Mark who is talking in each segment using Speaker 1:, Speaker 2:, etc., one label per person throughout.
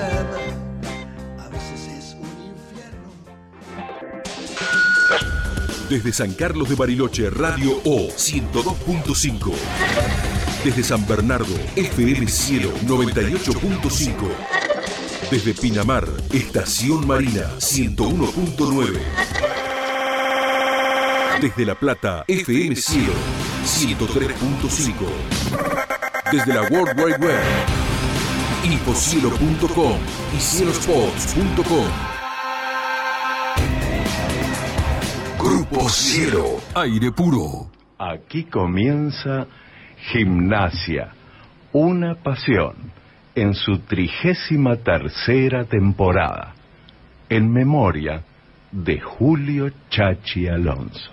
Speaker 1: a veces es un infierno.
Speaker 2: Desde San Carlos de Bariloche, Radio O 102.5. Desde San Bernardo, FM Cielo 98.5. Desde Pinamar, Estación Marina 101.9. Desde La Plata, FM Cielo 103.5. Desde la World Wide Web, infocielo.com y cielospots.com. Grupo Cielo, aire puro.
Speaker 3: Aquí comienza Gimnasia, una pasión, en su trigésima tercera temporada, en memoria de Julio Chachi Alonso.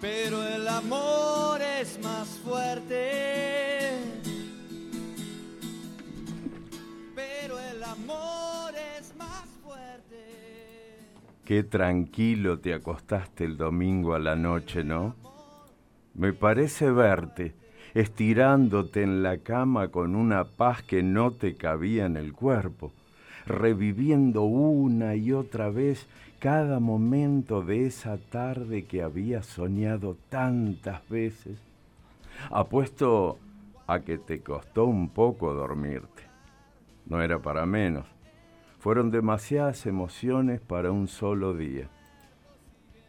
Speaker 4: Pero el amor es más fuerte. Pero el amor es más fuerte.
Speaker 3: Qué tranquilo te acostaste el domingo a la noche, ¿no? Me parece verte estirándote en la cama con una paz que no te cabía en el cuerpo, reviviendo una y otra vez cada momento de esa tarde que habías soñado tantas veces. Apuesto a que te costó un poco dormirte. No era para menos. Fueron demasiadas emociones para un solo día.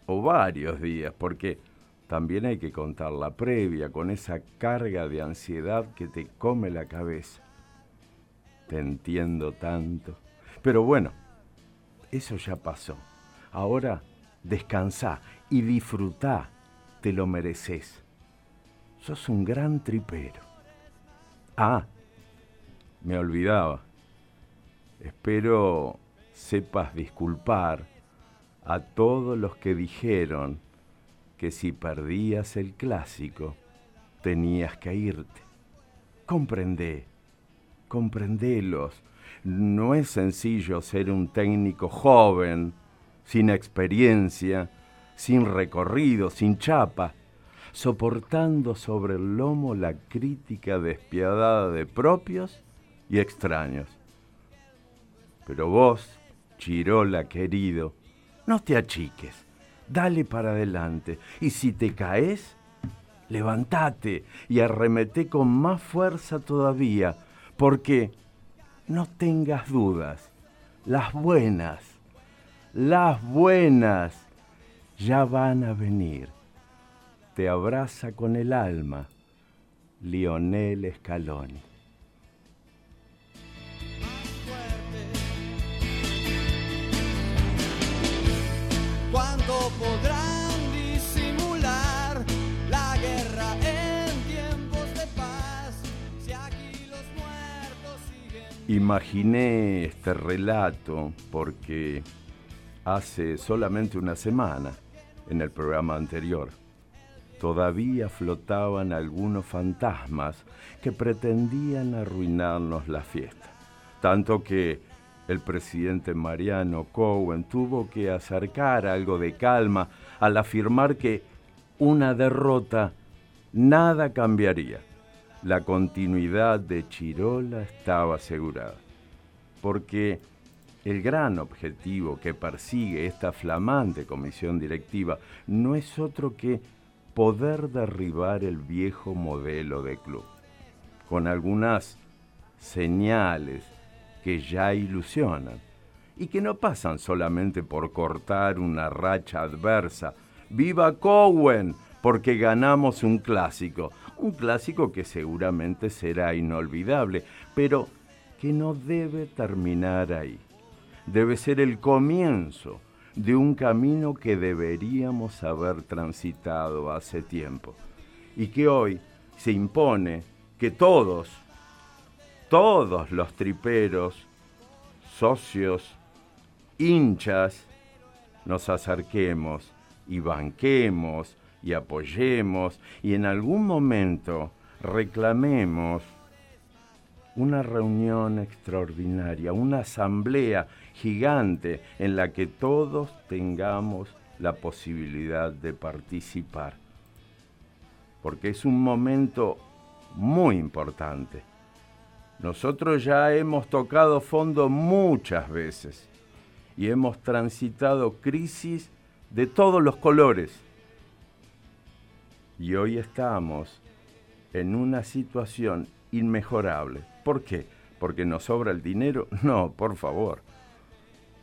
Speaker 3: O varios días, porque también hay que contar la previa con esa carga de ansiedad que te come la cabeza. Te entiendo tanto. Pero bueno, eso ya pasó. Ahora descansá y disfrutá, te lo mereces. Sos un gran tripero. Ah, me olvidaba. Espero sepas disculpar a todos los que dijeron que si perdías el clásico, tenías que irte. Comprendé, comprendelos. No es sencillo ser un técnico joven, sin experiencia, sin recorrido, sin chapa, soportando sobre el lomo la crítica despiadada de propios y extraños. Pero vos, Chirola querido, no te achiques dale para adelante. Y si te caes, levántate y arremete con más fuerza todavía, porque no tengas dudas, las buenas, las buenas ya van a venir. Te abraza con el alma, Lionel Scaloni.
Speaker 4: ¿Cuánto podrán disimular la guerra en tiempos de paz? Si aquí los
Speaker 3: Imaginé este relato porque hace solamente una semana, en el programa anterior, todavía flotaban algunos fantasmas que pretendían arruinarnos la fiesta. Tanto que el presidente Mariano Cowen tuvo que acercar algo de calma al afirmar que una derrota nada cambiaría. La continuidad de Chirola estaba asegurada. Porque el gran objetivo que persigue esta flamante comisión directiva no es otro que poder derribar el viejo modelo de club, con algunas señales que ya ilusionan y que no pasan solamente por cortar una racha adversa. ¡Viva Cowen! Porque ganamos un clásico, un clásico que seguramente será inolvidable, pero que no debe terminar ahí. Debe ser el comienzo de un camino que deberíamos haber transitado hace tiempo. Y que hoy se impone que todos, todos los triperos, socios, hinchas, nos acerquemos y banquemos y apoyemos y en algún momento reclamemos una reunión extraordinaria, una asamblea gigante en la que todos tengamos la posibilidad de participar. Porque es un momento muy importante. Nosotros ya hemos tocado fondo muchas veces y hemos transitado crisis de todos los colores. Y hoy estamos en una situación inmejorable. ¿Por qué? ¿Porque nos sobra el dinero? No, por favor.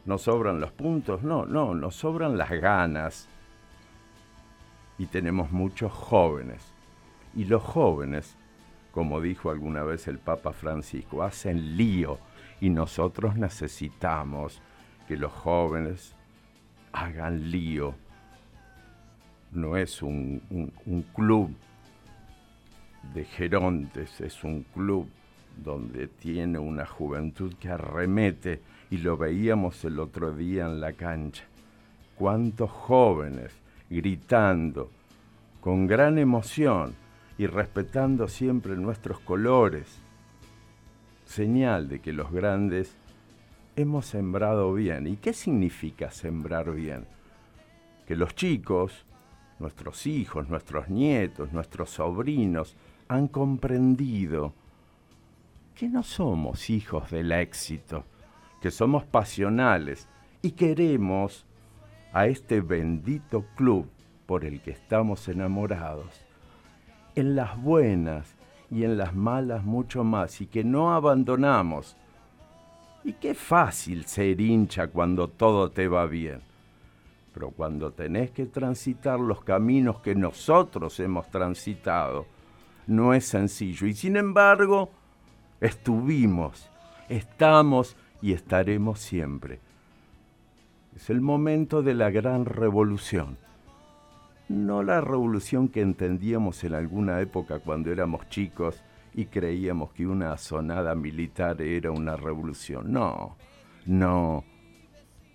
Speaker 3: ¿Nos sobran los puntos? No, no, nos sobran las ganas. Y tenemos muchos jóvenes. Y los jóvenes, como dijo alguna vez el Papa Francisco, hacen lío. Y nosotros necesitamos que los jóvenes hagan lío. No es un, club de gerontes, es un club donde tiene una juventud que arremete y lo veíamos el otro día en la cancha. Cuántos jóvenes gritando con gran emoción y respetando siempre nuestros colores. Señal de que los grandes hemos sembrado bien. ¿Y qué significa sembrar bien? Que los chicos, nuestros hijos, nuestros nietos, nuestros sobrinos, han comprendido que no somos hijos del éxito, que somos pasionales y queremos a este bendito club por el que estamos enamorados, en las buenas y en las malas mucho más, y que no abandonamos. Y qué fácil ser hincha cuando todo te va bien. Pero cuando tenés que transitar los caminos que nosotros hemos transitado, no es sencillo. Y sin embargo, estuvimos, estamos y estaremos siempre. Es el momento de la gran revolución. No la revolución que entendíamos en alguna época cuando éramos chicos y creíamos que una asonada militar era una revolución. No, no.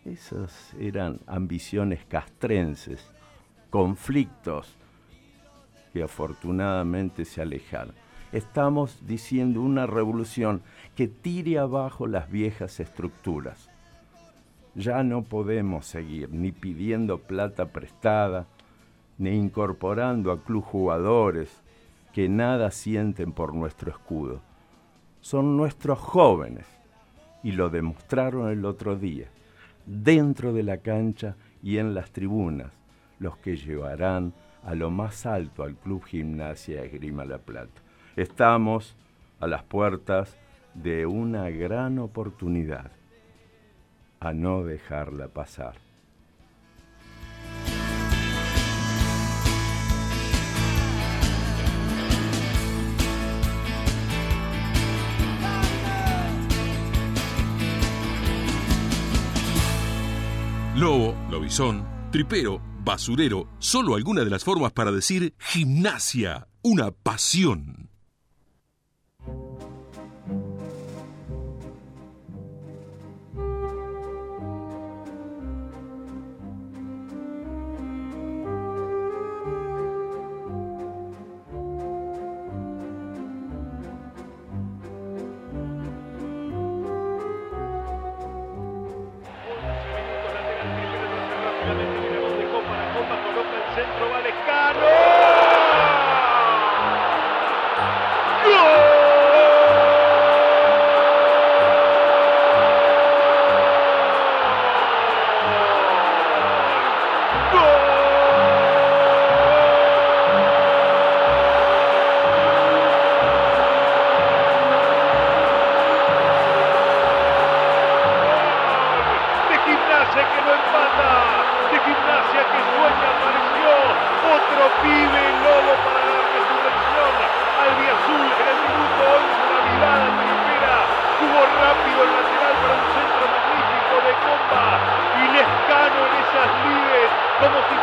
Speaker 3: Esas eran ambiciones castrenses, conflictos que afortunadamente se alejaron. Estamos diciendo una revolución que tire abajo las viejas estructuras. Ya no podemos seguir ni pidiendo plata prestada, ni incorporando a club jugadores que nada sienten por nuestro escudo. Son nuestros jóvenes y lo demostraron el otro día, dentro de la cancha y en las tribunas, los que llevarán a lo más alto al Club Gimnasia Esgrima La Plata. Estamos a las puertas de una gran oportunidad, a no dejarla pasar.
Speaker 2: Lobo, lobizón, tripero, basurero, solo alguna de las formas para decir gimnasia, una pasión.
Speaker 5: Thank you. Como si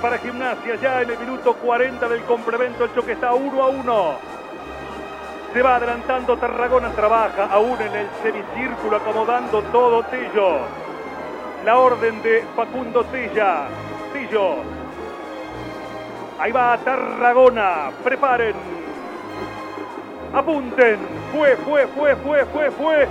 Speaker 5: para Gimnasia ya en el minuto 40 del complemento. El choque está 1 a 1. Se va adelantando Tarragona, trabaja aún en el semicírculo acomodando todo Tello. La orden de Facundo Tella. Tello. Ahí va Tarragona. Preparen. Apunten. Fue, fue, fue, fue, fue, fue.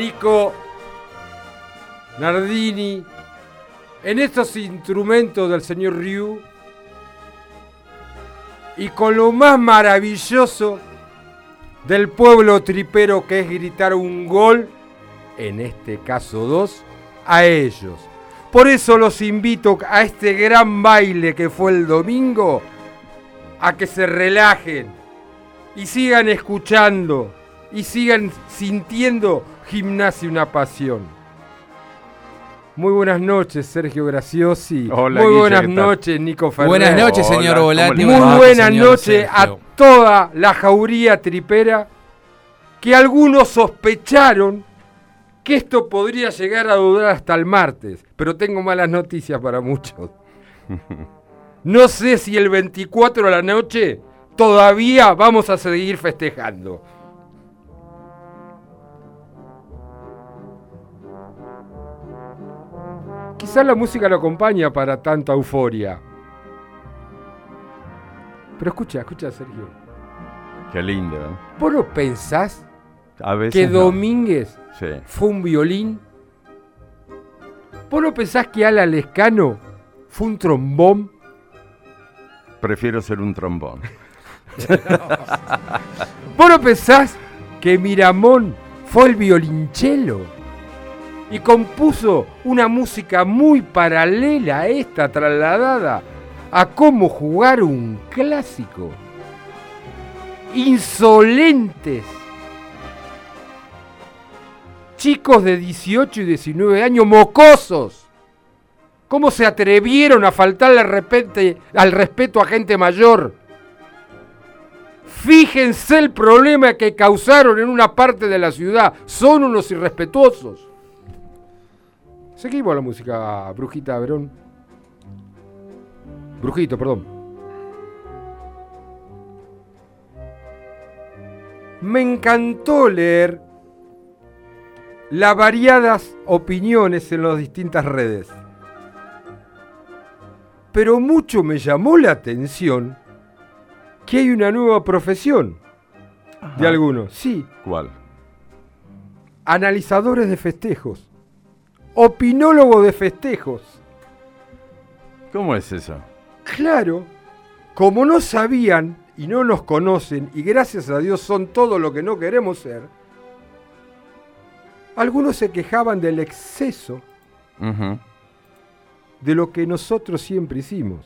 Speaker 5: De
Speaker 6: Nico Nardini, en estos instrumentos del señor Ryu, y con lo más maravilloso del pueblo tripero que es gritar un gol, en este caso dos, a ellos. Por eso los invito a este gran baile que fue el domingo, a que se relajen y sigan escuchando y sigan sintiendo gimnasia una pasión. Muy buenas noches, Sergio Graciosi.
Speaker 3: Hola,
Speaker 6: Muy
Speaker 3: Guille,
Speaker 6: buenas noches, Nico Ferrer.
Speaker 7: Buenas noches, señor
Speaker 3: ¿cómo
Speaker 7: Volati.
Speaker 3: le
Speaker 6: Muy buenas noches a toda la jauría tripera que algunos sospecharon que esto podría llegar a durar hasta el martes, pero tengo malas noticias para muchos. No sé si el 24 de la noche todavía vamos a seguir festejando. Quizás la música lo acompaña para tanta euforia. Pero escucha, escucha, Sergio.
Speaker 3: Qué lindo. ¿eh?
Speaker 6: ¿Vos no pensás
Speaker 3: A veces.
Speaker 6: que
Speaker 3: no.
Speaker 6: Domínguez
Speaker 3: Sí.
Speaker 6: fue un violín? ¿Vos no pensás que Alan Lescano fue un trombón?
Speaker 3: Prefiero ser un trombón.
Speaker 6: ¿Vos no pensás que Miramón fue el violinchelo? Y compuso una música muy paralela a esta, trasladada a cómo jugar un clásico. Insolentes. Chicos de 18 y 19 años, mocosos. ¿Cómo se atrevieron a faltarle al, repente- al respeto a gente mayor? Fíjense el problema que causaron en una parte de la ciudad. Son unos irrespetuosos. Seguimos la música, Brujita Verón. Brujito, perdón. Me encantó leer las variadas opiniones en las distintas redes. Pero mucho me llamó la atención que hay una nueva profesión de algunos. Sí,
Speaker 3: ¿Cuál?
Speaker 6: analizadores de festejos, opinólogos de festejos.
Speaker 3: ¿Cómo es eso?
Speaker 6: Claro, como no sabían y no nos conocen y gracias a Dios son todo lo que no queremos ser, algunos se quejaban del exceso de lo que nosotros siempre hicimos.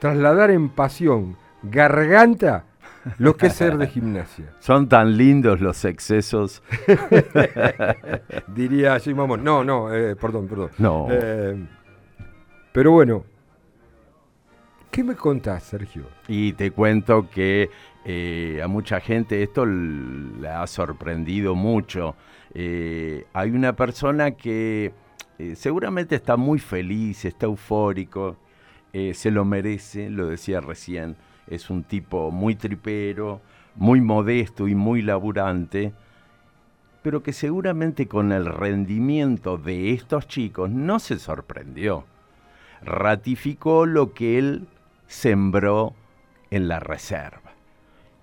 Speaker 6: Trasladar en pasión, garganta, lo que es ser de gimnasia.
Speaker 3: Son tan lindos los excesos.
Speaker 6: Diría Jim Mamón. No, no, eh, perdón, perdón.
Speaker 3: No.
Speaker 6: Eh, pero bueno, ¿qué me contás, Sergio?
Speaker 3: Y te cuento que eh, a mucha gente esto l- le ha sorprendido mucho. Hay una persona que seguramente está muy feliz, está eufórico, se lo merece, lo decía recién, es un tipo muy tripero, muy modesto y muy laburante, pero que seguramente con el rendimiento de estos chicos no se sorprendió. Ratificó lo que él sembró en la reserva.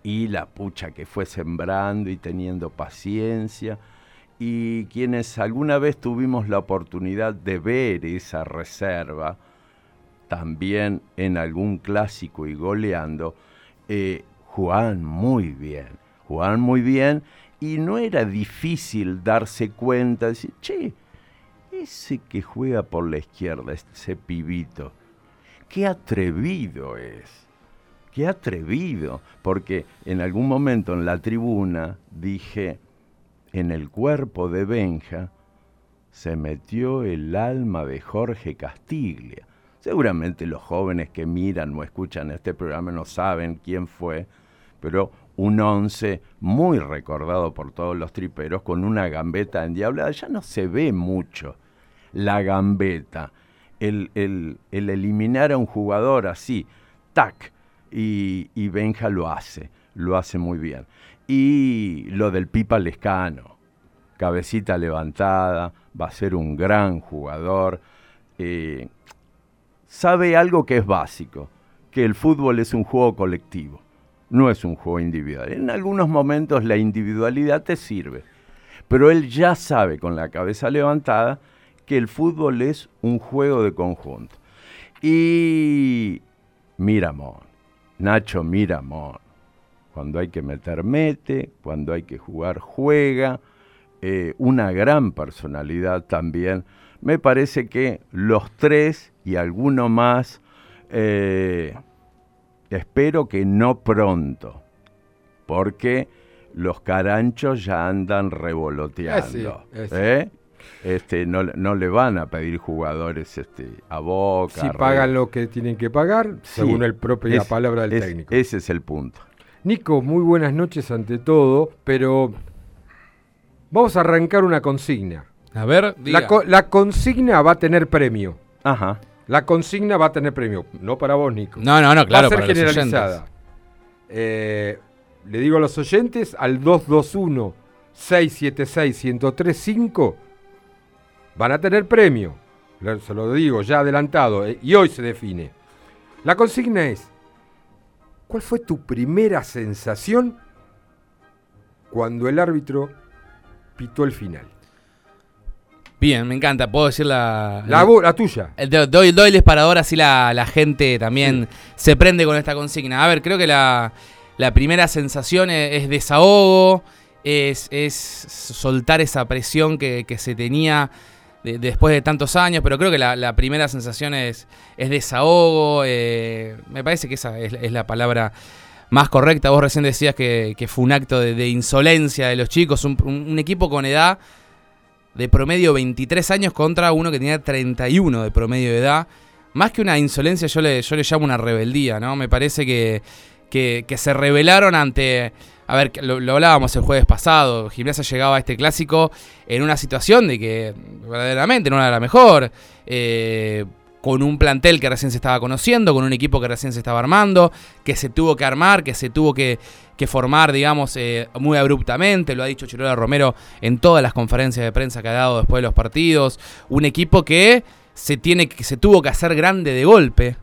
Speaker 3: Y la pucha que fue sembrando y teniendo paciencia. Y quienes alguna vez tuvimos la oportunidad de ver esa reserva, también en algún clásico y goleando, eh, jugaban muy bien, jugaban muy bien y no era difícil darse cuenta, decir, che, ese que juega por la izquierda, ese pibito, qué atrevido es, qué atrevido, porque en algún momento en la tribuna dije, en el cuerpo de Benja se metió el alma de Jorge Castiglia. Seguramente los jóvenes que miran o escuchan este programa no saben quién fue, pero un once muy recordado por todos los triperos con una gambeta endiablada. Ya no se ve mucho la gambeta, el, el- el eliminar a un jugador así, tac, y, y Benja lo hace, lo hace muy bien. Y lo del Pipa Lescano, cabecita levantada, va a ser un gran jugador. eh, sabe algo que es básico, que el fútbol es un juego colectivo, no es un juego individual. En algunos momentos la individualidad te sirve, pero él ya sabe con la cabeza levantada que el fútbol es un juego de conjunto. Y Miramón, Nacho Miramón, cuando hay que meter mete, cuando hay que jugar juega, eh, una gran personalidad también. Me parece que los tres y alguno más, eh, espero que no pronto, porque los caranchos ya andan revoloteando.
Speaker 6: Eh, sí, eh, sí.
Speaker 3: Este, no, no le van a pedir jugadores este, a boca.
Speaker 6: Si pagan lo que tienen que pagar,
Speaker 3: Sí,
Speaker 6: según el propio la
Speaker 3: es-
Speaker 6: palabra del técnico.
Speaker 3: Ese es el punto.
Speaker 6: Nico, muy buenas noches ante todo, pero vamos a arrancar una consigna.
Speaker 7: A ver, diga.
Speaker 6: La, co- la consigna va a tener premio.
Speaker 3: Ajá.
Speaker 6: La consigna va a tener premio, no para vos, Nico.
Speaker 7: No, no, no, claro,
Speaker 6: va a ser
Speaker 7: para los
Speaker 6: generalizada.
Speaker 7: oyentes.
Speaker 6: Eh, le digo a los oyentes al 221-676-1035 van a tener premio. Se lo digo ya adelantado eh, y hoy se define. La consigna es, ¿cuál fue tu primera sensación cuando el árbitro pitó el final?
Speaker 7: Bien, me encanta. Puedo decir la.
Speaker 6: La, tuya.
Speaker 7: Do- Doy, doy el disparador, así la, la gente también se prende con esta consigna. A ver, creo que la, la primera sensación es, es desahogo, es, es soltar esa presión que, que se tenía de- después de tantos años, pero creo que la, la primera sensación es, es desahogo. eh, me parece que esa es, es la palabra más correcta. Vos recién decías que, que fue un acto de, de insolencia de los chicos, un equipo con edad de promedio 23 años contra uno que tenía 31 de promedio de edad. Más que una insolencia, yo le, yo le llamo una rebeldía, ¿no? Me parece que, que, se rebelaron ante... A ver, lo, lo hablábamos el jueves pasado, Gimnasia llegaba a este clásico en una situación de que verdaderamente no era la mejor, eh, con un plantel que recién se estaba conociendo, con un equipo que recién se estaba armando, que se tuvo que armar, que se tuvo que, que formar, digamos, eh, muy abruptamente, lo ha dicho Chirola Romero en todas las conferencias de prensa que ha dado después de los partidos, un equipo que se, tiene, que se tuvo que hacer grande de golpe,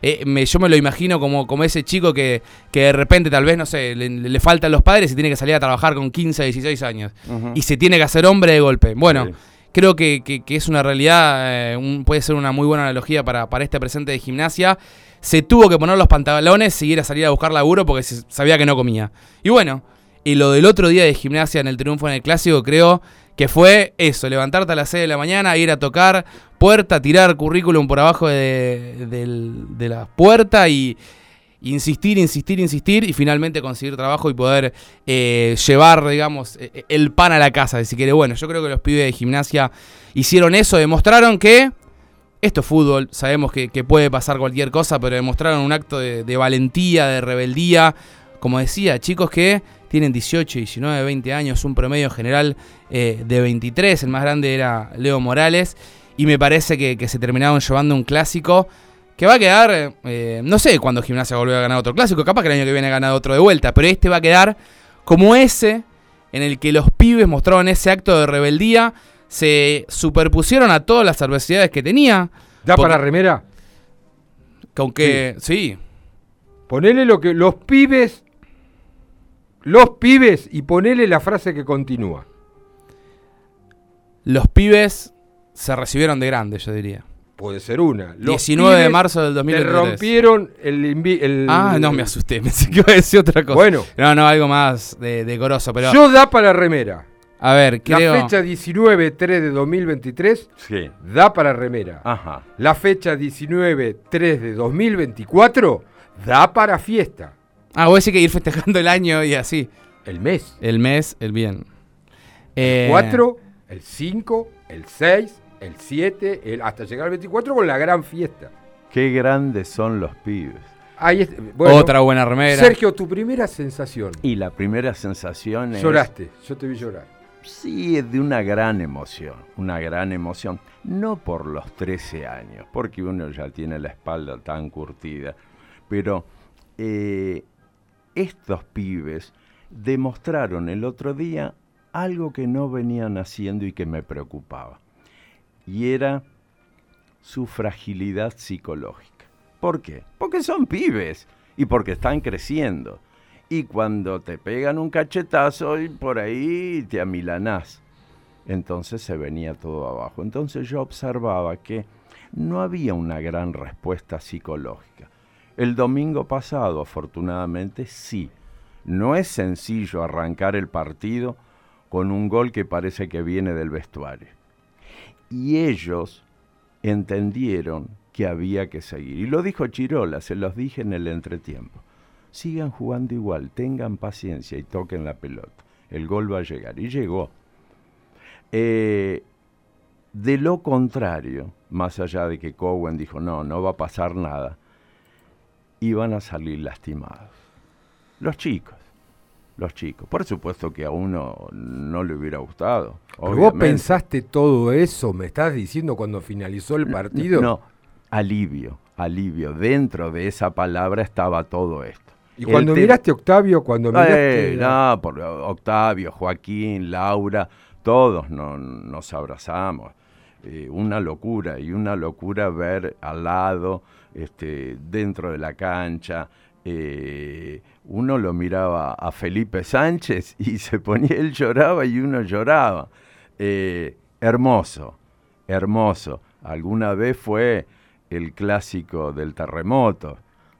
Speaker 7: eh, me- yo me lo imagino como, como ese chico que, que de repente tal vez, no sé, le, le faltan los padres y tiene que salir a trabajar con 15, 16 años. Y se tiene que hacer hombre de golpe. Bueno,
Speaker 3: Sí.
Speaker 7: Creo que, que- es una realidad, eh, puede ser una muy buena analogía para, para este presente de gimnasia. Se tuvo que poner los pantalones y ir a salir a buscar laburo porque se- sabía que no comía. Y bueno, y lo del otro día de gimnasia en el triunfo en el clásico, creo que fue eso, levantarte a las 6 de la mañana, ir a tocar puerta, tirar currículum por abajo de, del- de la puerta y insistir, insistir, insistir y finalmente conseguir trabajo y poder eh, llevar, digamos, eh, el pan a la casa, si quiere. Bueno, yo creo que los pibes de gimnasia hicieron eso, demostraron que esto es fútbol, sabemos que, puede pasar cualquier cosa, pero demostraron un acto de, de valentía, de rebeldía. Como decía, chicos que tienen 18, 19, 20 años, un promedio general eh, de 23, el más grande era Leo Morales, y me parece que, que se terminaron llevando un clásico que va a quedar, eh, no sé cuándo Gimnasia volvió a ganar otro clásico, capaz que el año que viene ha ganado otro de vuelta, pero este va a quedar como ese en el que los pibes mostraron ese acto de rebeldía, se superpusieron a todas las adversidades que tenía,
Speaker 6: ¿Da para remera?
Speaker 7: con que, sí,
Speaker 6: Ponele lo que. Los pibes. Los pibes y ponele la frase que continúa.
Speaker 7: los pibes se recibieron de grande, yo diría.
Speaker 6: Puede ser una. Los
Speaker 7: 19 de marzo del
Speaker 6: Te
Speaker 7: 2023.
Speaker 6: rompieron el, el-
Speaker 7: Ah, no, me asusté, pensé que iba a decir otra cosa.
Speaker 6: Bueno.
Speaker 7: No, no, algo más de, decoroso, pero...
Speaker 6: Yo da para remera.
Speaker 7: a ver, creo...
Speaker 6: La fecha 19-3 de 2023
Speaker 3: Sí.
Speaker 6: da para remera.
Speaker 3: Ajá.
Speaker 6: La fecha 19-3 de 2024 da para fiesta.
Speaker 7: Ah, voy a decir que ir festejando el año y así.
Speaker 6: El mes.
Speaker 7: El mes, el bien. Eh,
Speaker 6: 4, el 5, el 6, el 7, el, hasta llegar al 24 con la gran fiesta.
Speaker 3: Qué grandes son los pibes.
Speaker 6: Ahí es- bueno,
Speaker 7: Otra buena remera.
Speaker 6: Sergio, tu primera sensación.
Speaker 3: Y la primera sensación es...
Speaker 6: Lloraste, yo te vi llorar.
Speaker 3: Sí, es de una gran emoción, una gran emoción. No por los 13 años, porque uno ya tiene la espalda tan curtida, pero eh, estos pibes demostraron el otro día algo que no venían haciendo y que me preocupaba, y era su fragilidad psicológica. ¿Por qué? Porque son pibes y porque están creciendo. Y cuando te pegan un cachetazo y por ahí te amilanás. Entonces se venía todo abajo. Entonces yo observaba que no había una gran respuesta psicológica. El domingo pasado, afortunadamente, sí. No es sencillo arrancar el partido con un gol que parece que viene del vestuario. Y ellos entendieron que había que seguir. Y lo dijo Chirola, se los dije en el entretiempo. Sigan jugando igual, tengan paciencia y toquen la pelota. El gol va a llegar. Y llegó. Eh, de lo contrario, más allá de que Cowen dijo, no, no va a pasar nada, iban a salir lastimados. Los chicos, los chicos. Por supuesto que a uno no le hubiera gustado.
Speaker 6: Pero vos pensaste todo eso, me estás diciendo cuando finalizó el partido.
Speaker 3: No, alivio, alivio. Dentro de esa palabra estaba todo esto.
Speaker 6: Y
Speaker 3: El
Speaker 6: cuando
Speaker 3: te-
Speaker 6: miraste Octavio, cuando miraste.
Speaker 3: Eh, no, por Octavio, Joaquín, Laura, todos no- nos abrazamos. Eh, una locura, y una locura ver al lado, este, dentro de la cancha. eh, uno lo miraba a Felipe Sánchez y se ponía, él lloraba y uno lloraba. Eh, hermoso, hermoso. Alguna vez fue el clásico del terremoto,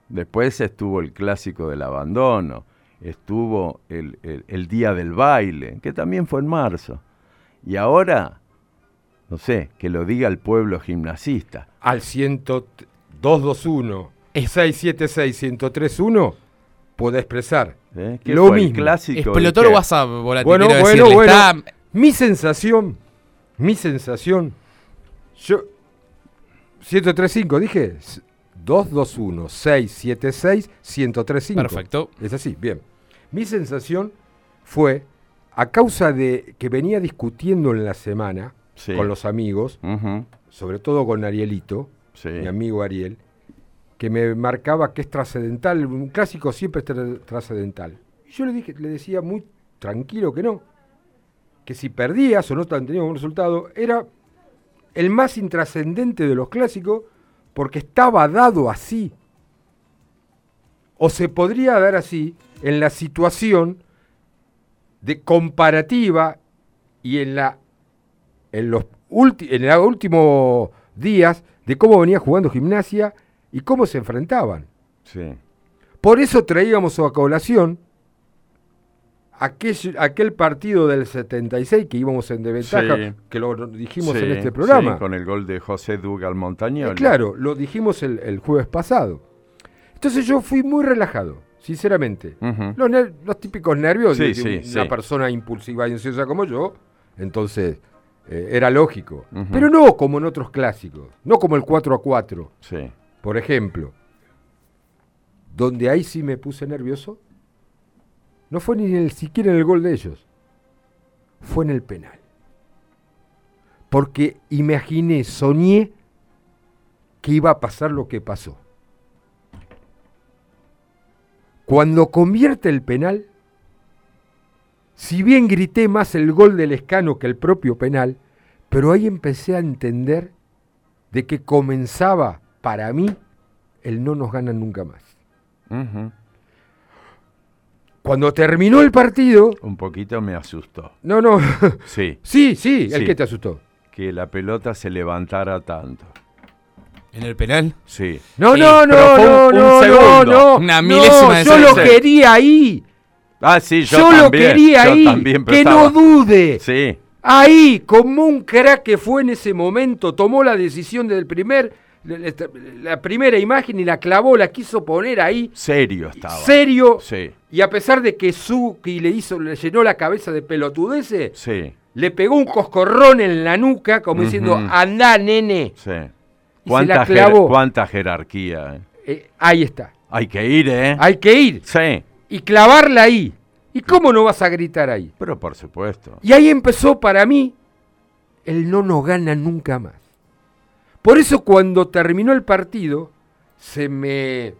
Speaker 3: después estuvo el clásico del abandono, estuvo el, día del baile, que también fue en marzo. Y ahora, no sé, que lo diga el pueblo gimnasista.
Speaker 6: Al 10221 676-1031 puede expresar
Speaker 3: ¿eh? ¿Qué
Speaker 6: lo
Speaker 3: fue el
Speaker 6: mismo.
Speaker 3: clásico?
Speaker 7: Explotó
Speaker 3: ¿Y
Speaker 7: el? WhatsApp, Volati,
Speaker 6: Bueno, bueno,
Speaker 7: decirle.
Speaker 6: bueno.
Speaker 7: Está-
Speaker 6: Mi sensación, Mi sensación, yo 1035 dije 221 676 1035.
Speaker 7: Perfecto.
Speaker 6: Es así, bien. Mi sensación fue a causa de que venía discutiendo en la semana
Speaker 3: Sí.
Speaker 6: con los amigos,
Speaker 3: Ujú,
Speaker 6: sobre todo con Arielito,
Speaker 3: Sí.
Speaker 6: mi amigo Ariel, que me marcaba que es trascendental, un clásico siempre es tra- trascendental. Yo le dije, le decía muy tranquilo que no, que si perdías o no tenías un resultado, era el más intrascendente de los clásicos porque estaba dado así. O se podría dar así en la situación de comparativa y en la en los últimos días de cómo venía jugando gimnasia y cómo se enfrentaban.
Speaker 3: Sí.
Speaker 6: Por eso traíamos a colación aquel, aquel partido del 76 que íbamos en desventaja,
Speaker 3: Sí.
Speaker 6: que lo dijimos
Speaker 3: Sí,
Speaker 6: en este programa.
Speaker 3: sí, con el gol de José Dugal Montañol.
Speaker 6: Eh, claro, lo dijimos el, el jueves pasado. Entonces yo fui muy relajado, sinceramente. Los, ner- los típicos nervios de, una persona impulsiva y ansiosa como yo, entonces eh, era lógico. Pero no como en otros clásicos, no como el 4 a 4,
Speaker 3: Sí.
Speaker 6: Por ejemplo. Donde ahí sí me puse nervioso, no fue ni el, siquiera en el gol de ellos, fue en el penal. Porque imaginé, soñé que iba a pasar lo que pasó. Cuando convierte el penal, si bien grité más el gol del escano que el propio penal, pero ahí empecé a entender de que comenzaba para mí el no nos ganan nunca más. Cuando terminó el partido,
Speaker 3: Un poquito me asustó.
Speaker 6: no, no,
Speaker 3: Sí.
Speaker 6: sí, sí, el
Speaker 3: Sí.
Speaker 6: que te asustó.
Speaker 3: Que la pelota se levantara tanto.
Speaker 7: ¿En el penal?
Speaker 3: Sí.
Speaker 6: No,
Speaker 7: Sí,
Speaker 6: no, no,
Speaker 3: un-
Speaker 6: no,
Speaker 3: un
Speaker 6: no, no,
Speaker 3: segundo.
Speaker 6: no,
Speaker 7: Una
Speaker 6: no,
Speaker 7: milésima de
Speaker 6: yo lo quería ahí,
Speaker 3: Ah, sí, yo,
Speaker 6: yo, lo
Speaker 3: también.
Speaker 6: quería
Speaker 3: yo
Speaker 6: ahí,
Speaker 3: también,
Speaker 6: que no dude.
Speaker 3: Sí.
Speaker 6: Ahí, como un crack que fue en ese momento, tomó la decisión del primer, la, primera imagen y la clavó, la quiso poner ahí,
Speaker 3: Serio estaba.
Speaker 6: serio,
Speaker 3: Sí,
Speaker 6: y a pesar de que Suki le hizo, le llenó la cabeza de pelotudeces,
Speaker 3: sí,
Speaker 6: le pegó un coscorrón en la nuca, como diciendo, anda, nene.
Speaker 3: sí.
Speaker 6: Y
Speaker 3: ¿Cuánta,
Speaker 6: se la
Speaker 3: jer-
Speaker 6: clavó.
Speaker 3: cuánta jerarquía? eh?
Speaker 6: Eh, ahí está.
Speaker 3: Hay que ir, ¿eh?
Speaker 6: Hay que ir
Speaker 3: Sí,
Speaker 6: y clavarla ahí. ¿Y cómo no vas a gritar ahí?
Speaker 3: pero por supuesto.
Speaker 6: Y ahí empezó para mí el no nos gana nunca más. Por eso cuando terminó el partido se me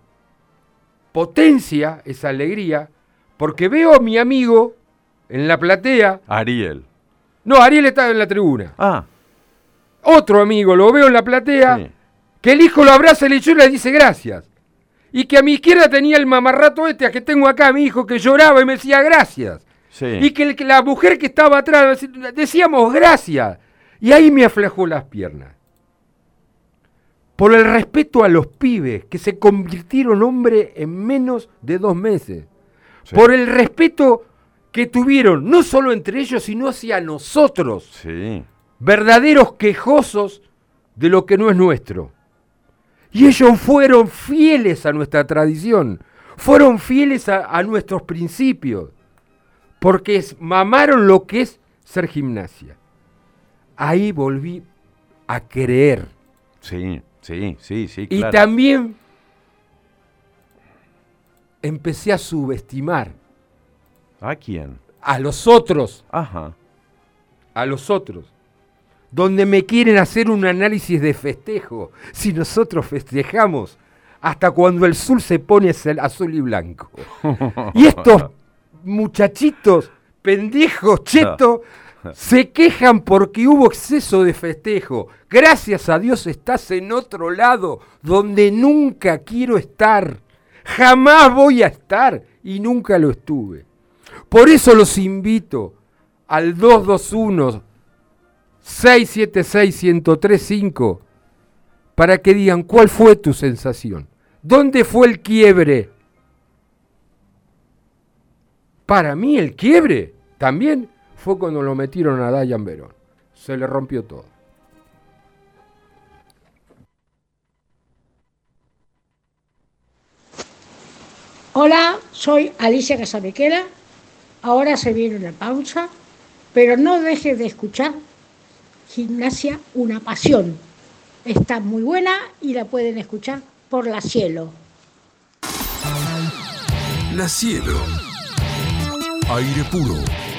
Speaker 6: potencia esa alegría porque veo a mi amigo en la platea.
Speaker 3: Ariel.
Speaker 6: No, Ariel estaba en la tribuna.
Speaker 3: Ah,
Speaker 6: Otro amigo lo veo en la platea
Speaker 3: sí.
Speaker 6: que el hijo lo abraza y le y le dice gracias. Y que a mi izquierda tenía el mamarrato este a que tengo acá, mi hijo, que lloraba y me decía gracias.
Speaker 3: Sí.
Speaker 6: Y que, el- la mujer que estaba atrás decíamos gracias. Y ahí me aflajó las piernas. Por el respeto a los pibes que se convirtieron hombres en menos de dos meses.
Speaker 3: Sí.
Speaker 6: Por el respeto que tuvieron, no solo entre ellos, sino hacia nosotros,
Speaker 3: Sí.
Speaker 6: verdaderos quejosos de lo que no es nuestro. Y ellos fueron fieles a nuestra tradición, fueron fieles a, a nuestros principios, porque es- mamaron lo que es ser gimnasia. Ahí volví a creer.
Speaker 3: Sí, sí, sí, sí,
Speaker 6: Y
Speaker 3: claro.
Speaker 6: también empecé a subestimar
Speaker 3: ¿A quién?
Speaker 6: a los otros,
Speaker 3: Ajá.
Speaker 6: a los otros, donde me quieren hacer un análisis de festejo. Si nosotros festejamos hasta cuando el sol se pone azul- azul y blanco. Y estos muchachitos, pendejos, chetos, se quejan porque hubo exceso de festejo. Gracias a Dios estás en otro lado donde nunca quiero estar. Jamás voy a estar y nunca lo estuve. Por eso los invito al 221 676 1035 para que digan cuál fue tu sensación. ¿Dónde fue el quiebre? Para mí el quiebre también fue cuando lo metieron a Dayan Verón. Se le rompió todo.
Speaker 8: Hola, soy Alicia Casabequera. Ahora se viene una pausa, pero no dejes de escuchar Gimnasia Una Pasión. Está muy buena y la pueden escuchar por la cielo.
Speaker 2: La Cielo. Aire puro.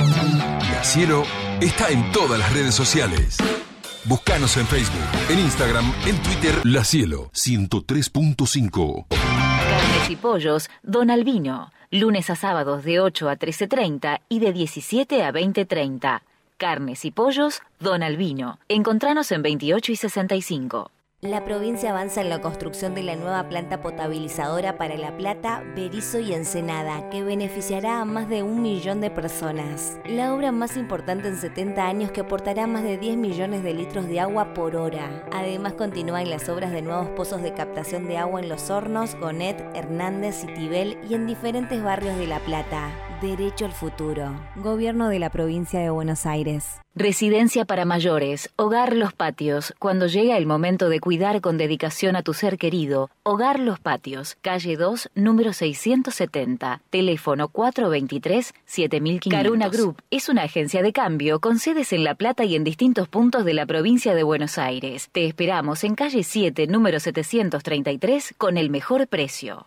Speaker 2: La Cielo está en todas las redes sociales. Búscanos en Facebook, en Instagram, en Twitter. La Cielo 103.5.
Speaker 9: Carnes y pollos, Don Albino. Lunes a sábados de 8 a 13.30 y de 17 a 20.30. Carnes y pollos, Don Albino. Encontranos en 28 y 65.
Speaker 10: La provincia avanza en la construcción de la nueva planta potabilizadora para La Plata, Berizo y Ensenada, que beneficiará a más de un millón de personas. La obra más importante en 70 años que aportará más de 10 millones de litros de agua por hora. Además continúan las obras de nuevos pozos de captación de agua en Los Hornos, Gonet, Hernández, Citibel y en diferentes barrios de La Plata. Derecho al futuro. Gobierno de la provincia de Buenos Aires.
Speaker 9: Residencia para mayores, Hogar Los Patios. Cuando llega el momento de cuidar con dedicación a tu ser querido, Hogar Los Patios, calle 2, número 670, teléfono 423-7500. Caruna Group es una agencia de cambio con sedes en La Plata y en distintos puntos de la provincia de Buenos Aires. Te esperamos en calle 7, número 733, con el mejor precio.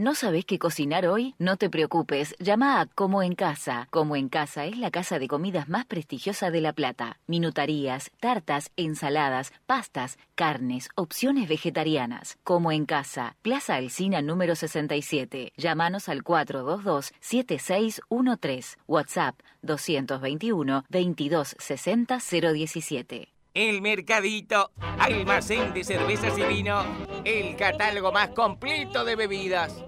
Speaker 9: ¿No sabes qué cocinar hoy? No te preocupes, llama a Como en Casa. Como en Casa es la casa de comidas más prestigiosa de La Plata. Minutarías, tartas, ensaladas, pastas, carnes, opciones vegetarianas. Como en Casa, Plaza Alcina número 67. Llámanos al 422-7613. WhatsApp 221 2260 017.
Speaker 11: El Mercadito, almacén de cervezas y vino, el catálogo más completo de bebidas.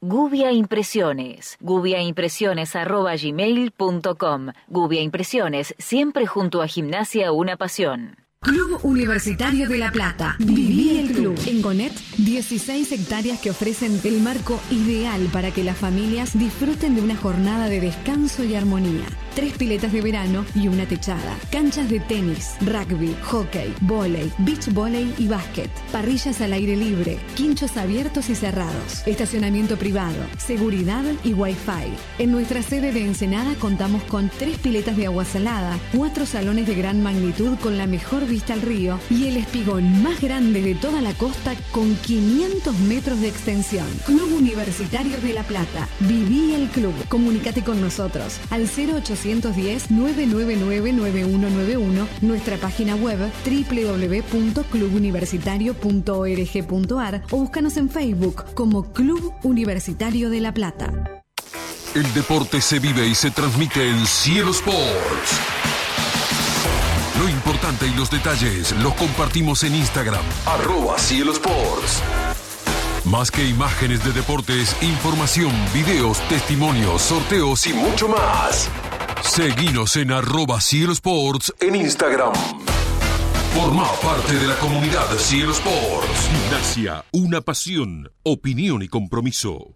Speaker 9: Gubia Impresiones. gubiaimpresiones.gmail.com Gubia Impresiones, siempre junto a Gimnasia Una Pasión.
Speaker 12: Club Universitario de La Plata. Viví el club. En Gonet, 16 hectáreas que ofrecen el marco ideal para que las familias disfruten de una jornada de descanso y armonía. Tres piletas de verano y una techada. Canchas de tenis, rugby, hockey, volei, beach volley y básquet. Parrillas al aire libre. Quinchos abiertos y cerrados. Estacionamiento privado. Seguridad y wifi. En nuestra sede de Ensenada contamos con tres piletas de agua salada, cuatro salones de gran magnitud con la mejor vista al río y el espigón más grande de toda la costa con 500 metros de extensión. Club Universitario de La Plata. Viví el club. Comunícate con nosotros al 0810-999-9191, nuestra página web www.clubuniversitario.org.ar o búscanos en Facebook como Club Universitario de La Plata.
Speaker 2: El deporte se vive y se transmite en Cielo Sports. Lo importante y los detalles los compartimos en Instagram, arroba Cielo Sports. Más que imágenes de deportes, información, videos, testimonios, sorteos y mucho más. Seguinos en arroba Cielo Sports en Instagram. Forma parte de la comunidad Cielo Sports. Gimnasia, una pasión, opinión y compromiso.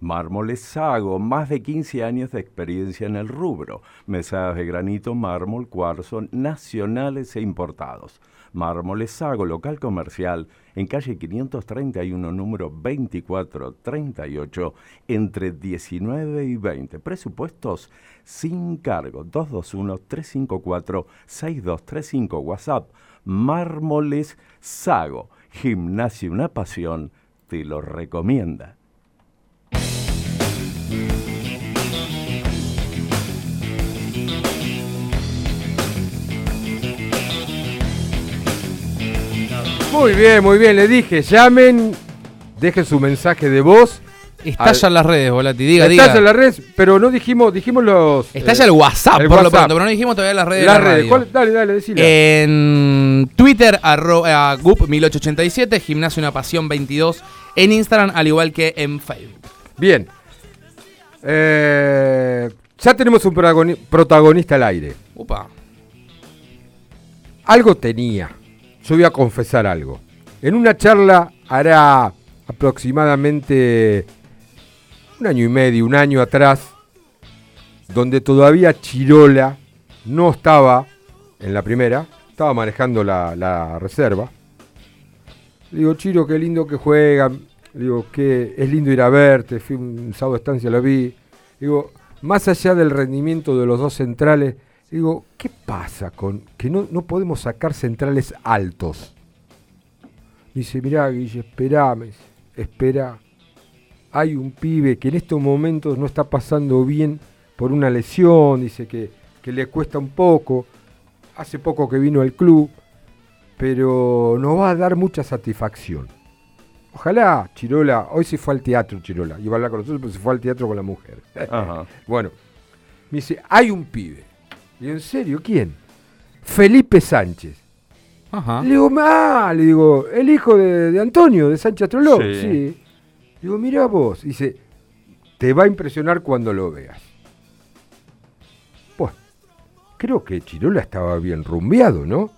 Speaker 3: Mármoles Sago, más de 15 años de experiencia en el rubro. Mesadas de granito, mármol, cuarzo, nacionales e importados. Mármoles Sago, local comercial, en calle 531, número 2438, entre 19 y 20. Presupuestos sin cargo. 221-354-6235. WhatsApp. Mármoles Sago. Gimnasio Una Pasión. Te lo recomienda.
Speaker 6: Muy bien, muy bien. Le dije, llamen, dejen su mensaje de voz
Speaker 7: Estalla en las redes, Volati, diga,
Speaker 6: Estalla
Speaker 7: diga.
Speaker 6: las redes, pero no dijimos, dijimos los...
Speaker 7: Estalla
Speaker 6: eh,
Speaker 7: el WhatsApp,
Speaker 6: el
Speaker 7: por lo pronto, pero no dijimos todavía las redes
Speaker 6: Las
Speaker 7: de la
Speaker 6: redes. ¿cuál? Dale, dale, decila.
Speaker 7: En Twitter, arroba gup1887, Gimnasio Una Pasión 22. En Instagram, al igual que en Facebook.
Speaker 6: Bien. Eh, ya tenemos un protagoni- protagonista al aire.
Speaker 7: Upa.
Speaker 6: Algo tenía. Yo voy a confesar algo. En una charla hará aproximadamente un año y medio, un año atrás, donde todavía Chirola no estaba en la primera, estaba manejando la, reserva. Le digo, Chiro, qué lindo que juegan. Le digo, que es lindo ir a verte. Fui un sábado de estancia, lo vi. Digo, más allá del rendimiento de los dos centrales, digo, ¿qué pasa con que no, no podemos sacar centrales altos? Dice, mirá, Guille, esperame, espera. Hay un pibe que en estos momentos no está pasando bien por una lesión, dice que, que le cuesta un poco. Hace poco que vino al club, pero nos va a dar mucha satisfacción. Ojalá, Chirola, hoy se fue al teatro, Chirola, iba a hablar con nosotros, pero se fue al teatro con la mujer.
Speaker 3: Ajá.
Speaker 6: bueno, me dice, hay un pibe. Digo, ¿en serio? ¿Quién? Felipe Sánchez.
Speaker 7: Ajá.
Speaker 6: Le digo, ah, le digo, el hijo de, de Antonio, de Sánchez Troló.
Speaker 3: Sí.
Speaker 6: Sí. Le digo, mira vos. Dice, te va a impresionar cuando lo veas. Pues, creo que Chirola estaba bien rumbeado, ¿no?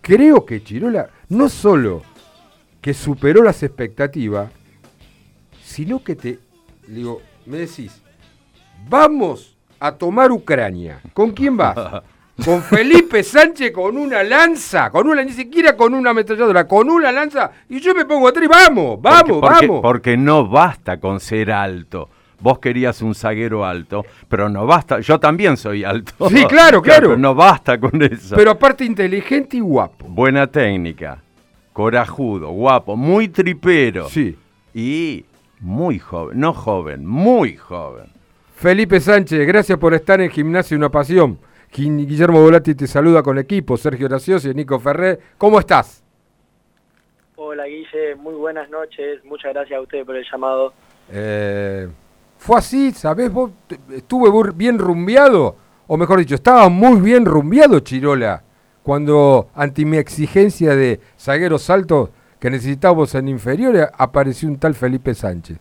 Speaker 6: Creo que Chirola no solo que superó las expectativas, sino que te, le digo, me decís, vamos a tomar Ucrania. ¿Con quién vas? Con Felipe Sánchez con una lanza, con una, ni siquiera con una ametralladora, con una lanza, y yo me pongo atrás y vamos, vamos,
Speaker 3: Porque- porque-
Speaker 6: vamos.
Speaker 3: Porque no basta con ser alto. Vos querías un zaguero alto, pero no basta. Yo también soy alto.
Speaker 6: Sí, claro, claro.
Speaker 3: pero no basta con eso.
Speaker 6: Pero aparte inteligente y guapo.
Speaker 3: Buena técnica, corajudo, guapo, muy tripero.
Speaker 6: Sí.
Speaker 3: Y muy joven, no joven, muy joven.
Speaker 6: Felipe Sánchez, gracias por estar en Gimnasia Una Pasión. Gui- Guillermo Volati te saluda con equipo, Sergio Gracioso y Nico Ferrer. ¿Cómo estás?
Speaker 13: Hola Guille, muy buenas noches. Muchas gracias a ustedes por el llamado.
Speaker 6: Eh, ¿Fue así? ¿Sabés vos? ¿Estuve bien rumbeado? O mejor dicho, estaba muy bien rumbeado Chirola. Cuando, ante mi exigencia de zagueros altos que necesitábamos en inferiores, apareció un tal Felipe Sánchez.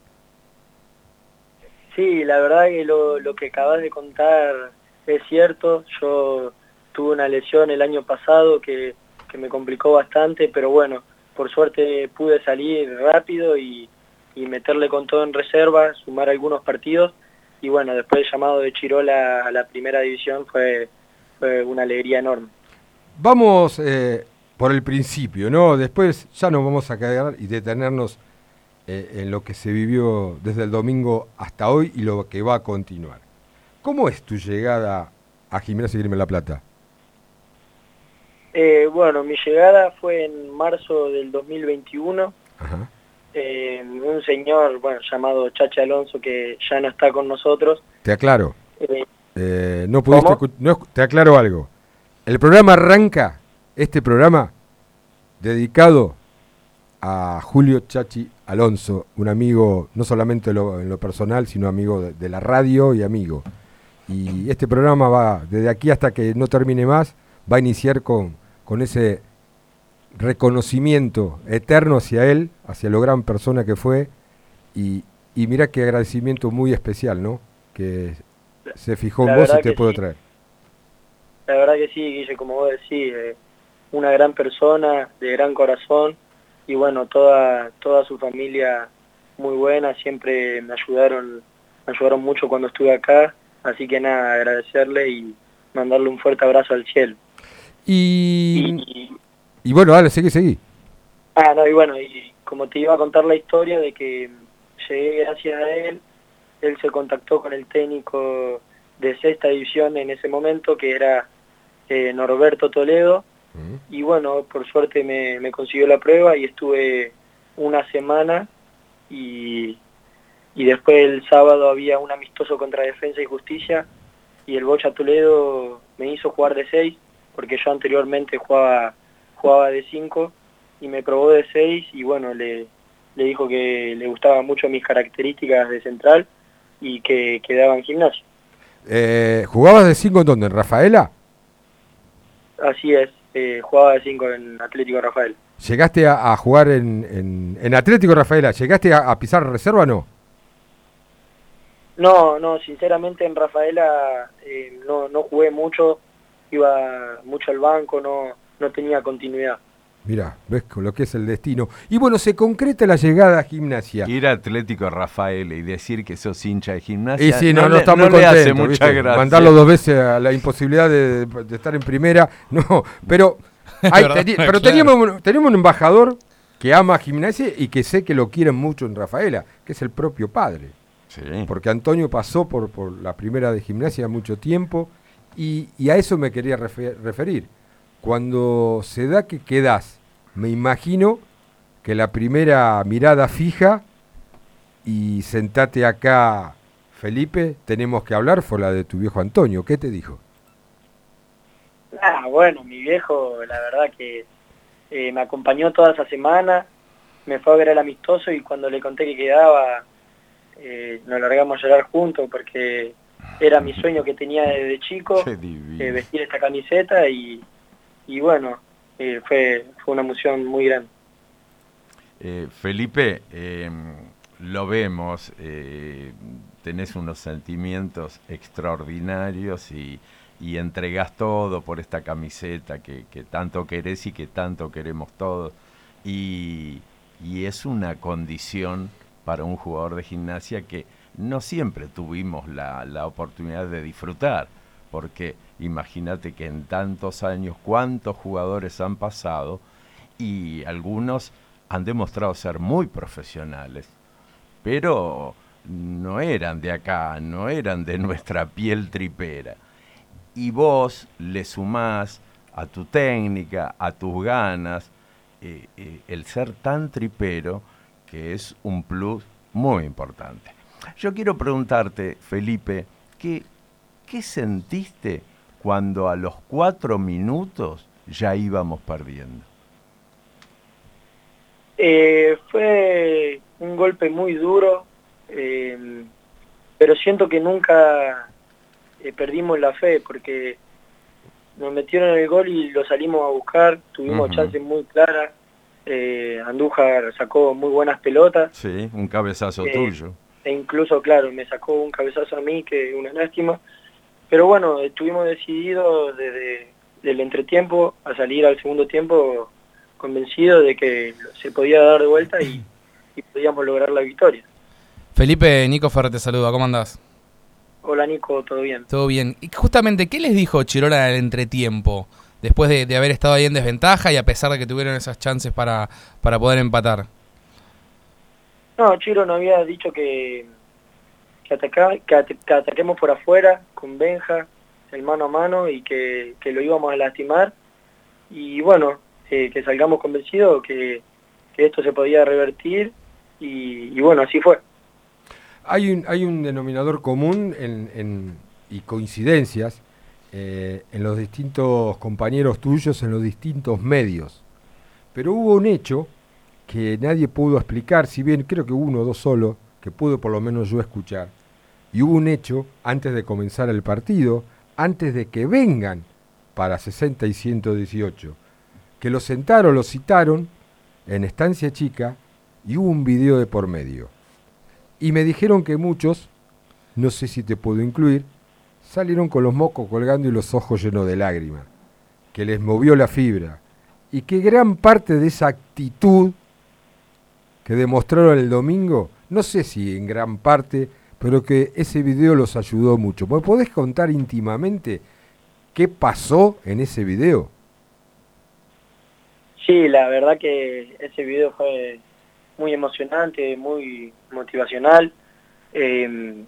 Speaker 13: Sí, la verdad que lo, que acabas de contar es cierto. Yo tuve una lesión el año pasado que, que me complicó bastante, pero bueno, por suerte pude salir rápido y, y meterle con todo en reserva, sumar algunos partidos. Y bueno, después el llamado de Chirola a la primera división fue, fue una alegría enorme.
Speaker 6: Vamos eh, por el principio, ¿no? Después ya nos vamos a quedar y detenernos eh, en lo que se vivió desde el domingo hasta hoy y lo que va a continuar. ¿Cómo es tu llegada a Gimnasia Grima La Plata?
Speaker 13: Eh, bueno, mi llegada fue en marzo del 2021.
Speaker 6: Ajá.
Speaker 13: Eh, un señor, bueno, llamado Chacha Alonso, que ya no está con nosotros.
Speaker 6: Te aclaro.
Speaker 13: Eh,
Speaker 6: no pudiste te aclaro algo. El programa arranca, este programa, dedicado a Julio Chachi Alonso, un amigo, no solamente en lo, en lo personal, sino amigo de, de la radio y amigo. Y este programa va, desde aquí hasta que no termine más, va a iniciar con, con ese reconocimiento eterno hacia él, hacia lo gran persona que fue. Y, y mira qué agradecimiento muy especial, ¿no? Que se fijó en vos y te puedo
Speaker 13: sí.
Speaker 6: traer.
Speaker 13: La verdad que sí, Guille, como vos decís, eh, una gran persona, de gran corazón, y bueno, toda, toda su familia muy buena, siempre me ayudaron, me ayudaron mucho cuando estuve acá, así que nada, agradecerle y mandarle un fuerte abrazo al cielo.
Speaker 6: Y, y bueno, dale, seguí, seguí.
Speaker 13: Ah, no, y bueno, y como te iba a contar la historia de que llegué gracias a él, él se contactó con el técnico de sexta división en ese momento, que era eh, Norberto Toledo, y bueno, por suerte me, me consiguió la prueba y estuve una semana y, y después el sábado había un amistoso contra Defensa y Justicia y el Bocha Toledo me hizo jugar de 6 porque yo anteriormente jugaba, jugaba de 5 y me probó de 6 y bueno, le, le dijo que le gustaban mucho mis características de central y que quedaba en gimnasio.
Speaker 6: Eh, ¿Jugabas de 5 en dónde? ¿En Rafaela?
Speaker 13: Así es, eh, jugaba de 5 en Atlético Rafael.
Speaker 6: ¿Llegaste a, a jugar en, en, en, Atlético Rafaela? ¿Llegaste a, a, pisar reserva o no?
Speaker 13: No, no, sinceramente en Rafaela eh, no, no jugué mucho, iba mucho al banco, no, no tenía continuidad.
Speaker 6: Mira, ves con lo que es el destino. Y bueno, se concreta la llegada a gimnasia.
Speaker 3: Ir a Atlético Rafael y decir que sos hincha de gimnasia.
Speaker 6: Y sí, no, no, no está muy
Speaker 3: no
Speaker 6: contento.
Speaker 3: hace mucha gracia.
Speaker 6: Mandarlo dos veces a la imposibilidad de, de estar en primera. No, pero, hay, teni pero
Speaker 7: claro.
Speaker 6: teníamos, tenemos un embajador que ama a gimnasia y que sé que lo quieren mucho en Rafaela, que es el propio padre.
Speaker 3: Sí.
Speaker 6: Porque Antonio pasó por, por la primera de gimnasia mucho tiempo y, y a eso me quería refer referir. Cuando se da que quedás, me imagino que la primera mirada fija y sentate acá, Felipe, tenemos que hablar, fue la de tu viejo Antonio. ¿Qué te dijo?
Speaker 13: Ah, bueno, mi viejo, la verdad que eh, me acompañó toda esa semana, me fue a ver al amistoso y cuando le conté que quedaba, eh, nos largamos a llorar juntos porque era mi sueño que tenía desde chico, eh, vestir esta camiseta y, y bueno, eh, fue, fue una emoción muy grande.
Speaker 3: Eh, Felipe, eh, lo vemos, eh, tenés unos sentimientos extraordinarios y, y entregás todo por esta camiseta que, que, tanto querés y que tanto queremos todos. Y, y es una condición para un jugador de gimnasia que no siempre tuvimos la, la oportunidad de disfrutar, porque imagínate que en tantos años cuántos jugadores han pasado y algunos han demostrado ser muy profesionales, pero no eran de acá, no eran de nuestra piel tripera. Y vos le sumás a tu técnica, a tus ganas, eh, eh, el ser tan tripero, que es un plus muy importante. Yo quiero preguntarte, Felipe, ¿qué, qué sentiste cuando a los cuatro minutos ya íbamos perdiendo?
Speaker 13: Eh, fue un golpe muy duro, eh, pero siento que nunca eh, perdimos la fe porque nos metieron el gol y lo salimos a buscar, tuvimos chances muy claras, eh, Andújar sacó muy buenas pelotas
Speaker 3: Sí, un cabezazo tuyo.
Speaker 13: e incluso, claro, me sacó un cabezazo a mí que una lástima, pero bueno, estuvimos decididos desde el entretiempo a salir al segundo tiempo convencidos de que se podía dar de vuelta y, y podíamos lograr la victoria.
Speaker 7: Felipe, Nico Ferrer te saluda, ¿cómo andás?
Speaker 13: Hola Nico, ¿todo bien?
Speaker 7: Todo bien. Y justamente, ¿qué les dijo Chirola en el entretiempo? Después de, de haber estado ahí en desventaja y a pesar de que tuvieron esas chances para, para poder empatar.
Speaker 13: No, Chiro nos había dicho que, que, ataca- ataquemos por afuera con Benja, el mano a mano y que, que lo íbamos a lastimar y bueno, eh, que salgamos convencidos que, que esto se podía revertir y, y bueno, así fue.
Speaker 6: Hay un, hay un denominador común en, en- y coincidencias eh, en los distintos compañeros tuyos, en los distintos medios. Pero hubo un hecho que nadie pudo explicar, si bien creo que uno o dos solo, que pude por lo menos yo escuchar. Y hubo un hecho antes de comenzar el partido, antes de que vengan para 60 y 118, que lo sentaron, lo citaron en Estancia Chica y hubo un video de por medio. Y me dijeron que muchos, no sé si te puedo incluir, salieron con los mocos colgando y los ojos llenos de lágrimas, que les movió la fibra, y que gran parte de esa actitud que demostraron el domingo, no sé si en gran parte, pero que ese video los ayudó mucho. ¿Me podés contar íntimamente qué pasó en ese video?
Speaker 13: Sí, la verdad que ese video fue muy emocionante, muy motivacional. Eh,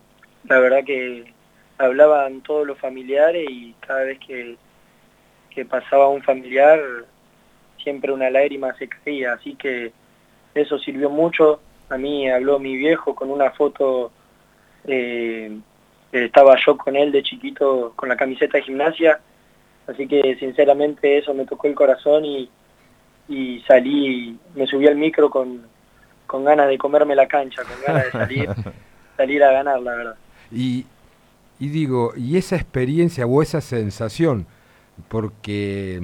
Speaker 13: la verdad que hablaban todos los familiares y cada vez que, que pasaba un familiar siempre una lágrima se caía, así que eso sirvió mucho. A mí habló mi viejo con una foto, eh, estaba yo con él de chiquito con la camiseta de gimnasia, así que sinceramente eso me tocó el corazón y, y salí, me subí al micro con, con ganas de comerme la cancha, con ganas de salir, salir a ganar, la verdad.
Speaker 6: Y, y digo, y esa experiencia o esa sensación, porque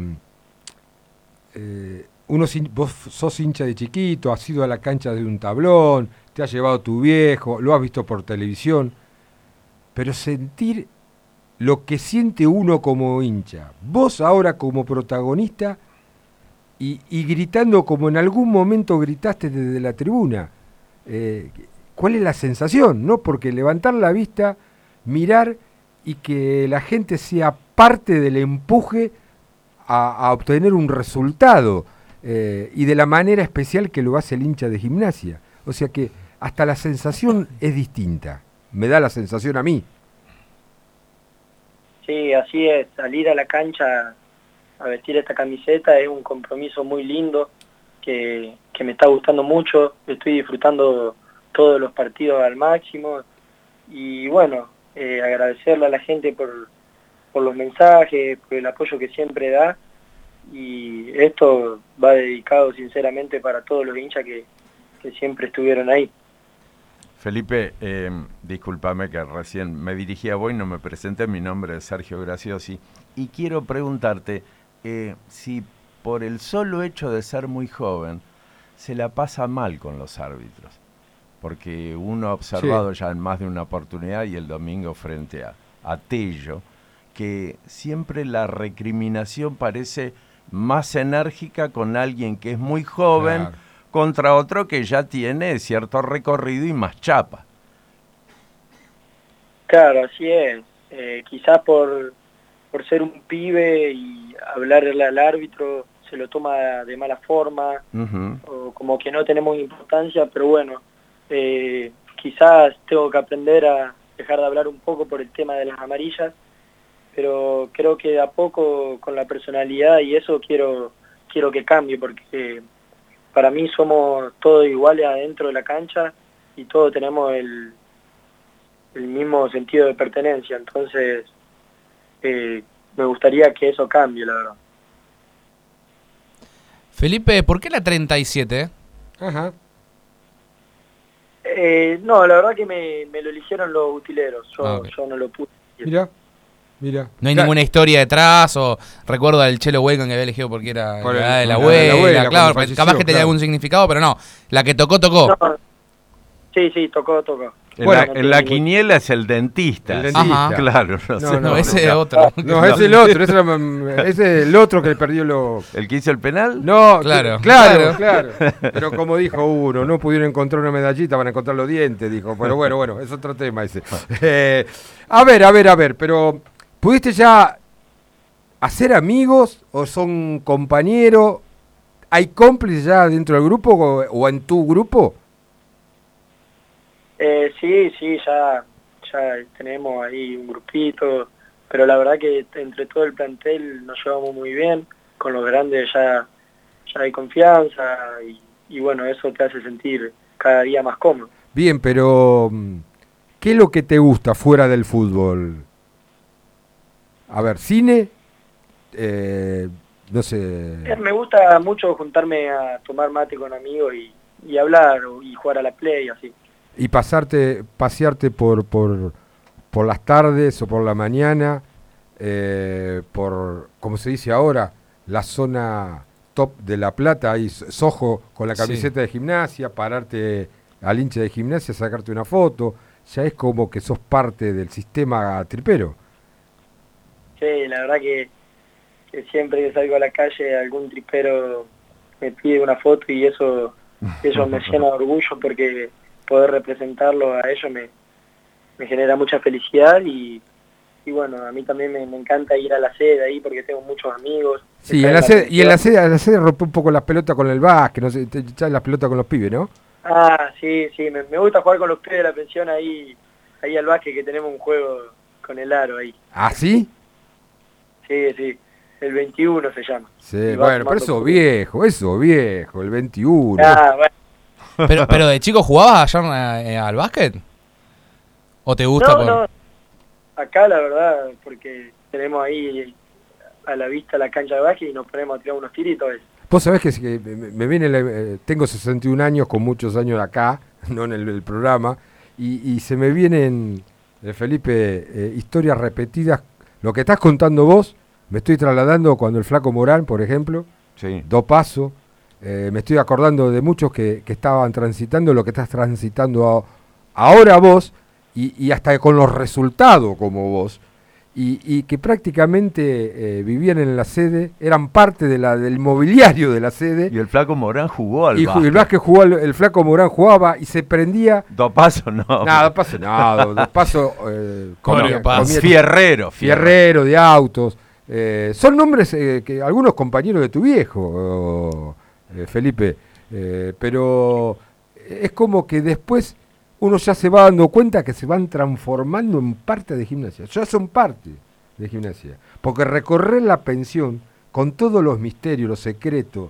Speaker 6: eh, uno vos sos hincha de chiquito, has ido a la cancha de un tablón, te ha llevado tu viejo, lo has visto por televisión, pero sentir lo que siente uno como hincha, vos ahora como protagonista y, gritando como en algún momento gritaste desde la tribuna, eh, ¿cuál es la sensación? ¿no? Porque levantar la vista, mirar y que la gente sea parte del empuje a, a obtener un resultado eh, y de la manera especial que lo hace el hincha de gimnasia. O sea que hasta la sensación es distinta. Me da la sensación a mí.
Speaker 13: Sí, así es, salir a la cancha a vestir esta camiseta es un compromiso muy lindo que, que me está gustando mucho, estoy disfrutando todos los partidos al máximo y bueno, eh, agradecerle a la gente por, por los mensajes, por el apoyo que siempre da y esto va dedicado sinceramente para todos los hinchas que, que siempre estuvieron ahí.
Speaker 3: Felipe, eh, discúlpame que recién me dirigí a vos y no me presenté, mi nombre es Sergio Graciosi, y quiero preguntarte eh, si por el solo hecho de ser muy joven se la pasa mal con los árbitros, porque uno ha observado ya en más de una oportunidad y el domingo frente a, a Tello, que siempre la recriminación parece más enérgica con alguien que es muy joven
Speaker 6: Claro.
Speaker 3: Contra otro que ya tiene cierto recorrido y más chapa.
Speaker 13: Claro, así es. Eh, quizás por, por ser un pibe y hablarle al árbitro se lo toma de mala forma o como que no tenemos importancia, pero bueno, eh, quizás tengo que aprender a dejar de hablar un poco por el tema de las amarillas, pero creo que de a poco con la personalidad y eso quiero quiero que cambie porque para mí somos todos iguales adentro de la cancha y todos tenemos el, el mismo sentido de pertenencia, entonces eh, me gustaría que eso cambie, la verdad.
Speaker 7: Felipe, ¿por qué la 37?
Speaker 6: Ajá.
Speaker 13: Eh, no, la verdad que me, me lo eligieron los utileros, yo,
Speaker 7: Ah,
Speaker 13: yo no lo puse.
Speaker 6: Mira, mira.
Speaker 7: No hay ninguna historia detrás o recuerdo al Chelo Huecan que había elegido porque era
Speaker 6: Por el-
Speaker 7: de la
Speaker 6: la
Speaker 7: abuela, claro, capaz que
Speaker 6: falleció,
Speaker 7: tenía
Speaker 6: claro.
Speaker 7: algún significado, pero no, la que tocó, tocó.
Speaker 13: No, sí, sí, tocó, tocó.
Speaker 3: En,
Speaker 6: Bueno,
Speaker 3: la, en quiniela es el dentista.
Speaker 6: El dentista.
Speaker 7: Ajá.
Speaker 3: Claro, no,
Speaker 6: No,
Speaker 3: sé,
Speaker 7: No,
Speaker 6: no,
Speaker 7: ese es otro.
Speaker 6: No, ese es el otro, ese, era- ese es el otro que perdió lo...
Speaker 3: ¿El que hizo el penal?
Speaker 6: No,
Speaker 7: Claro,
Speaker 6: que- claro,
Speaker 7: claro.
Speaker 6: claro. Pero como dijo uno, no pudieron encontrar una medallita, van a encontrar los dientes, dijo. Pero bueno, bueno, es otro tema ese. Eh, a ver, a ver, a ver, pero ¿pudiste ya hacer amigos o son compañeros? ¿Hay cómplices ya dentro del grupo o, o en tu grupo?
Speaker 13: Eh, sí, sí, ya, ya tenemos ahí un grupito, pero la verdad que entre todo el plantel nos llevamos muy bien, con los grandes ya, ya hay confianza y, y bueno, eso te hace sentir cada día más cómodo.
Speaker 6: Bien, pero mm, ¿qué es lo que te gusta fuera del fútbol? A ver, cine, eh, no sé.
Speaker 13: Eh, Me gusta mucho juntarme a tomar mate con amigos y, y hablar o- y jugar a la play así.
Speaker 6: y pasarte, pasearte por, por, por las tardes o por la mañana, eh, por, como se dice ahora, la zona top de La Plata, ahí S- Sojo con la
Speaker 7: Sí.
Speaker 6: camiseta de gimnasia, pararte al hincha de gimnasia, sacarte una foto, ya es como que sos parte del sistema tripero.
Speaker 13: Sí, la verdad que, que siempre que salgo a la calle algún tripero me pide una foto y eso, eso me llena de orgullo porque poder representarlo a ellos me, me genera mucha felicidad y, y bueno, a mí también me, me encanta ir a la sede ahí porque tengo muchos amigos.
Speaker 6: Sí, en la sede, y en la sede, en la sede rompe un poco las pelotas con el básquet, no sé, te echás las pelotas con los pibes, ¿no?
Speaker 13: Ah, sí, sí, me, me gusta jugar con los pibes de la pensión ahí, ahí al básquet que tenemos un juego con el aro ahí.
Speaker 6: ¿Ah, sí?
Speaker 13: Sí, sí, el 21 se llama.
Speaker 6: Sí, bueno, pero eso viejo, eso viejo, el 21.
Speaker 13: Ah, bueno.
Speaker 7: Pero, pero de chico jugabas allá eh, al básquet? ¿O te gusta?
Speaker 13: No,
Speaker 7: por-
Speaker 13: no. Acá la verdad, porque tenemos ahí a la vista la cancha de básquet y nos ponemos a tirar unos tiritos.
Speaker 6: Vos sabés que, me, viene, la- eh, tengo 61 años con muchos años acá, no en el, el programa, y, y se me vienen, eh, Felipe, eh, historias repetidas. Lo que estás contando vos, me estoy trasladando cuando el flaco Morán, por ejemplo,
Speaker 3: Sí.
Speaker 6: do paso, eh, me estoy acordando de muchos que, que estaban transitando lo que estás transitando a- ahora vos, y, y hasta con los resultados como vos, y, y que prácticamente eh, vivían en la sede, eran parte de la, del mobiliario de la sede.
Speaker 3: Y el flaco Morán jugó al
Speaker 6: y el
Speaker 3: básquet.
Speaker 6: básquet jugó, al- el flaco Morán jugaba y se prendía.
Speaker 3: Do paso no.
Speaker 6: Nada, do paso no, do, do paso. eh,
Speaker 3: Corio Paso. Fierrero,
Speaker 6: Fierrero de autos. Eh, son nombres eh, que algunos compañeros de tu viejo, eh, Felipe, eh, pero es como que después uno ya se va dando cuenta que se van transformando en parte de gimnasia. Ya son parte de gimnasia. Porque recorrer la pensión con todos los misterios, los secretos,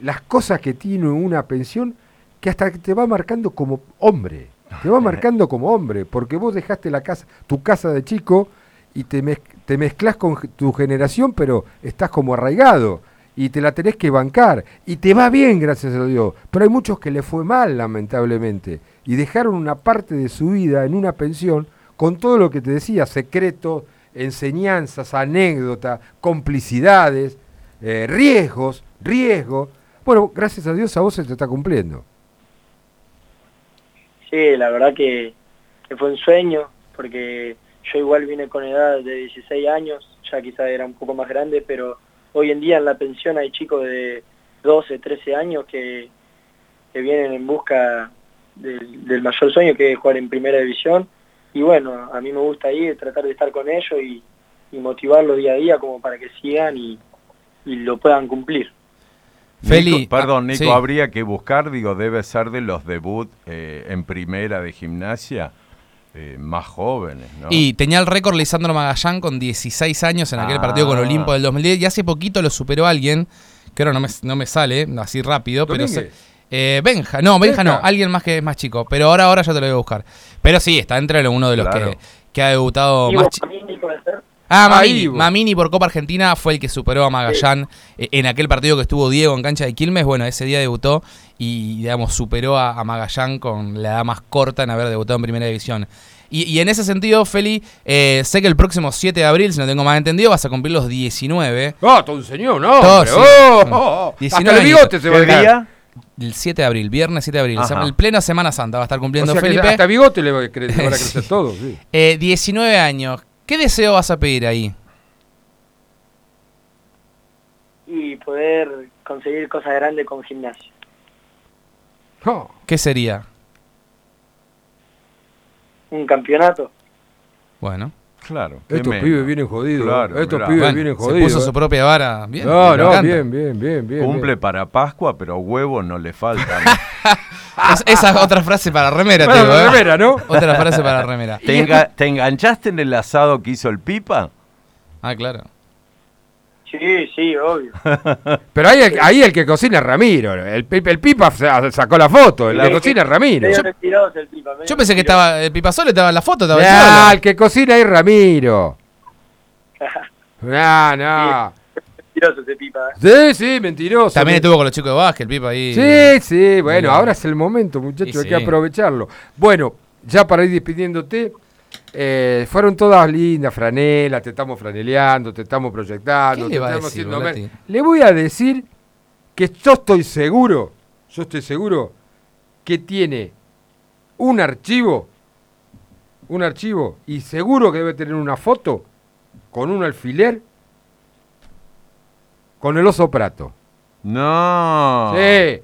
Speaker 6: las cosas que tiene una pensión, que hasta que te va marcando como hombre. Te va marcando como hombre, porque vos dejaste la casa, tu casa de chico y te, te mezclas con tu generación, pero estás como arraigado y te la tenés que bancar y te va bien, gracias a Dios. Pero hay muchos que le fue mal, lamentablemente, y dejaron una parte de su vida en una pensión con todo lo que te decía, secretos, enseñanzas, anécdotas, complicidades, eh, riesgos, riesgos. Bueno, gracias a Dios a vos se te está cumpliendo.
Speaker 13: Sí, la verdad que fue un sueño, porque yo igual vine con edad de 16 años, ya quizá era un poco más grande, pero hoy en día en la pensión hay chicos de 12, 13 años que, que vienen en busca del, del mayor sueño, que es jugar en primera división. Y bueno, a mí me gusta ir, tratar de estar con ellos y, y motivarlos día a día como para que sigan y, y lo puedan cumplir.
Speaker 7: Feli,
Speaker 3: Nico- perdón,
Speaker 7: ah,
Speaker 3: Nico,
Speaker 7: sí.
Speaker 3: habría que buscar, digo, debe ser de los debut eh, en primera de gimnasia eh, más jóvenes, ¿no?
Speaker 7: Y tenía el récord Lisandro Magallán con 16 años en aquel
Speaker 3: Ah.
Speaker 7: partido con Olimpo del 2010 y hace poquito lo superó alguien, que ahora no me, no me sale así rápido, pero se- eh, Benja, no, Benja, no, alguien más que es más chico, pero ahora ahora ya te lo voy a buscar. Pero sí, está entre uno de los
Speaker 3: Claro.
Speaker 7: que, que ha debutado más chi-
Speaker 13: Mamini, puede ser.
Speaker 7: Ah, Mamini. Mamini por Copa Argentina fue el que superó a Magallán eh, en aquel partido que estuvo Diego en cancha de Quilmes. Bueno, ese día debutó y, digamos, superó a, a Magallán con la edad más corta en haber debutado en Primera División. Y, y en ese sentido, Feli, eh, sé que el próximo 7 de abril, si no tengo mal entendido, vas a cumplir los 19.
Speaker 6: ¡Ah, todo un señor, no!
Speaker 7: Todo, sí.
Speaker 6: ¡Oh! Oh, oh!
Speaker 7: 19
Speaker 6: Hasta el bigote se va a
Speaker 3: ¿Qué
Speaker 6: dejar.
Speaker 3: día?
Speaker 7: El 7 de abril, viernes 7 de abril.
Speaker 3: Ajá.
Speaker 7: El pleno Semana Santa va a estar
Speaker 6: O
Speaker 7: cumpliendo
Speaker 6: sea que
Speaker 7: Felipe.
Speaker 6: hasta bigote le va a cre- le van a crecer
Speaker 7: Sí.
Speaker 6: todo, sí.
Speaker 7: Eh, 19 años. ¿Qué deseo vas a pedir ahí?
Speaker 13: Y poder conseguir cosas grandes con gimnasio.
Speaker 6: Oh,
Speaker 7: ¿Qué sería?
Speaker 13: Un campeonato.
Speaker 7: Bueno.
Speaker 3: Claro.
Speaker 6: estos
Speaker 3: menos.
Speaker 6: pibes vienen jodidos.
Speaker 3: Claro,
Speaker 6: estos
Speaker 3: mirá.
Speaker 6: pibes
Speaker 7: Bueno,
Speaker 6: vienen
Speaker 7: se
Speaker 6: jodidos.
Speaker 7: puso
Speaker 6: eh.
Speaker 7: su propia vara. Bien,
Speaker 6: no, no, bien, bien, bien, bien.
Speaker 3: Cumple
Speaker 6: bien.
Speaker 3: para Pascua, pero huevos no le faltan.
Speaker 7: Es- esa es otra frase para remera,
Speaker 6: Bueno,
Speaker 7: digo, ¿eh?
Speaker 6: remera, ¿no?
Speaker 7: Otra frase para remera.
Speaker 3: ¿Te, enga- te enganchaste en el asado que hizo el Pipa?
Speaker 7: Ah, claro.
Speaker 13: Sí, sí, obvio.
Speaker 6: Pero ahí, el- ahí el que cocina es Ramiro. El, el Pipa sa- sacó la foto. El que cocina es Ramiro.
Speaker 13: El pipa.
Speaker 7: Yo pensé que estaba el Pipasol estaba en la foto, estaba
Speaker 6: Ah,
Speaker 7: solo.
Speaker 6: el que cocina es Ramiro. No, no.
Speaker 13: mentiroso ese pipa. ¿eh?
Speaker 6: Sí, sí, mentiroso.
Speaker 7: También estuvo con los chicos de básquet, el Pipa ahí.
Speaker 6: Sí, sí, bueno, ahora es el momento, muchachos, hay que aprovecharlo. Bueno, ya para ir despidiéndote, eh, fueron todas lindas, franela, te estamos franeleando, te estamos proyectando,
Speaker 7: ¿Qué
Speaker 6: te
Speaker 7: le va a
Speaker 6: estamos
Speaker 7: decir,
Speaker 6: haciendo? Le voy a decir que yo estoy seguro, yo estoy seguro que tiene un archivo, un archivo, y seguro que debe tener una foto con un alfiler con el oso prato.
Speaker 3: No.
Speaker 6: Sí,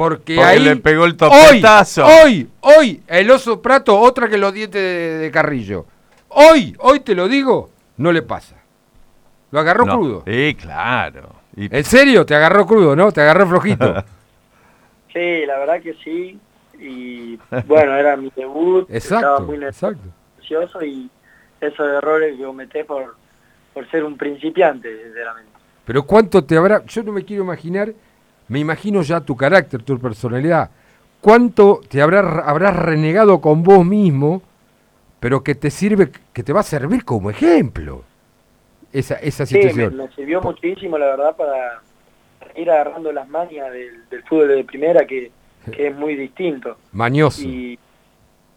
Speaker 6: porque,
Speaker 3: Porque
Speaker 6: ahí
Speaker 3: le pegó el topetazo.
Speaker 6: hoy, hoy, el oso prato, otra que los dientes de, de Carrillo. Hoy, hoy te lo digo, no le pasa. Lo agarró
Speaker 3: No.
Speaker 6: crudo.
Speaker 3: Sí, claro. Y-
Speaker 6: ¿En serio? Te agarró crudo, ¿no? Te agarró flojito.
Speaker 13: Sí, la verdad que sí. Y bueno, era mi debut. Estaba
Speaker 6: exacto,
Speaker 13: muy
Speaker 6: exacto.
Speaker 13: nervioso y esos errores que cometé por, por ser un principiante, sinceramente.
Speaker 6: Pero cuánto te habrá, yo no me quiero imaginar, me imagino ya tu carácter, tu personalidad, cuánto te habrá, habrás renegado con vos mismo, pero que te sirve, que te va a servir como ejemplo. esa, esa
Speaker 13: Sí, me,
Speaker 6: situación.
Speaker 13: me sirvió muchísimo, la verdad, para ir agarrando las manias del, del fútbol de primera, que, que es muy distinto.
Speaker 6: Mañoso.
Speaker 13: Y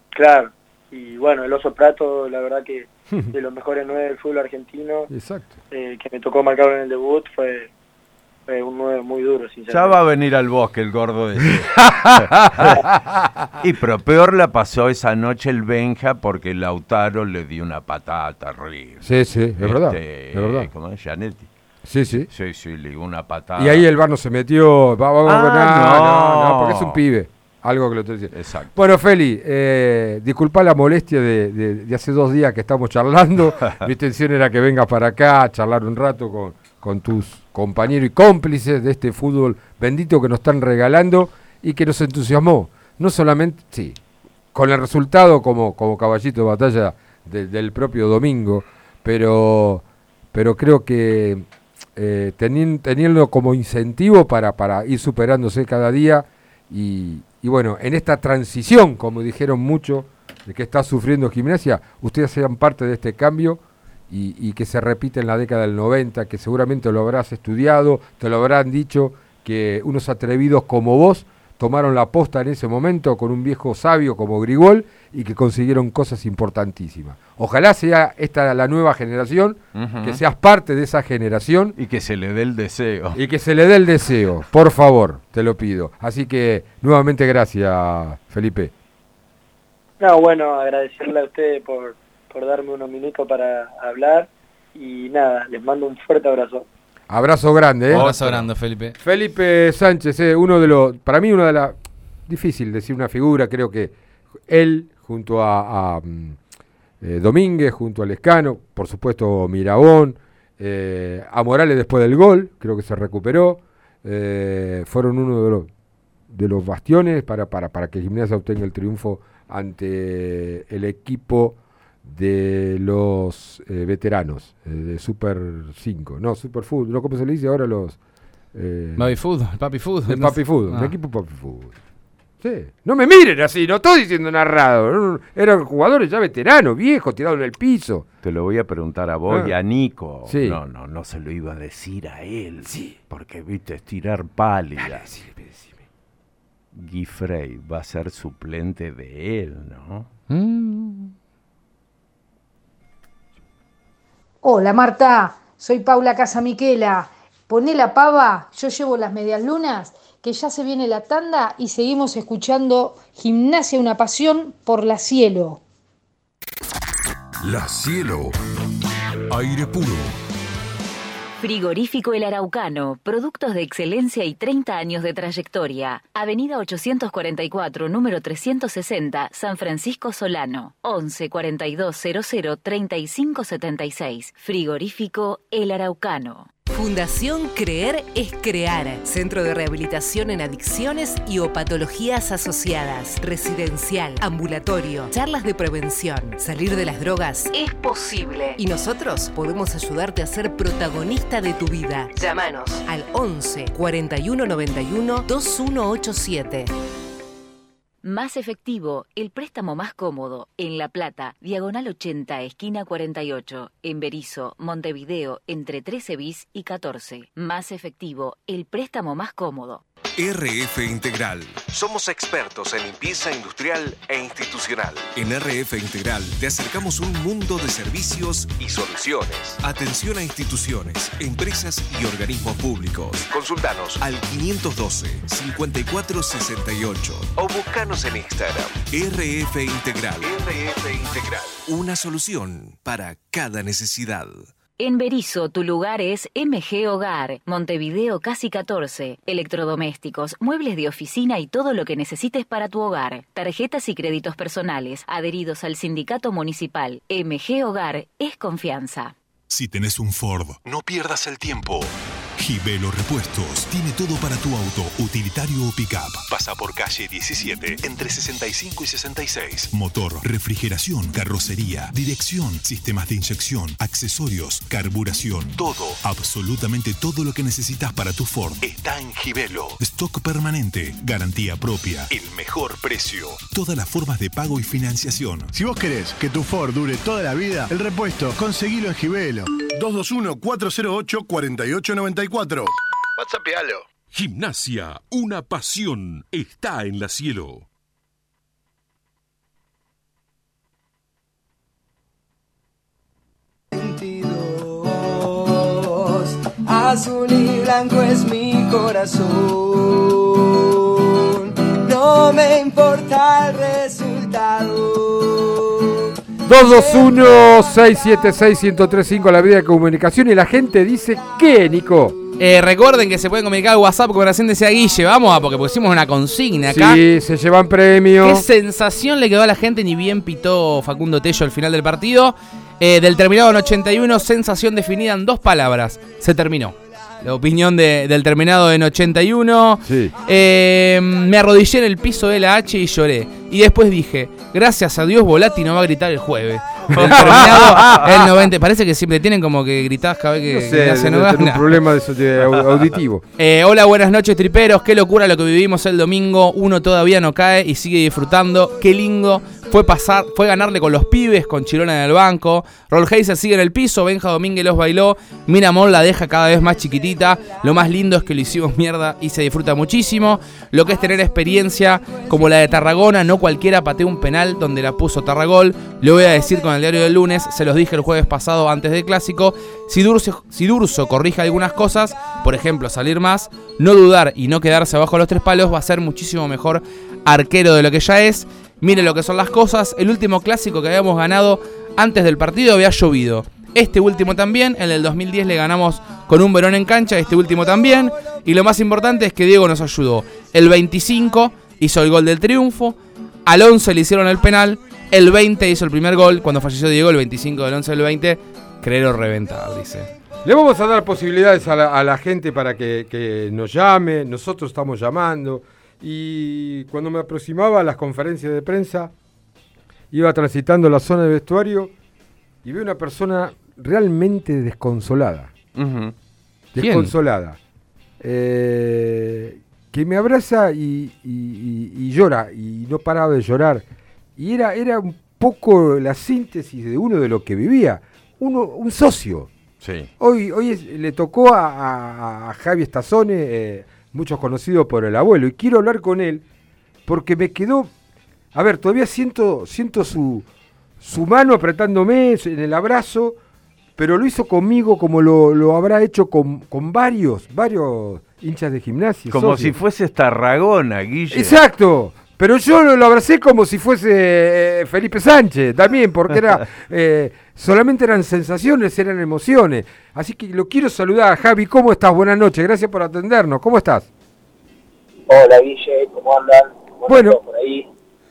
Speaker 13: claro, y bueno, el Oso Prato, la verdad que de los mejores nueve del fútbol argentino,
Speaker 6: Exacto.
Speaker 13: eh, que me tocó marcarlo en el debut, fue, un nueve muy duro,
Speaker 3: Ya va a venir al bosque el gordo ese. y pero peor la pasó esa noche el Benja porque Lautaro le dio una patada terrible.
Speaker 6: Sí, sí, es verdad,
Speaker 3: Este,
Speaker 6: es verdad.
Speaker 3: ¿Cómo es? Gianetti.
Speaker 6: Sí, sí.
Speaker 3: Sí, sí, le dio una patada.
Speaker 6: Y ahí el bar no se metió. Va, va, va,
Speaker 3: Ah,
Speaker 6: no, no,
Speaker 3: no.
Speaker 6: no, porque es un pibe. Algo que lo estoy diciendo.
Speaker 3: Exacto.
Speaker 6: Bueno, Feli, eh, disculpa la molestia de, de- de hace dos días que estamos charlando. Mi intención era que vengas para acá a charlar un rato con, con tus compañeros y cómplices de este fútbol bendito que nos están regalando y que nos entusiasmó. No solamente, sí, con el resultado como, como caballito de batalla de- del propio domingo, pero, pero creo que eh, teniendo como incentivo para, para ir superándose cada día y, y bueno, en esta transición, como dijeron mucho, de que está sufriendo gimnasia, ustedes sean parte de este cambio y, y que se repite en la década del 90, que seguramente lo habrás estudiado, te lo habrán dicho, que unos atrevidos como vos tomaron la posta en ese momento con un viejo sabio como Grigol y que consiguieron cosas importantísimas. Ojalá sea esta la nueva generación, que seas parte de esa generación
Speaker 3: Y que se le dé el deseo.
Speaker 6: y que se le dé el deseo, por favor, te lo pido. Así que nuevamente gracias, Felipe.
Speaker 13: No, bueno, agradecerle a ustedes por, por darme unos minutos para hablar y nada, les mando un fuerte abrazo.
Speaker 6: Abrazo grande, ¿eh?
Speaker 7: Abrazo grande, Felipe.
Speaker 6: Felipe Sánchez, eh, uno de los, para mí una de las, difícil decir una figura, creo que él junto a, a, mm, eh, Domínguez, junto a Lescano, por supuesto Mirabón, eh, a Morales después del gol, creo que se recuperó, eh, fueron uno de los, de los bastiones para, para, para que Gimnasia obtenga el triunfo ante el equipo de los eh, veteranos, eh, de Super 5, no, Super Food, no, ¿cómo se le dice ahora los... Eh,
Speaker 7: Baby Food, el Papi Food.
Speaker 6: el Papi. Food,
Speaker 7: Ah.
Speaker 6: un equipo Papi Food. Sí. No me miren así, no estoy diciendo narrado. Eran jugadores ya veteranos, viejos, tirados en el piso.
Speaker 3: Te lo voy a preguntar a vos
Speaker 6: Ah.
Speaker 3: y a Nico.
Speaker 6: Sí.
Speaker 3: No, no, no se lo iba a decir a él. Sí. Porque, viste, estirar pálida. Guifrey va a ser suplente de él, ¿no?
Speaker 7: Mm.
Speaker 8: Hola Marta, soy Paula Casamiquela. Poné la pava, yo llevo las medias lunas, que ya se viene la tanda y seguimos escuchando Gimnasia una pasión por la cielo.
Speaker 2: La Cielo. Aire puro.
Speaker 9: Frigorífico El Araucano, productos de excelencia y 30 años de trayectoria. Avenida 844, número 360, San Francisco Solano. 11 42 00 35 76. Frigorífico El Araucano.
Speaker 14: Fundación Creer es Crear, Centro de Rehabilitación en Adicciones y o Patologías Asociadas, Residencial, Ambulatorio, Charlas de Prevención, Salir de las Drogas es posible. Y nosotros podemos ayudarte a ser protagonista de tu vida. Llámanos al 11 41 91 2187.
Speaker 9: Más efectivo, el préstamo más cómodo. En La Plata, diagonal 80, esquina 48. En Berizo, Montevideo, entre 13 bis y 14. Más efectivo, el préstamo más cómodo.
Speaker 15: RF Integral. Somos expertos en limpieza industrial e institucional. En RF Integral te acercamos un mundo de servicios y soluciones. Atención a instituciones, empresas y organismos públicos. Consultanos al 512-5468 o buscanos en Instagram. RF Integral. RF Integral. Una solución para cada necesidad.
Speaker 9: En Berizo, tu lugar es MG Hogar, Montevideo Casi 14. Electrodomésticos, muebles de oficina y todo lo que necesites para tu hogar. Tarjetas y créditos personales, adheridos al sindicato municipal. MG Hogar es confianza.
Speaker 16: Si tenés un Ford, no pierdas el tiempo. Gibelo Repuestos tiene todo para tu auto, utilitario o pickup. Pasa por calle 17, entre 65 y 66. Motor, refrigeración, carrocería, dirección, sistemas de inyección, accesorios, carburación. Todo, absolutamente todo lo que necesitas para tu Ford está en Gibelo. Stock permanente, garantía propia, el mejor precio. Todas las formas de pago y financiación.
Speaker 17: Si vos querés que tu Ford dure toda la vida, el repuesto conseguilo en Gibelo.
Speaker 18: 221-408-4894.
Speaker 2: WhatsAppalo. Gimnasia, una pasión, está en la cielo.
Speaker 19: Azul y blanco es mi corazón. No me importa el resultado.
Speaker 6: 221-676-1035 la vida de comunicación y la gente dice que, Nico.
Speaker 7: Eh, recuerden que se pueden comunicar al WhatsApp, como recién decía Guille, vamos a, porque pusimos una consigna acá.
Speaker 6: Sí, se llevan premios.
Speaker 7: ¿Qué sensación le quedó a la gente? Ni bien pitó Facundo Tello al final del partido. Eh, del terminado en 81, sensación definida en dos palabras. Se terminó. La opinión de- del terminado en 81. Eh, me arrodillé en el piso de la H y lloré. Y después dije, gracias a Dios Volati no va a gritar el jueves. El terminado, el 90. Parece que siempre tienen como que gritás cada vez que,
Speaker 6: No
Speaker 7: que
Speaker 6: sé,
Speaker 7: hacen
Speaker 6: debe tener un problema de, auditivo.
Speaker 7: Eh, hola, buenas noches, triperos. Qué locura lo que vivimos el domingo. Uno todavía no cae y sigue disfrutando. Qué lindo fue pasar, fue ganarle con los pibes, con Chirona en el banco. Roll Heiser sigue en el piso. Benja Domínguez los bailó. Miramón la deja cada vez más chiquitita. Lo más lindo es que lo hicimos mierda y se disfruta muchísimo. Lo que es tener experiencia como la de Tarragona. No cualquiera pateó un penal donde la puso Tarragol. Lo voy a decir con el diario del lunes. Se los dije el jueves pasado antes del clásico. Si Durso, si Durso corrige algunas cosas, por ejemplo, salir más, no dudar y no quedarse abajo de los tres palos, va a ser muchísimo mejor arquero de lo que ya es. Mire lo que son las cosas. El último clásico que habíamos ganado antes del partido había llovido. Este último también, en el 2010 le ganamos con un Verón en cancha, este último también. Y lo más importante es que Diego nos ayudó. El 25 hizo el gol del triunfo, al 11 le hicieron el penal, el 20 hizo el primer gol, cuando falleció Diego, el 25 del 11 del 20, creer o reventar, dice.
Speaker 6: Le vamos a dar posibilidades a la, gente para que nos llame, nosotros estamos llamando. Y cuando me aproximaba a las conferencias de prensa, iba transitando la zona de vestuario y veo una persona realmente desconsolada. Desconsolada. Eh, que me abraza y, y- y- y llora, y no paraba de llorar. Y era, era un poco la síntesis de uno de lo que vivía. Uno, un socio.
Speaker 3: Sí.
Speaker 6: Hoy, hoy es- le tocó a, a- a Javi Estazone, eh, muchos conocidos por el abuelo, y quiero hablar con él porque me quedó. A ver, todavía siento, siento su, su mano apretándome en el abrazo, pero lo hizo conmigo como lo, lo habrá hecho con, con varios, varios hinchas de gimnasia.
Speaker 3: Como
Speaker 6: socios.
Speaker 3: si fuese Tarragona, Guille.
Speaker 6: Exacto. Pero yo lo, lo abracé como si fuese eh, Felipe Sánchez también, porque era eh, solamente eran sensaciones, eran emociones. Así que lo quiero saludar, Javi. ¿Cómo estás? Buenas noches, gracias por atendernos. ¿Cómo estás?
Speaker 17: Hola Guille, ¿cómo andan? ¿Cómo
Speaker 6: Bueno.
Speaker 17: por ahí?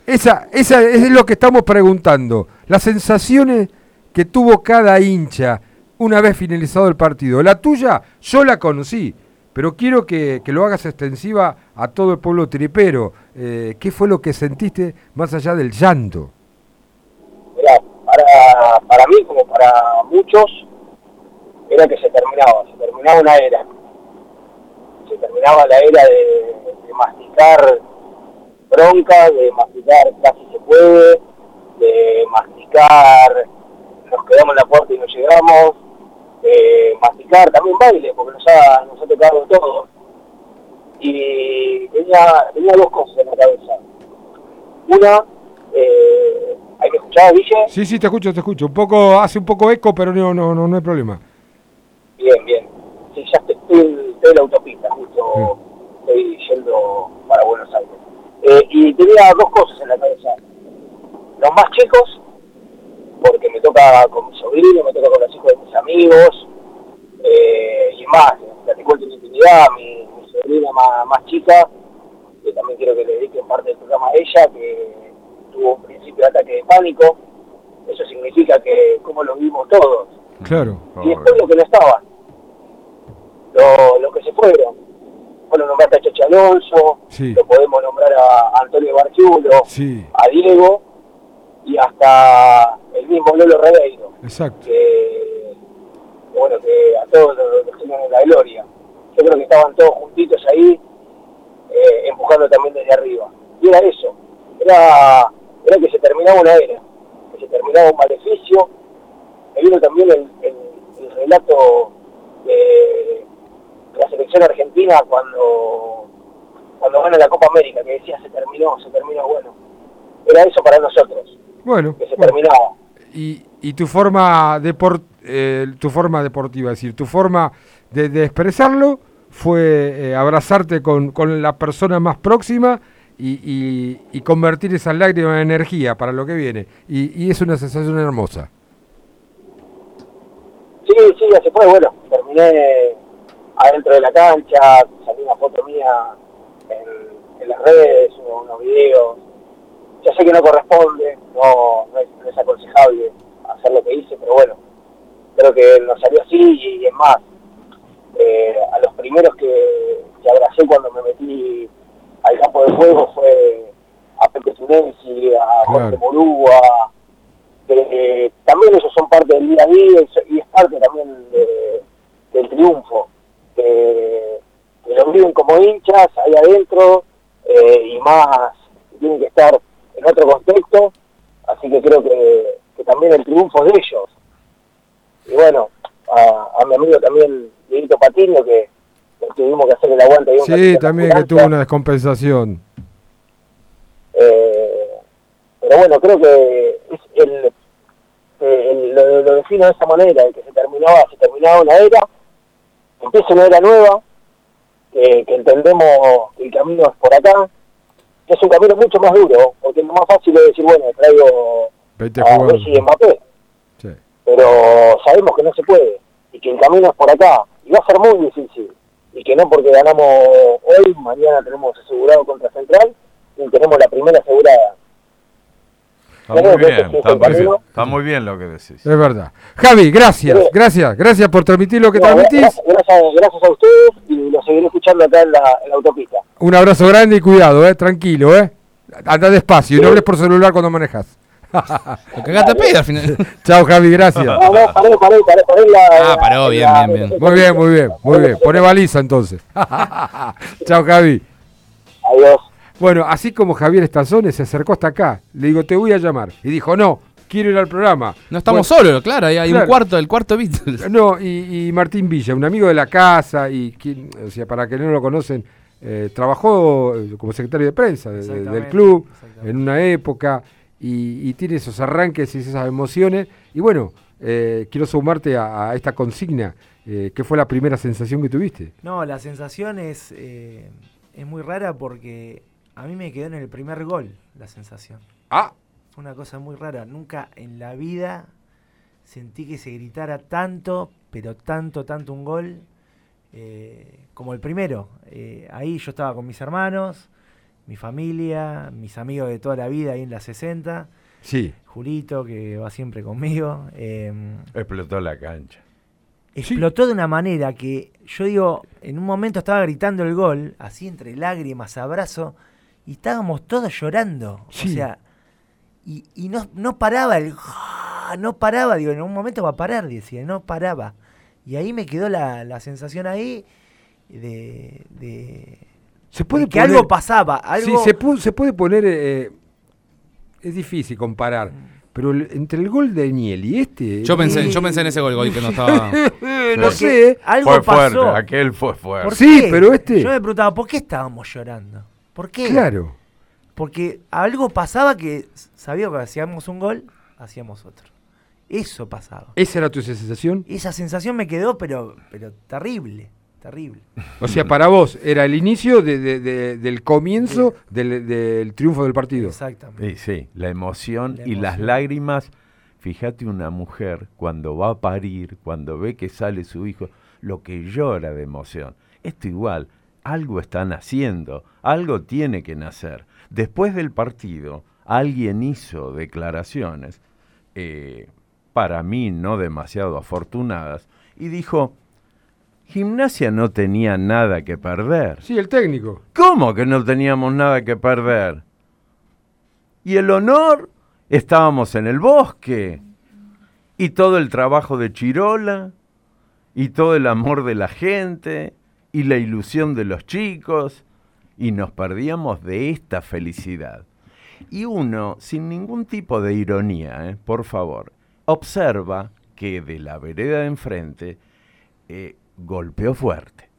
Speaker 6: Esa, esa es lo que estamos preguntando. Las sensaciones que tuvo cada hincha una vez finalizado el partido. La tuya, yo la conocí, pero quiero que, que lo hagas extensiva a todo el pueblo tripero. Eh, ¿Qué fue lo que sentiste más allá del llanto?
Speaker 17: Mirá, para, para mí, como para muchos, era que se terminaba, se terminaba una era. Se terminaba la era de, de masticar bronca, de masticar casi se puede, de masticar nos quedamos en la puerta y no llegamos, de masticar también baile, porque nos ha, nos ha tocado todo. Y tenía, tenía dos cosas en la cabeza. Una, eh, hay que escuchar, Guille.
Speaker 6: Sí, sí, te escucho, te escucho. Un poco, hace un poco eco, pero no, no, no, no hay problema.
Speaker 17: Bien, bien. Sí, ya estoy, estoy- estoy en la autopista, justo estoy yendo para Buenos Aires. Eh, y tenía dos cosas en la cabeza. Los más chicos, porque me toca con mi sobrino, me toca con los hijos de mis amigos, eh, y más, platicó de mi intimidad, mi, mi sobrina más, más chica, que también quiero que le dediquen parte del programa a ella, que tuvo un principio de ataque de pánico. Eso significa que, como lo vimos todos,
Speaker 6: Claro.
Speaker 17: y después lo que no estaban, lo, lo que se fueron. Bueno, nombraste a Chacha Alonso,
Speaker 6: Sí.
Speaker 17: lo podemos nombrar a Antonio Barciulo,
Speaker 6: Sí,
Speaker 17: a Diego y hasta el mismo Lolo Rebeiro,
Speaker 6: exacto.
Speaker 17: que, que bueno, que a todos los, los tienen en la gloria. Yo creo que estaban todos juntitos ahí, eh, empujando también desde arriba. Y era eso, era, era que se terminaba una era, que se terminaba un maleficio, me vino también el, el- el relato de la selección argentina cuando, cuando gana la Copa América, que decía se terminó, se terminó, bueno, era eso para nosotros,
Speaker 6: Bueno,
Speaker 17: que se
Speaker 6: bueno.
Speaker 17: terminaba.
Speaker 6: y, y tu forma depor- eh, tu forma deportiva, es decir, tu forma de, de expresarlo fue eh, abrazarte con, con la persona más próxima y, y- y convertir esas lágrimas en energía para lo que viene. Y, y es una sensación hermosa.
Speaker 17: Sí, sí, así fue, bueno, terminé adentro de la cancha, salí una foto mía en, en las redes, unos, unos videos. Ya sé que no corresponde, no, no, es, no es aconsejable hacer lo que hice, pero bueno, creo que nos salió así y, es más, eh, a los primeros que, que abracé cuando me metí al campo de juego fue a Pepe Tunesi, a Jorge
Speaker 6: Claro.
Speaker 17: Morúa, que eh, también ellos son parte del día a día y, es parte también de- del triunfo, que, que lo viven como hinchas ahí adentro eh, y más tienen que estar en otro contexto, así que creo que, que también el triunfo de ellos. Y bueno, a, a mi amigo también, Dieguito Patiño, que, que tuvimos que hacer el aguante
Speaker 6: Sí, también que tuvo una descompensación.
Speaker 17: Eh, pero bueno, creo que es el, eh, el- lo, lo defino de esa manera, de que se terminaba, se terminaba una era, empieza una era nueva, que, que entendemos que el camino es por acá, es un camino mucho más duro, porque lo más fácil es decir, bueno, traigo a. Messi y Mbappé,
Speaker 6: Sí.
Speaker 17: pero sabemos que no se puede, y que el camino es por acá, y va a ser muy difícil, y que no porque ganamos hoy, mañana tenemos asegurado contra Central, y tenemos la primera asegurada.
Speaker 3: Está muy bien, está muy bien,
Speaker 17: camino.
Speaker 3: está muy bien lo que decís.
Speaker 6: Es verdad. Javi, gracias, gracias, gracias por transmitir lo que
Speaker 17: No,
Speaker 6: transmitís.
Speaker 17: gracias, gracias, a ustedes y lo seguiré escuchando acá en la, en la autopista.
Speaker 6: Un abrazo grande y cuidado, eh, tranquilo, eh. Anda despacio y no hables por celular cuando manejas.
Speaker 7: Lo cagaste a pedo al final.
Speaker 6: Chao, Javi, gracias.
Speaker 17: No, no, paré, paré, paré, paré la...
Speaker 7: Ah, paró, bien,
Speaker 17: la-
Speaker 7: bien, bien.
Speaker 6: Muy bien, muy bien, muy bien. Pone baliza entonces. Chao, Javi.
Speaker 17: Adiós.
Speaker 6: Bueno, así como Javier Estanzones se acercó hasta acá, le digo, te voy a llamar. Y dijo, no, quiero ir al programa.
Speaker 7: No estamos
Speaker 6: Bueno,
Speaker 7: solos, claro, hay, hay
Speaker 6: claro.
Speaker 7: un cuarto, el cuarto Beatles.
Speaker 6: No, y, y Martín Villa, un amigo de la casa, y quien, o sea, para que no lo conocen, eh, trabajó eh, como secretario de prensa de- de- del club en una época, y, y tiene esos arranques y esas emociones. Y bueno, eh, quiero sumarte a, a esta consigna. Eh, ¿Qué fue la primera sensación que tuviste?
Speaker 20: No, la sensación es, eh, es muy rara porque a mí me quedó en el primer gol la sensación.
Speaker 6: Ah.
Speaker 20: Fue una cosa muy rara. Nunca en la vida sentí que se gritara tanto, pero tanto, tanto un gol eh, como el primero. Eh, ahí yo estaba con mis hermanos, mi familia, mis amigos de toda la vida ahí en la 60.
Speaker 6: Sí.
Speaker 20: Julito, que va siempre conmigo. em,
Speaker 3: Explotó la cancha.
Speaker 20: explotó de una manera que yo digo, en un momento estaba gritando el gol, así entre lágrimas, abrazo, y estábamos todos llorando.
Speaker 6: Sí.
Speaker 20: O sea, y, y no, no paraba el... No paraba, digo, en un momento va a parar, decía, no paraba. Y ahí me quedó la, la sensación ahí de, de,
Speaker 6: Se puede
Speaker 20: de que
Speaker 6: poner-
Speaker 20: algo pasaba. Algo,
Speaker 6: Sí, se, pu- se puede poner. eh, es difícil comparar. Pero el- entre el gol de Niel y este.
Speaker 7: Yo pensé, yo pensé en ese gol, gol que no estaba.
Speaker 6: no sé.
Speaker 20: algo
Speaker 3: Fue fuerte,
Speaker 20: pasó.
Speaker 3: aquel fue fuerte.
Speaker 20: ¿Por
Speaker 6: Sí,
Speaker 20: qué?
Speaker 6: pero este-
Speaker 20: Yo me preguntaba, ¿por qué estábamos llorando? ¿Por qué?
Speaker 6: Claro.
Speaker 20: Porque algo pasaba que sabía que hacíamos un gol, hacíamos otro. Eso pasaba.
Speaker 6: ¿Esa era tu sensación?
Speaker 20: Esa sensación me quedó, pero, pero terrible, terrible.
Speaker 6: O sea, para vos era el inicio de- de- de- del comienzo del, del triunfo del partido.
Speaker 20: Exactamente.
Speaker 3: Sí, sí, la emoción
Speaker 20: La
Speaker 3: y las
Speaker 20: emoción.
Speaker 3: lágrimas. Fíjate una mujer cuando va a parir, cuando ve que sale su hijo, lo que llora de emoción. Esto igual, algo están haciendo, algo tiene que nacer. Después del partido, alguien hizo declaraciones, eh, para mí no demasiado afortunadas, y dijo, Gimnasia no tenía nada que perder.
Speaker 6: Sí, el técnico.
Speaker 3: ¿Cómo que no teníamos nada que perder? Y el honor, estábamos en el bosque. Y todo el trabajo de Chirola, y todo el amor de la gente, y la ilusión de los chicos, y nos perdíamos de esta felicidad. Y uno, sin ningún tipo de ironía, ¿eh? por favor, observa que de la vereda de enfrente eh, golpeó fuerte.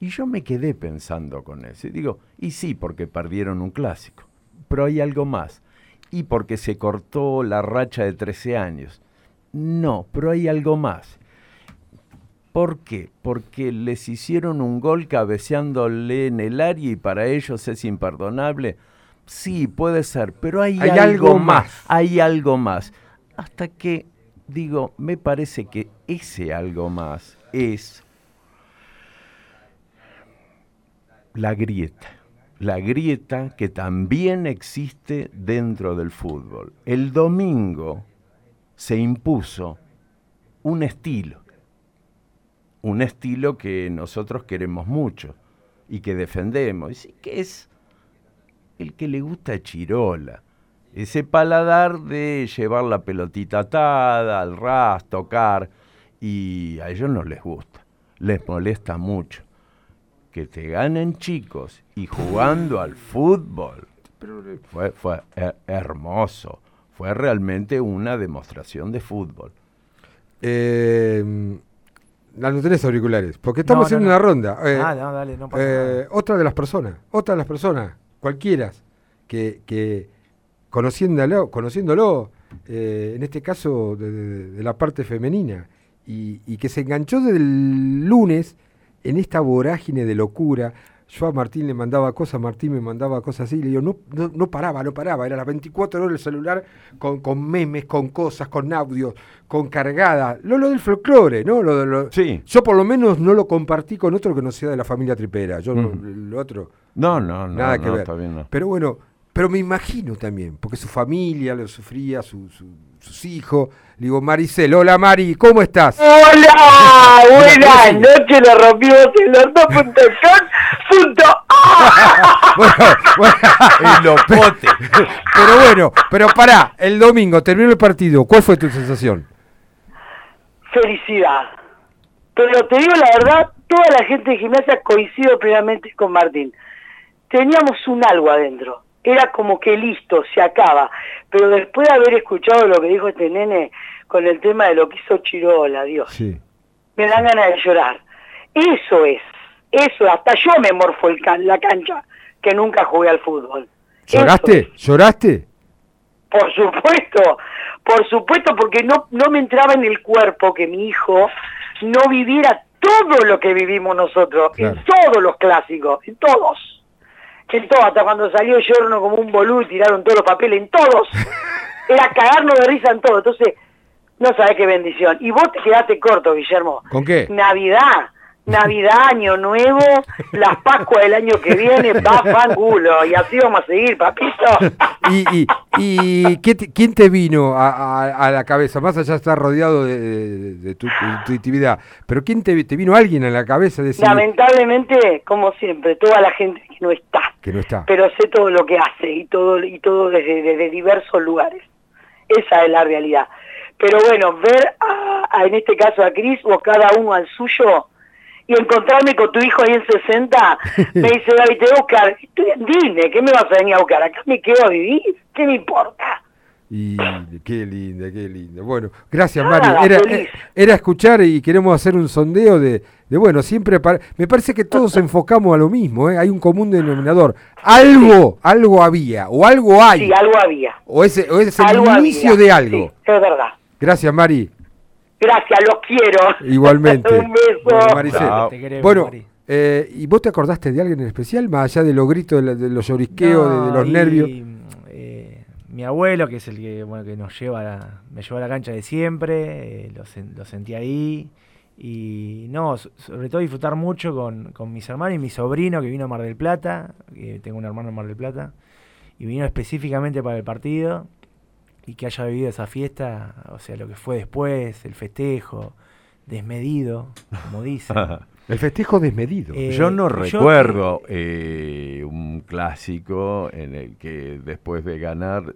Speaker 3: Y yo me quedé pensando con eso. Y digo, y sí, porque perdieron un clásico. Pero hay algo más. Y porque se cortó la racha de 13 años. No, pero hay algo más. ¿Por qué? Porque les hicieron un gol cabeceándole en el área y para ellos es imperdonable. Sí, puede ser, pero hay,
Speaker 6: Hay
Speaker 3: algo,
Speaker 6: algo
Speaker 3: más.
Speaker 6: más.
Speaker 3: Hay algo más. Hasta que, digo, me parece que ese algo más es la grieta. La grieta que también existe dentro del fútbol. El domingo se impuso un estilo. Un estilo que nosotros queremos mucho y que defendemos. Y sí que es el que le gusta a Chirola. Ese paladar de llevar la pelotita atada, al ras, tocar, y a ellos no les gusta, les molesta mucho. Que te ganen chicos y jugando al fútbol fue, fue her- hermoso, fue realmente una demostración de fútbol.
Speaker 6: Eh, la no tenés auriculares, porque estamos
Speaker 20: No, no,
Speaker 6: en una ronda. Eh,
Speaker 20: Ah, no, dale, no pasa
Speaker 6: eh, Otra de las personas, otra de las personas, cualquiera, que, que conociéndolo, conociéndolo eh, en este caso de, de- de la parte femenina, y, y que se enganchó desde el lunes en esta vorágine de locura. Yo a Martín le mandaba cosas, Martín me mandaba cosas así, y le digo, no, no, no paraba, no paraba, era las 24 horas el celular con, con memes, con cosas, con audios, con cargada. Lo, lo del folclore, ¿no? Lo, de lo- Yo por lo menos no lo compartí con otro que no sea de la familia tripera. Yo
Speaker 3: Mm.
Speaker 6: lo otro.
Speaker 3: No, no, no,
Speaker 6: Nada que ver.
Speaker 3: bien.
Speaker 6: Pero bueno, pero me imagino también, porque su familia lo sufría, su- su- sus hijos. Le digo, Maricel, hola Mari, ¿cómo estás?
Speaker 21: Hola, buenas noches, lo rompimos en punto
Speaker 6: bueno, bueno.
Speaker 3: El lopote.
Speaker 6: pero bueno, pero pará, el domingo terminó el partido, ¿cuál fue tu sensación?
Speaker 21: Felicidad. Pero te digo la verdad, toda la gente de gimnasia coincido plenamente con Martín. Teníamos un algo adentro. Era como que listo, se acaba. Pero después de haber escuchado lo que dijo este nene con el tema de lo que hizo Chirola, Dios,
Speaker 6: Sí.
Speaker 21: me dan ganas de llorar. Eso es, eso, hasta yo me morfo el can- la cancha, que nunca jugué al fútbol.
Speaker 6: ¿Lloraste? ¿Lloraste?
Speaker 21: Por supuesto, por supuesto, porque no, no me entraba en el cuerpo que mi hijo no viviera todo lo que vivimos nosotros, en todos los clásicos, en todos. En todos, hasta cuando salió Yorno como un boludo y tiraron todos los papeles, en todos. Era cagarnos de risa en todo. Entonces, no sabes qué bendición. Y vos te quedaste corto, Guillermo.
Speaker 6: ¿Con qué?
Speaker 21: Navidad, Navidad, Año Nuevo, las Pascuas del año que viene, va fangulo. Y así vamos a seguir, papito.
Speaker 6: ¿Y, y, y qué te- quién te vino a, a- a la cabeza? Más allá estar rodeado de, de- de tu intuitividad, pero ¿quién te, te vino alguien a la cabeza de decir
Speaker 21: Lamentablemente, como siempre, toda la gente que no está,
Speaker 6: que no está?
Speaker 21: pero sé todo lo que hace y todo y todo desde, desde diversos lugares. Esa es la realidad. Pero bueno, ver a, a, en este caso a Cris o cada uno al suyo y encontrarme con tu hijo ahí en 60, me dice David, te voy a buscar. Estoy en Disney, ¿qué me vas a venir a buscar? Acá me quedo a vivir, ¿qué me importa?
Speaker 6: Y qué linda, qué linda. Bueno, gracias
Speaker 21: Nada,
Speaker 6: Mari. Era,
Speaker 21: feliz.
Speaker 6: eh, era escuchar y queremos hacer un sondeo de, de bueno, siempre para- me parece que todos enfocamos a lo mismo, ¿eh? hay un común denominador. Algo, algo había, o algo hay.
Speaker 21: Sí, algo había.
Speaker 6: O ese, o ese es el
Speaker 21: Algo
Speaker 6: inicio
Speaker 21: había,
Speaker 6: de algo.
Speaker 21: sí, es verdad.
Speaker 6: Gracias, Mari.
Speaker 21: Gracias, los quiero.
Speaker 6: Igualmente.
Speaker 21: un beso.
Speaker 6: Bueno.
Speaker 20: Te queremos,
Speaker 6: Bueno,
Speaker 20: Mari.
Speaker 6: eh, ¿y vos te acordaste de alguien en especial, más allá de los gritos, de, la- de los llorisqueos, de- los
Speaker 20: y,
Speaker 6: nervios?
Speaker 20: eh, mi abuelo, que es el que, bueno, que nos lleva a la- me llevó a la cancha de siempre, eh, lo, sen- lo sentí ahí. Y no, so- sobre todo disfrutar mucho con, con mis hermanos y mi sobrino que vino a Mar del Plata, que tengo un hermano en Mar del Plata, y vino específicamente para el partido y que haya vivido esa fiesta, o sea, lo que fue después, el festejo, desmedido, como dicen.
Speaker 6: El festejo desmedido.
Speaker 20: Eh,
Speaker 3: Yo no
Speaker 20: yo-
Speaker 3: recuerdo eh, un clásico en el que después de ganar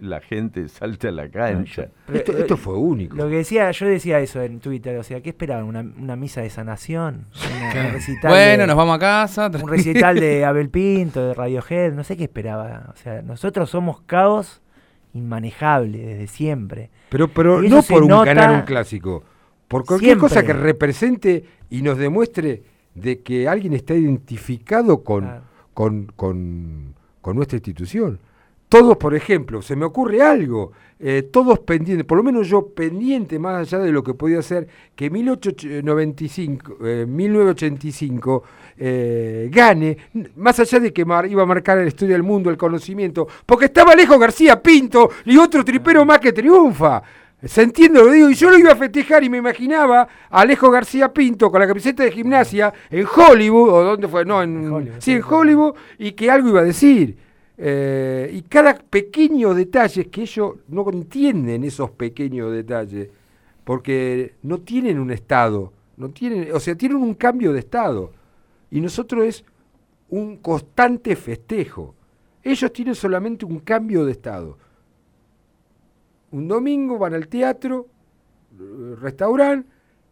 Speaker 3: la gente salte a la cancha.
Speaker 6: Esto, esto fue único.
Speaker 20: Lo que decía, yo decía eso en Twitter, o sea, ¿qué esperaban? ¿Una, una misa de sanación? Una- un recital
Speaker 7: Bueno,
Speaker 20: de-
Speaker 7: nos vamos a casa.
Speaker 20: Un recital de Abel Pinto, de Radiohead, no sé qué esperaba. O sea, nosotros somos caos inmanejable desde siempre.
Speaker 6: Pero, pero no por un ganar un clásico, por cualquier
Speaker 20: siempre.
Speaker 6: cosa que represente y nos demuestre de que alguien está identificado con, con, con- con nuestra institución. Todos, por ejemplo, se me ocurre algo, eh, todos pendientes, por lo menos yo pendiente más allá de lo que podía ser, que 1895, eh, 1985 eh, gane, más allá de que mar- iba a marcar la historia del mundo, el conocimiento, porque estaba Alejo García Pinto y otro tripero más que triunfa. ¿Se entiende lo digo? Y yo lo iba a festejar y me imaginaba a Alejo García Pinto con la camiseta de gimnasia en Hollywood, o dónde fue, no, en, sí, en Hollywood, y que algo iba a decir. Eh, y cada pequeño detalle, que ellos no entienden esos pequeños detalles, porque no tienen un estado, no tienen, o sea, tienen un cambio de estado. Y nosotros es un constante festejo. Ellos tienen solamente un cambio de estado. Un domingo van al teatro, eh, restaurante,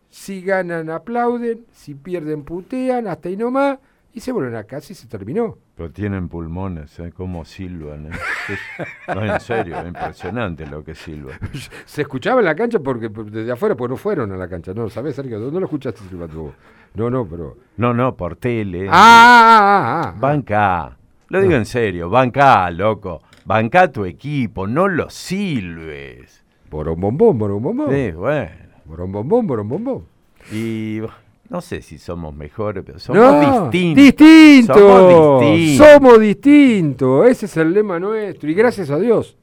Speaker 6: si ganan aplauden, si pierden putean, hasta ahí nomás, y se vuelven a casa y se terminó.
Speaker 3: Pero tienen pulmones, ¿eh? Como silban, ¿eh? Es- no, en serio, es impresionante lo que silban.
Speaker 6: Se escuchaba en la cancha porque por- desde afuera, pues no fueron a la cancha. No, ¿sabes, Sergio? ¿Dónde lo escuchaste silbando vos? No, no, pero...
Speaker 3: No, no, por tele.
Speaker 6: Ah, ah, ah, ah.
Speaker 3: Banca. Lo digo en serio, banca, loco. Banca tu equipo, no lo silbes.
Speaker 6: Borombombón, borombombón.
Speaker 3: Sí, bueno.
Speaker 6: Borombombón, borombombón.
Speaker 3: Y no sé si somos mejores, pero somos
Speaker 6: No,
Speaker 3: distintos.
Speaker 6: distinto.
Speaker 3: Somos distintos.
Speaker 6: Somos distintos. Ese es el lema nuestro. Y gracias a Dios.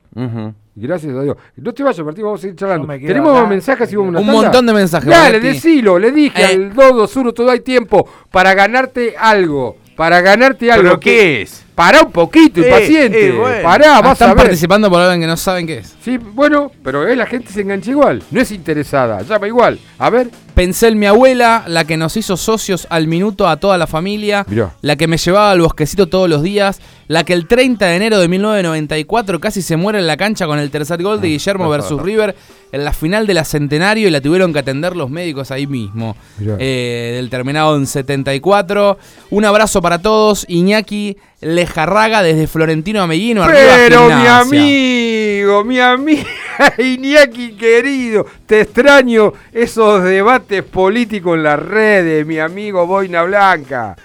Speaker 6: Gracias a Dios. No te vayas, Martín, vamos a seguir charlando. Tenemos
Speaker 20: acá,
Speaker 6: más mensajes y vamos a una
Speaker 7: Un
Speaker 6: tanda?
Speaker 7: montón de mensajes,
Speaker 6: Dale, decilo. Le dije
Speaker 7: Eh.
Speaker 6: al 221, todo hay tiempo para ganarte algo. Para ganarte algo.
Speaker 3: ¿Pero qué es?
Speaker 6: Pará un poquito,
Speaker 3: Eh,
Speaker 6: impaciente.
Speaker 3: eh, bueno.
Speaker 6: Pará,
Speaker 7: Ah,
Speaker 6: vas
Speaker 7: están
Speaker 6: a ver.
Speaker 7: participando por algo que no saben qué es.
Speaker 6: Sí, bueno, pero eh, la gente se engancha igual. No es interesada, llama igual. A ver.
Speaker 7: Pensé en mi abuela, la que nos hizo socios al minuto a toda la familia,
Speaker 6: Mirá.
Speaker 7: la que me llevaba al bosquecito todos los días, la que el 30 de enero de 1994 casi se muere en la cancha con el tercer gol de Guillermo versus River en la final de la Centenario y la tuvieron que atender los médicos ahí mismo. Eh, del terminado en 74. Un abrazo para todos. Iñaki Lejarraga desde Florentino Ameguino.
Speaker 6: Pero mi amigo, mi amiga Iñaki querido, te extraño esos debates políticos en las redes, mi amigo Boina Blanca.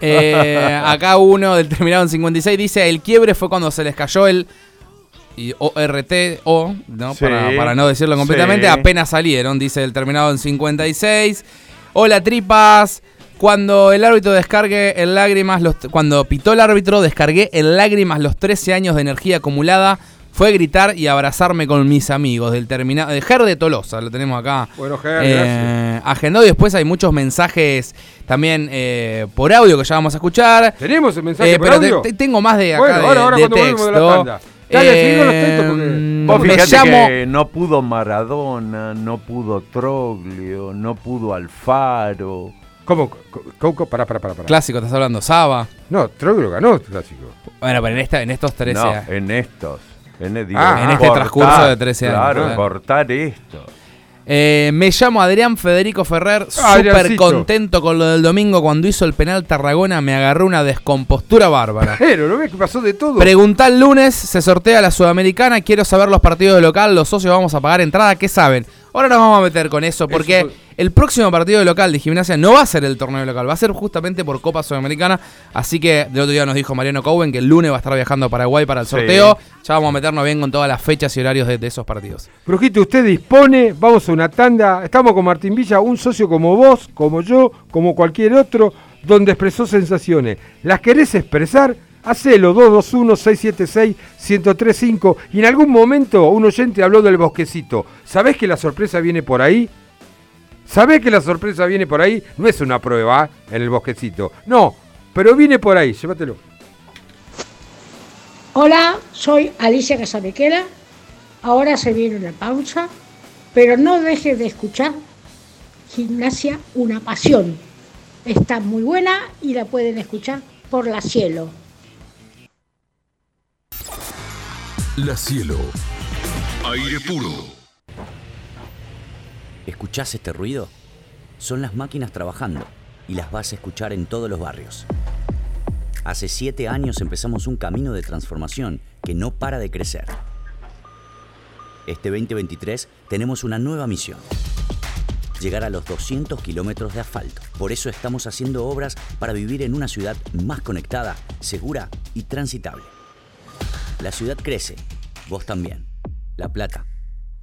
Speaker 7: Eh, acá uno del terminado en 56 dice, el quiebre fue cuando se les cayó el y ORTO, ¿no?
Speaker 3: Sí,
Speaker 7: para, para no decirlo completamente,
Speaker 3: sí.
Speaker 7: apenas salieron, dice el terminado en 56. Hola tripas, cuando el árbitro descargue en lágrimas, los, cuando pitó el árbitro, descargué en lágrimas los 13 años de energía acumulada. Fue gritar y abrazarme con mis amigos del terminado. De Ger de Tolosa, lo tenemos acá.
Speaker 6: Bueno, Ger,
Speaker 7: Eh, agendó y después hay muchos mensajes también eh, por audio que ya vamos a escuchar.
Speaker 6: ¿Tenemos el mensaje
Speaker 7: Eh,
Speaker 6: por
Speaker 7: pero
Speaker 6: audio?
Speaker 7: te- tengo más de acá
Speaker 6: Bueno,
Speaker 7: de,
Speaker 6: ahora, ahora
Speaker 7: de
Speaker 6: cuando volvemos de la
Speaker 7: texto.
Speaker 6: tanda. Dale, seguí con los textos porque-
Speaker 7: Eh,
Speaker 3: Vos
Speaker 7: me
Speaker 3: fíjate
Speaker 7: llamo
Speaker 3: que no pudo Maradona, no pudo Troglio, no pudo Alfaro.
Speaker 6: ¿Cómo? ¿Cómo? Pará, pará, pará. pará.
Speaker 7: clásico, estás hablando Saba.
Speaker 6: No, Troglio ganó el clásico.
Speaker 7: Bueno, pero en esta en estos 13
Speaker 3: No,
Speaker 7: años.
Speaker 3: en estos. En, digo,
Speaker 7: Ah, en este
Speaker 3: cortar,
Speaker 7: transcurso de 13 años,
Speaker 3: Claro,
Speaker 7: claro.
Speaker 3: cortar esto.
Speaker 7: Eh, me llamo Adrián Federico Ferrer, súper
Speaker 6: Adriancito.
Speaker 7: contento con lo del domingo cuando hizo el penal Tarragona, me agarró una descompostura bárbara.
Speaker 6: Pero, ¿no ves que pasó de todo?
Speaker 7: Preguntá el lunes, se sortea la Sudamericana, quiero saber los partidos de local, los socios vamos a pagar entrada, ¿qué saben? Ahora nos vamos a meter con eso porque
Speaker 6: Eso
Speaker 7: el próximo partido de local de gimnasia no va a ser el torneo local, va a ser justamente por Copa Sudamericana, así que del otro día nos dijo Mariano Cowen que el lunes va a estar viajando a Paraguay para el
Speaker 3: Sí.
Speaker 7: sorteo, ya vamos a meternos bien con todas las fechas y horarios de, de esos partidos.
Speaker 6: Brujito, usted dispone, vamos a una tanda. Estamos con Martín Villa, un socio como vos, como yo, como cualquier otro, donde expresó sensaciones. ¿Las querés expresar? Hacelo, 221-676-1035. Y en algún momento un oyente habló del bosquecito. ¿Sabés que la sorpresa viene por ahí? ¿Sabés que la sorpresa viene por ahí? No es una prueba ¿eh? en el bosquecito. No, pero viene por ahí. Llévatelo.
Speaker 22: Hola, soy Alicia Casabequera. Ahora se viene una pausa, pero no dejes de escuchar Gimnasia Una Pasión. Está muy buena y la pueden escuchar por la cielo.
Speaker 2: La Cielo. Aire puro.
Speaker 23: ¿Escuchás este ruido? Son las máquinas trabajando y las vas a escuchar en todos los barrios. Hace siete años empezamos un camino de transformación que no para de crecer. Este 2023 tenemos una nueva misión. Llegar a los 200 kilómetros de asfalto. Por eso estamos haciendo obras para vivir en una ciudad más conectada, segura y transitable. La ciudad crece, vos también. La Plata,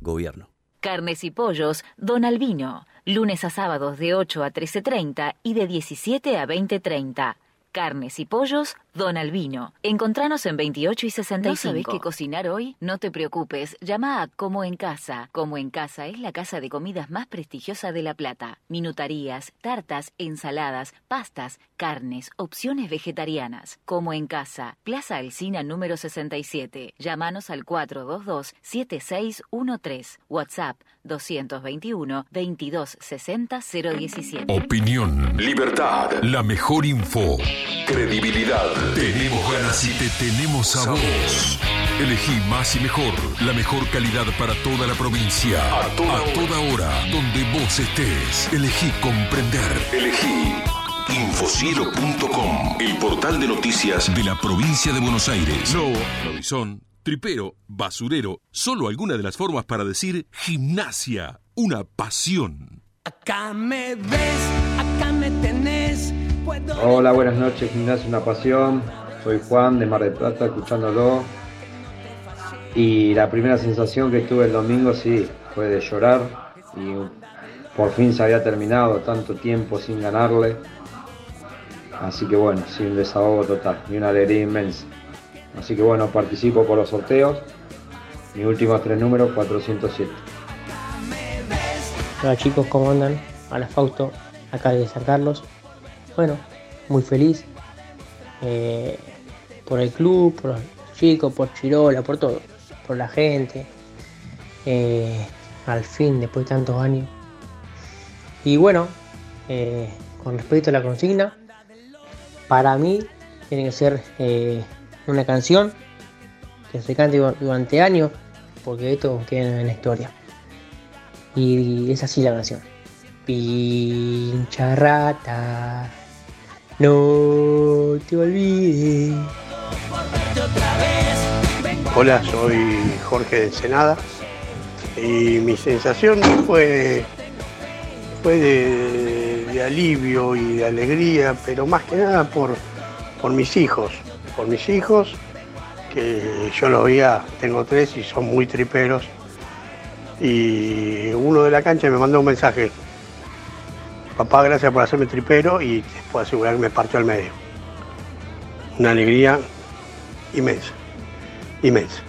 Speaker 23: gobierno.
Speaker 9: Carnes y pollos, Don Albino. Lunes a sábados de 8 a 13.30 y de 17 a 20.30. Carnes y pollos, Don Albino. Encontranos en 28 y 65. ¿No sabés qué cocinar hoy? No te preocupes, llama a Como en Casa. Como en Casa es la casa de comidas más prestigiosa de La Plata. Minutarías, tartas, ensaladas, pastas, carnes, opciones vegetarianas. Como en Casa, Plaza Alcina número 67. Llámanos al 422-7613. WhatsApp 221 2260 017.
Speaker 2: Opinión, libertad, la mejor info, credibilidad. Tenemos ganas y te tenemos a vos. Elegí más y mejor, la mejor calidad para toda la provincia. A toda, hora, donde vos estés. Elegí comprender. Elegí infocielo.com, el portal de noticias de la provincia de Buenos Aires. No, lobizón, tripero, basurero, solo alguna de las formas para decir gimnasia, una pasión.
Speaker 4: Acá me ves, acá me tenés. Puedo
Speaker 24: Hola, buenas noches, Gimnasia Una Pasión. Soy Juan de Mar del Plata, escuchándolo. Y la primera sensación que tuve el domingo, sí, fue de llorar. Y por fin se había terminado tanto tiempo sin ganarle. Así que bueno, sí, un desahogo total y una alegría inmensa. Así que bueno, participo por los sorteos. Mis últimos tres números, 407.
Speaker 25: Hola chicos, ¿cómo andan? Hola Fausto, acá de San Carlos. Bueno, muy feliz eh, por el club, por los chicos, por Chirola, por todo, por la gente. Eh, al fin, después de tantos años. Y bueno, eh, con respecto a la consigna, para mí tiene que ser una canción que se cante du- durante años, porque esto queda en la historia. Y es así la canción. Pincha rata, no te olvides.
Speaker 26: Hola, soy Jorge de Ensenada y mi sensación fue, fue de, de alivio y de alegría, pero más que nada por, por mis hijos, por mis hijos, que yo los veía, tengo tres y son muy triperos, y uno de la cancha me mandó un mensaje, papá, gracias por hacerme tripero y te puedo asegurar que me partió al medio. Una alegría inmensa inmensa.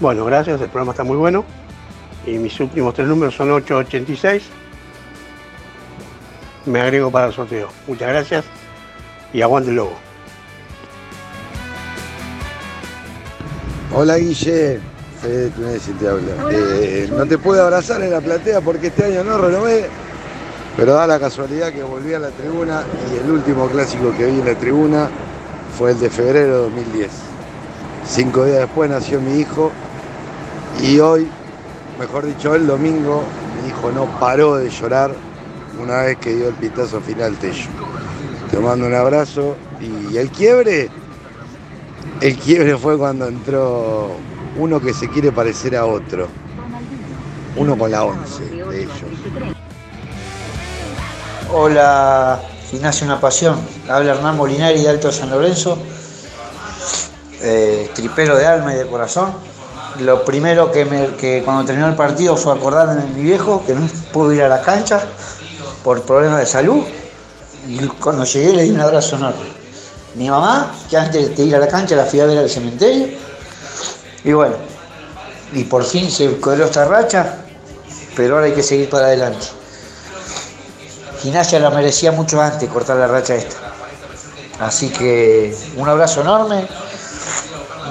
Speaker 26: Bueno, gracias, el programa está muy bueno. Y mis últimos tres números son 886. Me agrego para el sorteo. Muchas gracias y aguante el lobo.
Speaker 27: Hola Guille, Fede Tunesi te habla. Eh, no te pude abrazar en la platea porque este año no renové, pero da la casualidad que volví a la tribuna y el último clásico que vi en la tribuna fue el de febrero de 2010. Cinco días después nació mi hijo y hoy, mejor dicho, el domingo, mi hijo no paró de llorar una vez que dio el pitazo final Tello. Te mando un abrazo y el quiebre el quiebre fue cuando entró uno que se quiere parecer a otro. Uno con la 11 de ellos.
Speaker 28: Hola, Gimnasia Una Pasión. Habla Hernán Molinari de Alto San Lorenzo, eh, tripero de alma y de corazón. Lo primero que, me- que cuando terminó el partido fue acordarme de mi viejo, que no pudo ir a la cancha por problemas de salud. Y cuando llegué le di un abrazo enorme. Mi mamá, que antes de ir a la cancha la fui a ver al cementerio. Y bueno, y por fin se quebró esta racha, pero ahora hay que seguir para adelante. Gimnasia la merecía mucho antes cortar la racha esta. Así que un abrazo enorme.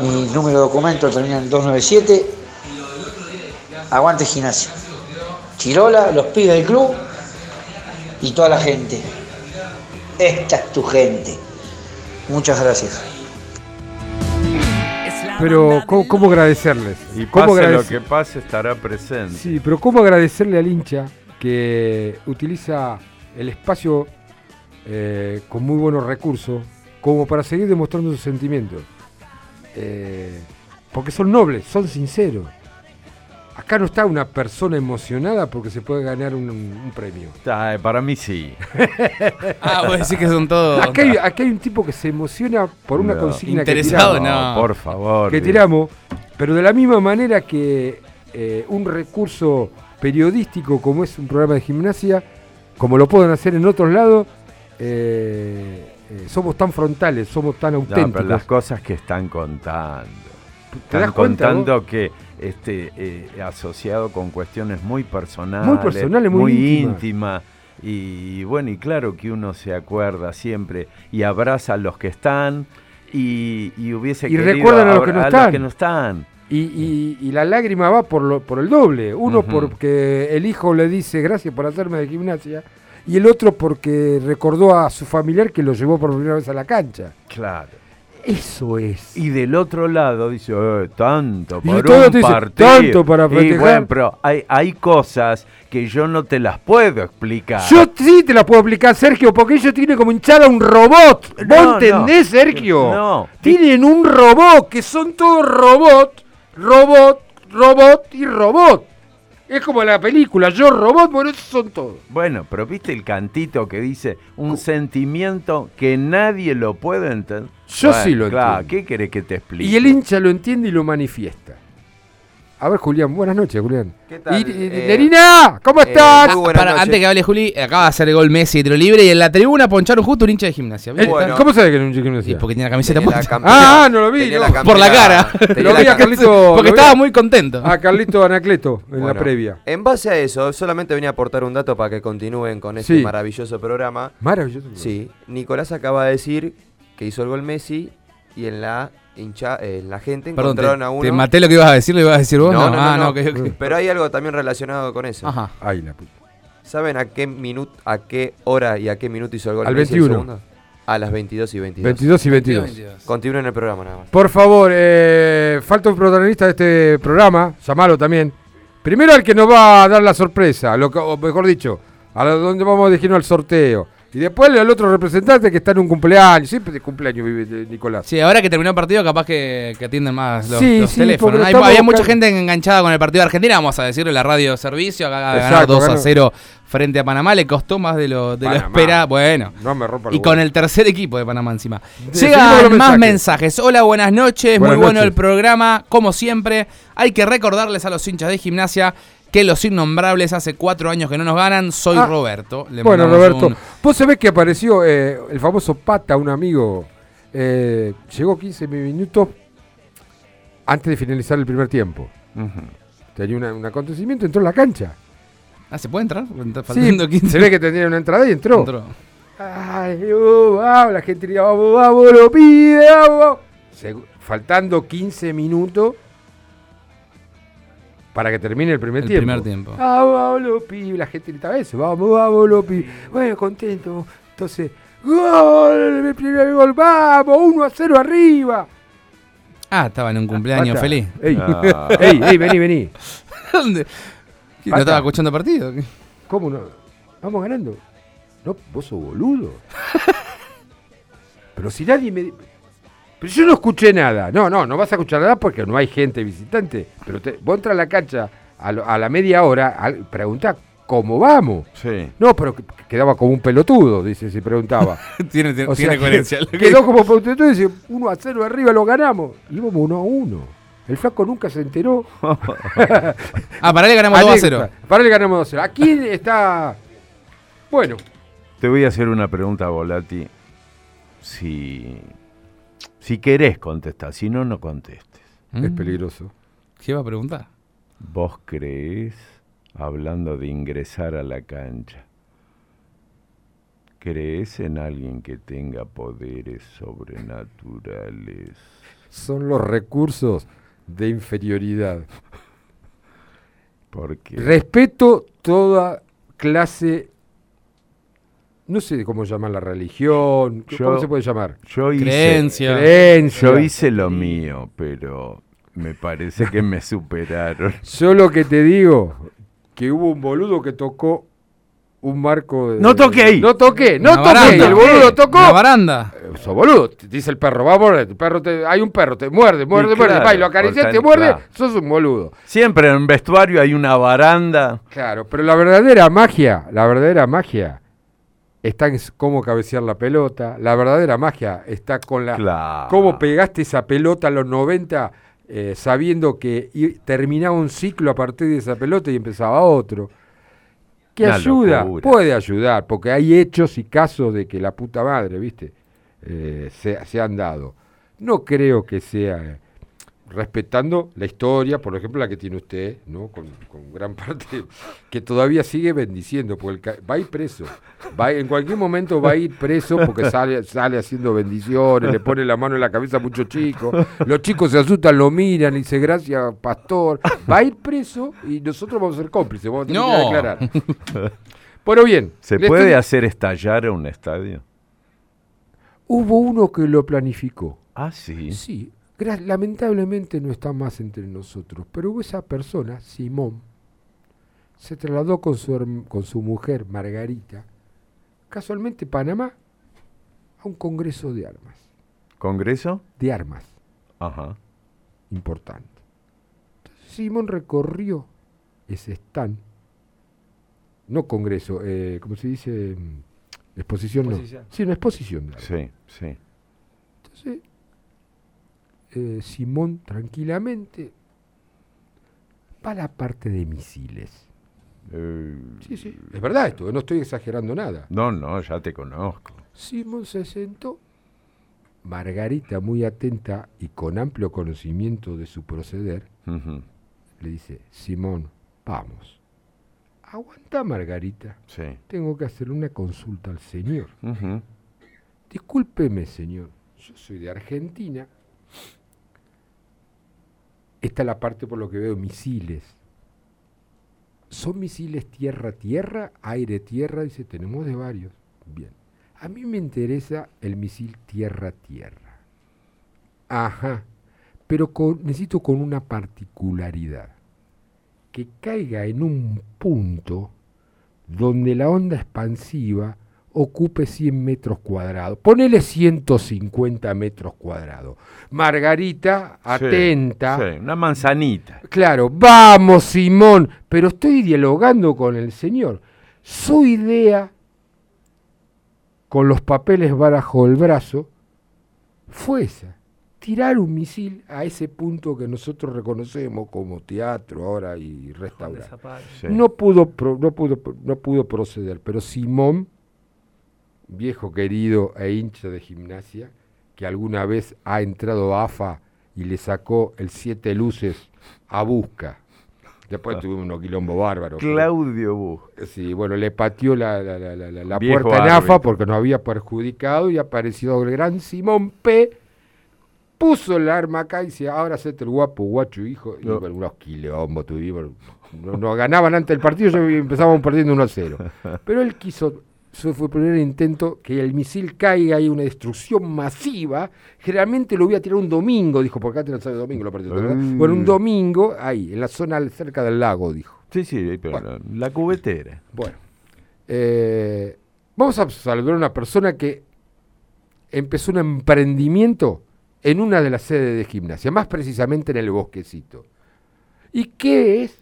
Speaker 28: Mi número de documento termina en 297. Aguante Gimnasia. Chirola, los pibes del club y toda la gente. Esta es tu gente. Muchas gracias.
Speaker 6: Pero, ¿cómo, cómo agradecerles?
Speaker 3: Y
Speaker 6: ¿Cómo
Speaker 3: pase lo que pase, estará presente.
Speaker 6: Sí, pero ¿cómo agradecerle al hincha que utiliza el espacio eh, con muy buenos recursos como para seguir demostrando sus sentimientos? Eh, Porque son nobles, son sinceros. Acá no está una persona emocionada porque se puede ganar un, un premio.
Speaker 3: Ah, para mí sí.
Speaker 7: Ah, vos decís que son todos.
Speaker 6: Acá hay, acá hay un tipo que se emociona por una
Speaker 3: No.
Speaker 6: consigna
Speaker 7: Interesado,
Speaker 6: que tiramos.
Speaker 7: no.
Speaker 3: Por favor.
Speaker 6: que
Speaker 3: digo.
Speaker 6: tiramos, pero de la misma manera que eh, un recurso periodístico como es un programa de gimnasia, como lo pueden hacer en otros lados, eh, eh, somos tan frontales, somos tan
Speaker 3: No,
Speaker 6: auténticos.
Speaker 3: pero las cosas que están contando.
Speaker 6: ¿Te das
Speaker 3: Están
Speaker 6: cuenta,
Speaker 3: contando que este eh, asociado con cuestiones muy personales,
Speaker 6: Muy personales, muy
Speaker 3: íntima. Y bueno, y claro que uno se acuerda siempre y abraza a los que están y, y hubiese
Speaker 6: Y
Speaker 3: querido
Speaker 6: recuerdan a los que no
Speaker 3: abra-
Speaker 6: están.
Speaker 3: que no están.
Speaker 6: Y, y- y la lágrima va por, lo- por el doble. Uno porque el hijo le dice gracias por hacerme de gimnasia. Y el otro porque recordó a su familiar que lo llevó por primera vez a la cancha.
Speaker 3: Claro.
Speaker 6: Eso es.
Speaker 3: Y del otro lado dice, "Eh, tanto
Speaker 6: Y
Speaker 3: por
Speaker 6: todo
Speaker 3: un partido.
Speaker 6: "Tanto para
Speaker 3: Y
Speaker 6: festejar".
Speaker 3: bueno, pero hay, hay cosas que yo no te las puedo explicar.
Speaker 6: Yo sí te la puedo explicar, Sergio, porque ellos tienen como hinchada un robot. ¿Vos
Speaker 3: No,
Speaker 6: entendés,
Speaker 3: no.
Speaker 6: Sergio?
Speaker 3: No.
Speaker 6: Tienen un robot, que son todos robot, robot, robot y robot. Es como la película, yo robot, bueno, esos son todos.
Speaker 3: Bueno, pero viste el cantito que dice un sentimiento que nadie lo puede entender.
Speaker 6: Yo
Speaker 3: Bueno,
Speaker 6: sí lo
Speaker 3: claro,
Speaker 6: entiendo.
Speaker 3: ¿Qué querés que te explique?
Speaker 6: Y el hincha lo entiende y lo manifiesta. A ver, Julián, buenas noches, Julián.
Speaker 29: ¿Qué tal?
Speaker 6: Y- y-
Speaker 29: Eh,
Speaker 6: Nerina, ¿cómo
Speaker 29: eh,
Speaker 6: estás?
Speaker 29: muy
Speaker 7: Para, antes que hable Juli, acaba de hacer el gol Messi de tiro libre y en la tribuna poncharon justo un hincha de gimnasia.
Speaker 6: Eh,
Speaker 29: bueno.
Speaker 6: ¿Cómo sabes que es un chico
Speaker 7: Sí, porque tenía la camiseta
Speaker 29: Tenía la campera-
Speaker 6: Ah, no lo vi,
Speaker 29: tenía
Speaker 6: no.
Speaker 29: la
Speaker 7: Por la cara.
Speaker 6: Lo vi a Carlito.
Speaker 7: Porque estaba muy contento.
Speaker 6: A Carlito Anacleto en la previa.
Speaker 29: En base a eso, solamente venía a aportar un dato para que continúen con este
Speaker 6: Sí.
Speaker 29: maravilloso programa.
Speaker 6: Maravilloso.
Speaker 29: Sí, Nicolás acaba de decir que hizo el gol Messi y en la hincha, en la gente
Speaker 7: Perdón,
Speaker 29: encontraron
Speaker 7: te,
Speaker 29: a uno.
Speaker 7: te maté lo que ibas a decir, lo ibas a decir vos.
Speaker 29: No, no, no,
Speaker 7: ah,
Speaker 29: no.
Speaker 7: ok, ok.
Speaker 29: Pero hay algo también relacionado con eso.
Speaker 7: Ajá.
Speaker 6: Ay, la puta.
Speaker 29: ¿Saben a qué minuto, a qué hora y a qué minuto hizo el gol
Speaker 6: Al
Speaker 29: Messi el
Speaker 6: 21.
Speaker 29: segundo? A las 22 y 22.
Speaker 6: 22 y 22.
Speaker 29: Continúen el programa nada más.
Speaker 6: Por favor, eh, falta un protagonista de este programa, llamalo también. Primero al que nos va a dar la sorpresa, lo que- o mejor dicho, a donde vamos a dirigirnos al sorteo. Y después al otro representante que está en un cumpleaños, siempre de cumpleaños vive Nicolás.
Speaker 7: Sí, ahora que terminó el partido, capaz que, que atienden más los,
Speaker 6: Sí,
Speaker 7: los
Speaker 6: sí,
Speaker 7: teléfonos. había mucha gente enganchada con el partido de Argentina, vamos a decirlo, la radio servicio, acá ganar
Speaker 6: Exacto,
Speaker 7: 2 a
Speaker 6: ganó.
Speaker 7: 0 frente a Panamá, le costó más de lo, de lo esperado. Bueno.
Speaker 6: No me rompa
Speaker 7: Y con el tercer equipo de Panamá encima. Llegan más
Speaker 6: mensajes.
Speaker 7: mensajes. Hola, buenas noches.
Speaker 6: Buenas
Speaker 7: Muy bueno el programa. Como siempre, hay que recordarles a los hinchas de gimnasia que los innombrables hace cuatro años que no nos ganan. Soy
Speaker 6: Ah,
Speaker 7: Roberto. Le
Speaker 6: bueno, Roberto,
Speaker 7: un-
Speaker 6: vos sabés que apareció eh, el famoso Pata, un amigo. eh, llegó 15 minutos antes de finalizar el primer tiempo. Tenía una- un acontecimiento, entró en la cancha.
Speaker 7: Ah, ¿se puede entrar?
Speaker 6: Sí,
Speaker 7: Faltando 15.
Speaker 6: se ve que tenía una entrada y entró.
Speaker 7: Entró.
Speaker 6: Ay, uh, vamos, la gente diría, vamos, vamos, lo pide, vamos. Faltando 15 minutos para que termine el primer
Speaker 7: El
Speaker 6: tiempo.
Speaker 7: primer tiempo.
Speaker 6: Vamos, vamos, lo pide. La gente gritaba eso, vamos, vamos, lo pide. Bueno, contento. Entonces, gol, el primer gol, vamos, 1 a 0 arriba.
Speaker 7: Ah, estaba en un cumpleaños
Speaker 6: Pata,
Speaker 7: feliz.
Speaker 6: Ey,
Speaker 3: Ah.
Speaker 6: ey, ey, vení, vení.
Speaker 7: ¿Dónde? ¿Qué, ¿No estaba escuchando partido?
Speaker 6: ¿Cómo no? Vamos ganando. No, vos sos boludo. Pero si nadie me... Pero yo no escuché nada. No, no, no vas a escuchar nada porque no hay gente visitante. Pero te, vos entras a la cancha a, lo- a la media hora, preguntá cómo vamos.
Speaker 3: Sí.
Speaker 6: No, pero que- quedaba como un pelotudo, dice, si preguntaba.
Speaker 7: tiene tiene,
Speaker 6: O sea,
Speaker 7: tiene coherencia.
Speaker 6: que- Quedó como pelotudo y dice, 1 a 0 arriba lo ganamos. Y íbamos 1 a 1. El flaco nunca se enteró.
Speaker 7: Ah, para él ganamos 2 a 0.
Speaker 6: Anécdota. Para él ganamos 2 a 0. Aquí está... Bueno,
Speaker 3: Te voy a hacer una pregunta, Volati. Si, si querés contestar, si no, no contestes.
Speaker 6: es peligroso.
Speaker 7: ¿Qué va a preguntar?
Speaker 3: ¿Vos creés, hablando de ingresar a la cancha, crees en alguien que tenga poderes sobrenaturales?
Speaker 6: son los recursos de inferioridad.
Speaker 3: Porque
Speaker 6: Respeto toda clase, no sé cómo llamar la religión, ¿cómo se puede llamar?
Speaker 3: yo hice,
Speaker 7: Creencia.
Speaker 6: Creencia.
Speaker 3: yo hice lo mío, pero me parece que me superaron.
Speaker 6: Yo lo que te digo, que hubo un boludo que tocó un marco de...
Speaker 3: No toqué ahí.
Speaker 6: No toqué, no
Speaker 7: Una
Speaker 6: toqué.
Speaker 7: baranda.
Speaker 6: El boludo tocó.
Speaker 7: Una baranda.
Speaker 6: Eh, Sos boludo, te dice el perro, va a morder, el perro te, hay un perro, te muerde, muerde,
Speaker 3: Y
Speaker 6: muerde,
Speaker 3: claro,
Speaker 6: va y lo acaricias, te muerde,
Speaker 3: claro.
Speaker 6: sos un boludo.
Speaker 3: Siempre en vestuario hay una baranda.
Speaker 6: Claro, pero la verdadera magia, la verdadera magia está en cómo cabecear la pelota, la verdadera magia está con la
Speaker 3: Claro.
Speaker 6: cómo pegaste esa pelota a los 90 eh, sabiendo que terminaba un ciclo a partir de esa pelota y empezaba otro. Que
Speaker 3: Una
Speaker 6: ayuda,
Speaker 3: locura.
Speaker 6: puede ayudar, porque hay hechos y casos de que la puta madre, ¿viste? Eh, se, se han dado. No creo que sea respetando la historia, por ejemplo, la que tiene usted, ¿no? Con, con gran parte, que todavía sigue bendiciendo, porque el va a ir preso. Va a- en cualquier momento va a ir preso porque sale, sale haciendo bendiciones, le pone la mano en la cabeza a muchos chicos, los chicos se asustan, lo miran y dice, gracias, pastor. Va a ir preso y nosotros vamos a ser cómplices, vamos a tener que declarar. Bueno, bien.
Speaker 3: ¿Se puede
Speaker 6: estoy-
Speaker 3: hacer estallar un estadio?
Speaker 6: Hubo uno que lo planificó.
Speaker 3: Ah, sí.
Speaker 6: Sí, lamentablemente no está más entre nosotros, pero hubo esa persona, Simón, se trasladó con su, con su mujer, Margarita, casualmente Panamá, a un congreso de armas.
Speaker 3: ¿Congreso?
Speaker 6: De armas,
Speaker 3: Ajá.
Speaker 6: importante. Entonces Simón recorrió ese stand, no congreso, eh, ¿cómo se dice? Mm, Exposición,
Speaker 20: Exposición.
Speaker 6: no. Sí, una exposición de armas.
Speaker 3: Sí, sí.
Speaker 6: Entonces, eh, Simón tranquilamente va a la parte de misiles.
Speaker 3: Eh,
Speaker 6: Sí, sí, es verdad esto, no estoy exagerando nada.
Speaker 3: No, no, ya te conozco.
Speaker 6: Simón se sentó, Margarita, muy atenta y con amplio conocimiento de su proceder, le dice, Simón, vamos. Aguanta, Margarita.
Speaker 3: Sí.
Speaker 6: Tengo que hacer una consulta al señor.
Speaker 3: Ujú.
Speaker 6: Discúlpeme, señor. Yo soy de Argentina. Esta es la parte por lo que veo misiles. ¿Son misiles tierra-tierra, aire-tierra? Dice, tenemos de varios. Bien. A mí me interesa el misil tierra-tierra. Ajá. Pero necesito con una particularidad. Que caiga en un punto donde la onda expansiva ocupe 100 metros cuadrados. Ponele 150 metros cuadrados. Margarita, atenta.
Speaker 3: sí, una manzanita.
Speaker 6: Claro, vamos Simón, pero estoy dialogando con el señor. Su idea, con los papeles bajo el brazo, fue esa. Tirar un misil a ese punto que nosotros reconocemos como teatro ahora y restaurante.
Speaker 3: Sí.
Speaker 6: No pudo, no pudo, no pudo proceder, pero Simón, viejo querido e hincha de gimnasia, que alguna vez ha entrado a AFA y le sacó el siete luces a Busca. Después tuvimos unos quilombo bárbaros.
Speaker 3: Claudio Bus.
Speaker 6: Sí, bueno, le pateó la, la- la- la- puerta en AFA porque nos había perjudicado y apareció el gran Simón P. Puso el arma acá y decía, ahora hacete el guapo, guacho, hijo. Y
Speaker 3: No.
Speaker 6: bueno, unos quilombos tuvimos. No- Nos ganaban antes del partido yo empezábamos perdiendo 1 a 0. Pero él quiso, eso fue el primer intento, que el misil caiga y una destrucción masiva. Generalmente lo voy a tirar un domingo, dijo, porque antes no sabe domingo lo partidos. ¿verdad?
Speaker 3: Mm.
Speaker 6: Bueno, un domingo, ahí, en la zona cerca del lago, dijo.
Speaker 3: Sí, sí, pero la- la cubetera.
Speaker 6: Bueno, eh, vamos a saludar a una persona que empezó un emprendimiento en una de las sedes de gimnasia, más precisamente en el bosquecito. ¿Y qué es?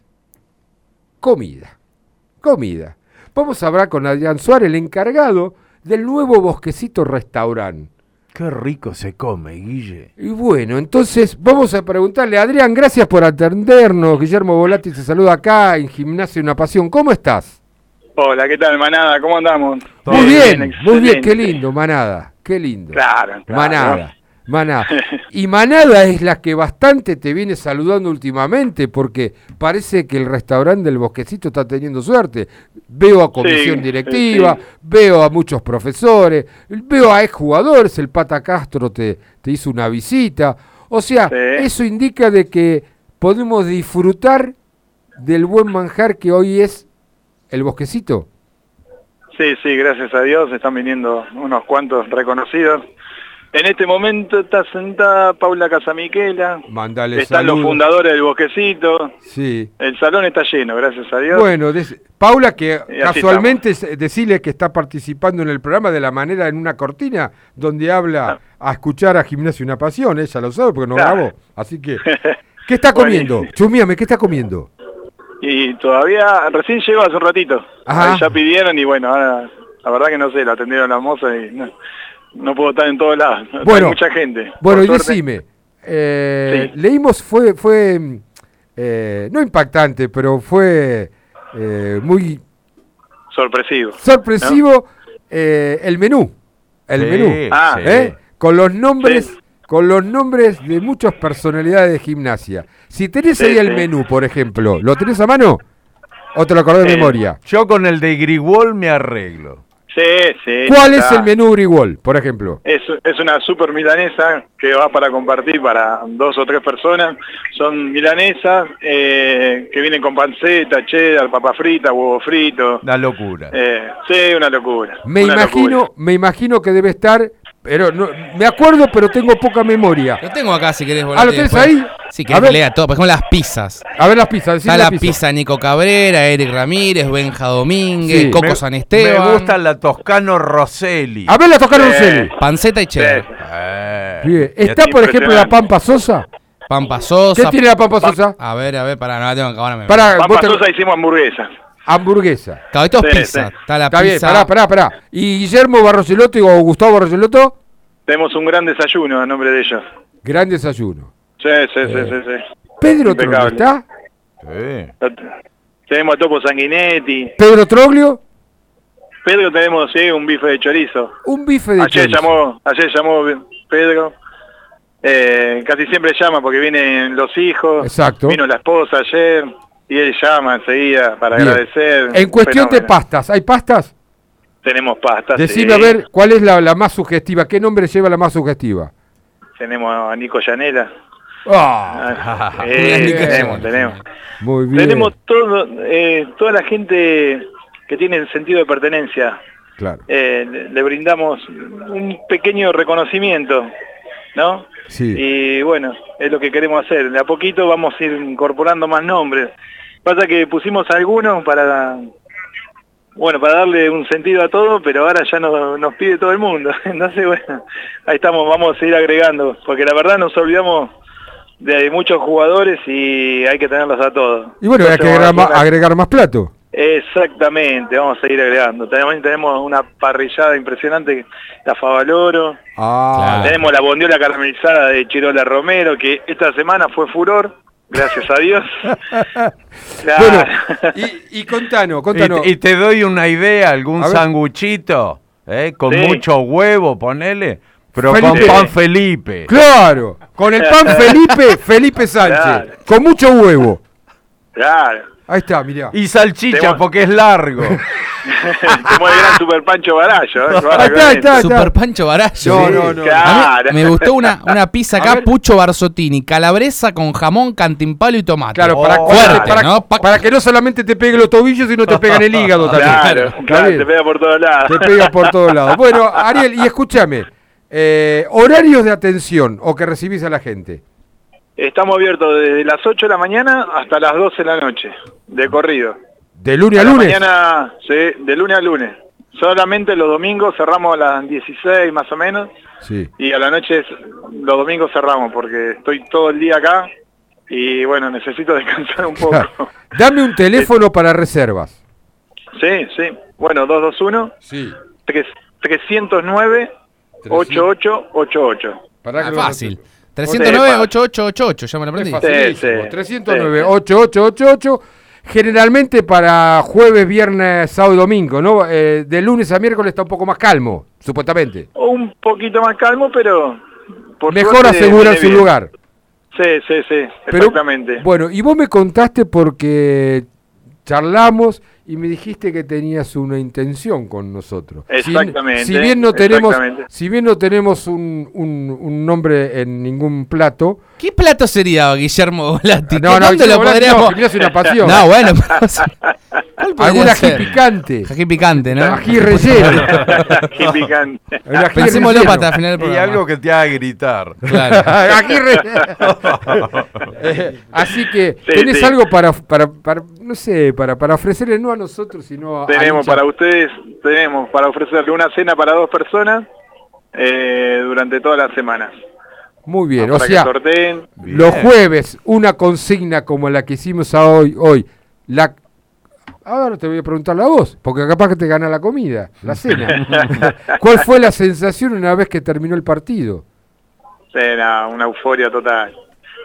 Speaker 6: Comida. Comida. Vamos a hablar con Adrián Suárez, el encargado del nuevo bosquecito restaurante.
Speaker 3: Qué rico se come, Guille.
Speaker 6: Y bueno, entonces vamos a preguntarle, Adrián, gracias por atendernos. Guillermo Volati se saluda acá en Gimnasia Una Pasión. ¿Cómo estás?
Speaker 30: Hola, ¿qué tal, manada? ¿Cómo andamos?
Speaker 6: Muy bien, muy bien, qué lindo, manada, qué lindo.
Speaker 30: Claro, claro.
Speaker 6: Manada, manada. Y manada es la que bastante te viene saludando últimamente, porque parece que el restaurante del Bosquecito está teniendo suerte. Veo a comisión
Speaker 30: Sí,
Speaker 6: directiva,
Speaker 30: sí.
Speaker 6: veo a muchos profesores, veo a exjugadores, el Pata Castro te, te hizo una visita. O sea, eso indica de que podemos disfrutar del buen manjar que hoy es el Bosquecito.
Speaker 30: Sí, sí, gracias a Dios están viniendo unos cuantos reconocidos En este momento está sentada Paula Casamiquela.
Speaker 6: Mandale
Speaker 30: Están los fundadores del Bosquecito.
Speaker 6: Sí.
Speaker 30: El salón está lleno, gracias a Dios.
Speaker 6: Bueno, des- Paula, que casualmente es- decirle que está participando en el programa de la manera en una cortina donde habla a escuchar a Gimnasio Una Pasión, ella lo sabe porque no
Speaker 30: Claro.
Speaker 6: grabó. Así que, ¿qué está comiendo? Chumíame, ¿qué está comiendo?
Speaker 30: Y todavía, recién llegó hace un ratito.
Speaker 6: Ajá.
Speaker 30: Ya pidieron y bueno, ahora la verdad que no sé, la atendieron la moza y no, no puedo estar en todos lados.
Speaker 6: Bueno,
Speaker 30: Hay mucha gente.
Speaker 6: Bueno, y decime, eh, leímos, fue, fue mm, eh, no impactante, pero fue eh, muy
Speaker 30: Sorpresivo.
Speaker 6: sorpresivo eh, el menú. El
Speaker 30: Sí,
Speaker 6: menú.
Speaker 30: Ah.
Speaker 6: ¿eh? Con los nombres. Con los nombres de muchas personalidades de gimnasia. Si tenés
Speaker 3: Sí,
Speaker 6: ahí el
Speaker 3: sí.
Speaker 6: menú, por ejemplo, ¿lo tenés a mano? ¿O te lo acordás de
Speaker 3: Eh,
Speaker 6: memoria?
Speaker 3: Yo con el de Grigol me arreglo.
Speaker 30: Sí, sí.
Speaker 6: ¿Cuál es el menú Grigol, por ejemplo?
Speaker 30: Es, es una super milanesa que va para compartir para dos o tres personas. Son milanesas eh, que vienen con panceta, cheddar, papa frita, huevo frito.
Speaker 3: La locura.
Speaker 30: Eh, sí, una locura.
Speaker 6: Me
Speaker 30: una
Speaker 6: imagino,
Speaker 30: locura.
Speaker 6: me imagino que debe estar, pero no, me acuerdo, pero tengo poca memoria.
Speaker 7: Lo tengo acá si querés
Speaker 6: Ah, ¿lo tenés
Speaker 7: después.
Speaker 6: ahí?
Speaker 7: Sí, que lea todo. Por ejemplo, las pizzas.
Speaker 6: A ver las pizzas,
Speaker 7: Está la
Speaker 6: las
Speaker 7: pizza.
Speaker 6: pizzas.
Speaker 7: Nico Cabrera, Eric Ramírez, Benja Domínguez,
Speaker 6: Sí.
Speaker 7: Coco
Speaker 3: Me-
Speaker 7: San Esteban.
Speaker 3: Me gusta la Toscano Rosselli.
Speaker 6: A ver la Toscano Rosselli.
Speaker 7: Panceta y cheddar.
Speaker 3: Eh,
Speaker 6: Bien. ¿Está, por ejemplo, la Pampa Sosa?
Speaker 7: Pampa Sosa.
Speaker 6: ¿Qué tiene la Pampa Sosa?
Speaker 7: A ver, a ver, pará, no la tengo acá, ahora me
Speaker 6: Pará, vos
Speaker 30: Papa
Speaker 6: te-
Speaker 30: Sosa hicimos hamburguesa.
Speaker 6: Hamburguesa.
Speaker 7: Claro, esto es
Speaker 30: Sí,
Speaker 7: pizza.
Speaker 30: sí.
Speaker 7: Está la
Speaker 6: Está bien,
Speaker 7: pizza.
Speaker 6: pará, pará, pará. ¿Y Guillermo Barroseloto o Gustavo Barroseloto?
Speaker 30: Tenemos un gran desayuno a nombre de ellos.
Speaker 6: Gran desayuno.
Speaker 30: Sí, sí, sí,
Speaker 6: Eh.
Speaker 30: sí, sí.
Speaker 6: ¿Pedro Troglio está?
Speaker 30: Tenemos a Topo Sanguinetti.
Speaker 6: ¿Pedro Troglio?
Speaker 30: Pedro tenemos sí, un bife de chorizo.
Speaker 6: Un bife de
Speaker 30: ayer
Speaker 6: chorizo.
Speaker 30: llamó, ayer llamó Pedro. Eh, casi siempre llama porque vienen los hijos.
Speaker 6: Exacto.
Speaker 30: Vino la esposa ayer y él llama enseguida para
Speaker 6: Bien.
Speaker 30: agradecer.
Speaker 6: En cuestión de pastas, ¿hay pastas?
Speaker 30: Tenemos pastas.
Speaker 6: Decime
Speaker 30: sí.
Speaker 6: a ver cuál es la, la más sugestiva. ¿Qué nombre lleva la más sugestiva?
Speaker 30: Tenemos a Nico Llanela.
Speaker 6: Ah.
Speaker 30: Ah, eh, tenemos, tenemos.
Speaker 6: Muy bien.
Speaker 30: Tenemos todo, eh, toda la gente que tiene el sentido de pertenencia.
Speaker 6: Claro.
Speaker 30: Eh, le, le brindamos un pequeño reconocimiento, ¿no?
Speaker 6: Sí.
Speaker 30: Y bueno, es lo que queremos hacer. De a poquito vamos a ir incorporando más nombres. Pasa que pusimos algunos para, bueno, para darle un sentido a todo, pero ahora ya nos, nos pide todo el mundo. Entonces, bueno, ahí estamos, vamos a seguir agregando, porque la verdad nos olvidamos de muchos jugadores y hay que tenerlos a todos.
Speaker 6: Y bueno, hay que
Speaker 30: a
Speaker 6: agregar más plato.
Speaker 30: Exactamente, vamos a seguir agregando. También tenemos una parrillada impresionante, la Favaloro.
Speaker 6: Ah,
Speaker 30: Tenemos la bondiola caramelizada de Chirola Romero, que esta semana fue furor, gracias a Dios.
Speaker 6: Bueno, y, y contanos, contanos.
Speaker 3: Y, y te doy una idea, algún sanguchito, ¿eh? con
Speaker 6: Sí.
Speaker 3: mucho huevo, ponele, pero
Speaker 6: Felipe.
Speaker 3: con pan Felipe.
Speaker 6: Claro, con el pan Felipe, Felipe Sánchez,
Speaker 30: Claro.
Speaker 6: con mucho huevo.
Speaker 30: Claro.
Speaker 6: Ahí está, mirá.
Speaker 3: Y salchicha, porque es largo.
Speaker 30: Tenemos el gran Super Pancho Barallo. ¿eh?
Speaker 6: Ahí está, ahí está, ahí está.
Speaker 7: Super Pancho Barallo.
Speaker 6: No, no, no.
Speaker 7: A
Speaker 30: Claro.
Speaker 7: mí me gustó una, una pizza acá. Pucho Barzottini, calabresa con jamón, cantimpalo y tomate.
Speaker 6: Claro, para,
Speaker 7: Oh,
Speaker 6: para-
Speaker 7: fuerte,
Speaker 6: para-
Speaker 7: ¿no? Pa-
Speaker 6: para que no solamente te pegue los tobillos, sino te pega en el hígado también.
Speaker 30: Claro, claro, te pega por todos lados.
Speaker 6: Te pega por todos lados. Bueno, Ariel, y escúchame, eh, horarios de atención o que recibís a la gente.
Speaker 30: Estamos abiertos desde las 8 de la mañana hasta las 12 de la noche, de corrido.
Speaker 6: ¿De lunes a lunes?
Speaker 30: mañana, sí, de lunes a lunes. Solamente los domingos cerramos a las 16 más o menos
Speaker 6: Sí.
Speaker 30: y a la noche los domingos cerramos porque estoy todo el día acá y bueno, necesito descansar un poco.
Speaker 6: Dame un teléfono para reservas.
Speaker 30: Sí, sí. Bueno, 221
Speaker 6: Sí.
Speaker 30: tres- 309 8888.
Speaker 6: Pará que
Speaker 7: Ah,
Speaker 6: lo-
Speaker 7: fácil. 309-8888, ya me lo aprendí.
Speaker 30: Sí, sí.
Speaker 6: 309 8888 Generalmente para jueves, viernes, sábado y domingo, ¿no? Eh, de lunes a miércoles está un poco más calmo, supuestamente.
Speaker 30: Un poquito más calmo, pero... por
Speaker 6: Mejor asegurar su lugar.
Speaker 30: Sí, sí, sí,
Speaker 6: Pero,
Speaker 30: exactamente.
Speaker 6: Bueno, y vos me contaste porque charlamos y me dijiste que tenías una intención con nosotros.
Speaker 30: Exactamente,
Speaker 6: Si, bien no tenemos, si bien no tenemos un, un- un nombre en ningún plato.
Speaker 7: ¿Qué plato sería Guillermo Volati?
Speaker 6: No, no,
Speaker 7: ¿Dónde
Speaker 6: Guillermo
Speaker 7: lo
Speaker 6: no,
Speaker 7: podríamos?
Speaker 6: Gimnasia Una Pasión.
Speaker 7: No, bueno, pero,
Speaker 6: Alguna ají
Speaker 7: ser?
Speaker 6: picante.
Speaker 7: Ají picante, ¿no?
Speaker 6: Ají relleno.
Speaker 30: Ají picante.
Speaker 7: Pensémoslo
Speaker 6: relleno.
Speaker 7: para final del
Speaker 3: Y
Speaker 7: programa.
Speaker 3: algo que te haga gritar.
Speaker 7: Claro.
Speaker 6: Ají relleno. Eh, Así que,
Speaker 30: Sí,
Speaker 6: ¿tenés
Speaker 30: sí.
Speaker 6: algo para, para, para, no sé, para, para ofrecerle no a nosotros, sino a
Speaker 30: Tenemos para ustedes, tenemos para ofrecerle una cena para dos personas eh, durante toda la semana.
Speaker 6: Muy bien, o sea, los jueves una consigna como la que hicimos a hoy, hoy, la Ahora te voy a preguntar a vos, porque capaz que te gana la comida, la cena. ¿Cuál fue la sensación una vez que terminó el partido?
Speaker 30: Era una euforia total.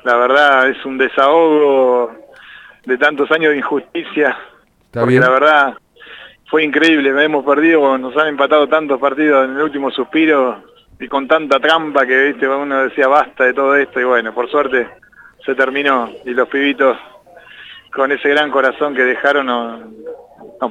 Speaker 30: La verdad es un desahogo de tantos años de injusticia.
Speaker 6: ¿Está
Speaker 30: porque
Speaker 6: bien?
Speaker 30: la verdad fue increíble. Hemos perdido, nos han empatado tantos partidos en el último suspiro y con tanta trampa que viste uno decía basta de todo esto y bueno, por suerte se terminó y los pibitos con ese gran corazón que dejaron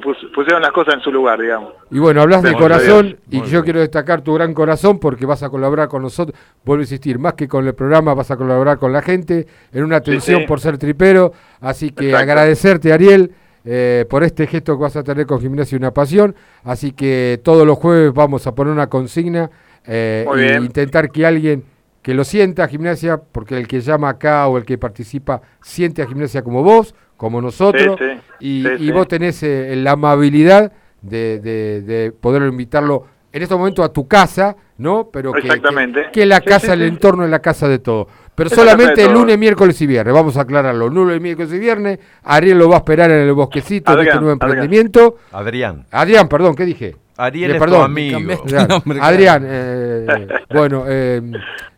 Speaker 30: pus- pusieron las cosas en su lugar, digamos.
Speaker 6: Y bueno, hablas de corazón y yo quiero destacar tu gran corazón porque vas a colaborar con nosotros. Vuelvo a insistir, más que con el programa, vas a colaborar con la gente en una atención
Speaker 30: sí.
Speaker 6: por ser tripero. Así que
Speaker 30: Exacto.
Speaker 6: agradecerte, Ariel, eh, por este gesto que vas a tener con Gimnasia y una pasión. Así que todos los jueves vamos a poner una consigna eh, e intentar que alguien que lo sienta a Gimnasia, porque el que llama acá o el que participa siente a Gimnasia como vos, como nosotros,
Speaker 30: Sí, sí.
Speaker 6: y,
Speaker 30: Sí,
Speaker 6: y
Speaker 30: sí.
Speaker 6: vos tenés eh, la amabilidad de, de, de poder invitarlo en este momento a tu casa, ¿no? Pero que,
Speaker 30: Exactamente.
Speaker 6: que, que la casa,
Speaker 30: sí,
Speaker 6: el
Speaker 30: sí.
Speaker 6: entorno es la casa de todo. Pero
Speaker 30: Es
Speaker 6: solamente el lunes, miércoles y viernes, vamos a aclararlo. Lunes, miércoles y viernes, Ariel lo va a esperar en el bosquecito de este
Speaker 3: Adrián,
Speaker 6: nuevo
Speaker 3: Adrián.
Speaker 6: emprendimiento.
Speaker 3: Adrián.
Speaker 6: Adrián, perdón, ¿qué dije?
Speaker 3: Ariel
Speaker 6: Eh,
Speaker 3: es tu
Speaker 6: perdón,
Speaker 3: amigo.
Speaker 6: Adrián,
Speaker 7: el nombre, claro.
Speaker 6: Adrián, eh, bueno, eh,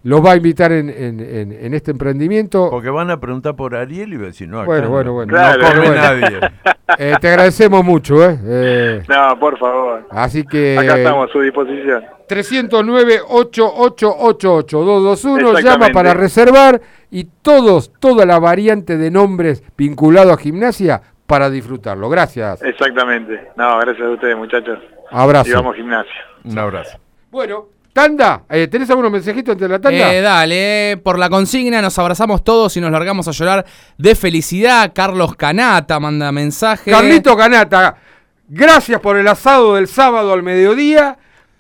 Speaker 6: los va a invitar en, en- en- en este emprendimiento.
Speaker 3: Porque van a preguntar por Ariel y va a decir, no, acá
Speaker 6: Bueno,
Speaker 3: no.
Speaker 6: bueno, bueno.
Speaker 3: No come
Speaker 6: Bueno.
Speaker 3: nadie.
Speaker 6: Eh, te agradecemos mucho, ¿eh? Eh,
Speaker 30: No, por favor.
Speaker 6: así que...
Speaker 30: Acá estamos a su disposición.
Speaker 6: 309-8888-221, llama para reservar y todos, toda la variante de nombres vinculado a gimnasia para disfrutarlo. Gracias.
Speaker 30: Exactamente. No, gracias a ustedes, muchachos.
Speaker 6: Abrazo.
Speaker 30: Y vamos gimnasia.
Speaker 3: Un abrazo.
Speaker 6: Bueno, Tanda, eh, ¿tenés algunos mensajitos ante la tanda?
Speaker 7: Eh, dale, por la consigna nos abrazamos todos y nos largamos a llorar de felicidad. Carlos Canata manda mensaje.
Speaker 6: Carlito Canata, gracias por el asado del sábado al mediodía.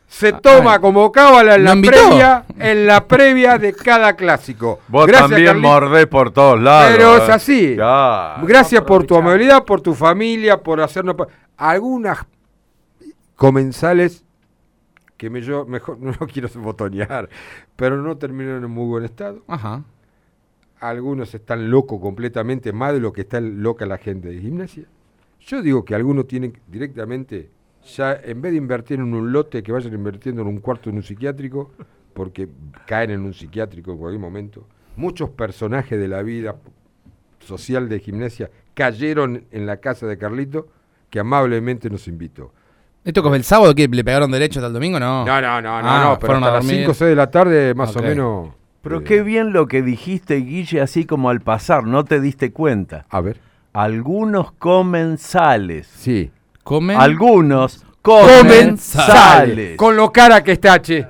Speaker 6: Se toma como cábala en
Speaker 7: ¿Lo
Speaker 6: la
Speaker 7: invitó?
Speaker 6: previa, en la previa de cada clásico.
Speaker 3: Vos
Speaker 6: Gracias,
Speaker 3: también mordés por todos lados.
Speaker 6: Pero
Speaker 3: eh.
Speaker 6: es así.
Speaker 3: Ya.
Speaker 6: Gracias por tu amabilidad, por tu familia, por hacernos... Algunas comensales que me, yo mejor no quiero botonear, pero no terminaron en muy buen estado.
Speaker 7: Ajá.
Speaker 6: Algunos están locos completamente, más de lo que está loca la gente de gimnasia. Yo digo que algunos tienen directamente, ya en vez de invertir en un lote, que vayan invirtiendo en un cuarto en un psiquiátrico, porque caen en un psiquiátrico en cualquier momento. Muchos personajes de la vida social de gimnasia cayeron en la casa de Carlito, que amablemente nos invitó.
Speaker 7: ¿Esto fue el sábado que le pegaron derecho hasta el domingo? No.
Speaker 6: No, no, no, no,
Speaker 7: Ah,
Speaker 6: no, pero hasta
Speaker 7: a
Speaker 6: las
Speaker 7: dormir.
Speaker 6: 5 o 6 de la tarde, más o menos.
Speaker 3: Pero qué bien lo que dijiste, Guille, así como al pasar, no te diste cuenta.
Speaker 6: A ver.
Speaker 3: Algunos comensales.
Speaker 6: Sí.
Speaker 7: ¿Comen?
Speaker 3: Algunos
Speaker 6: Comensales.
Speaker 3: comensales.
Speaker 6: Con lo cara que está, che.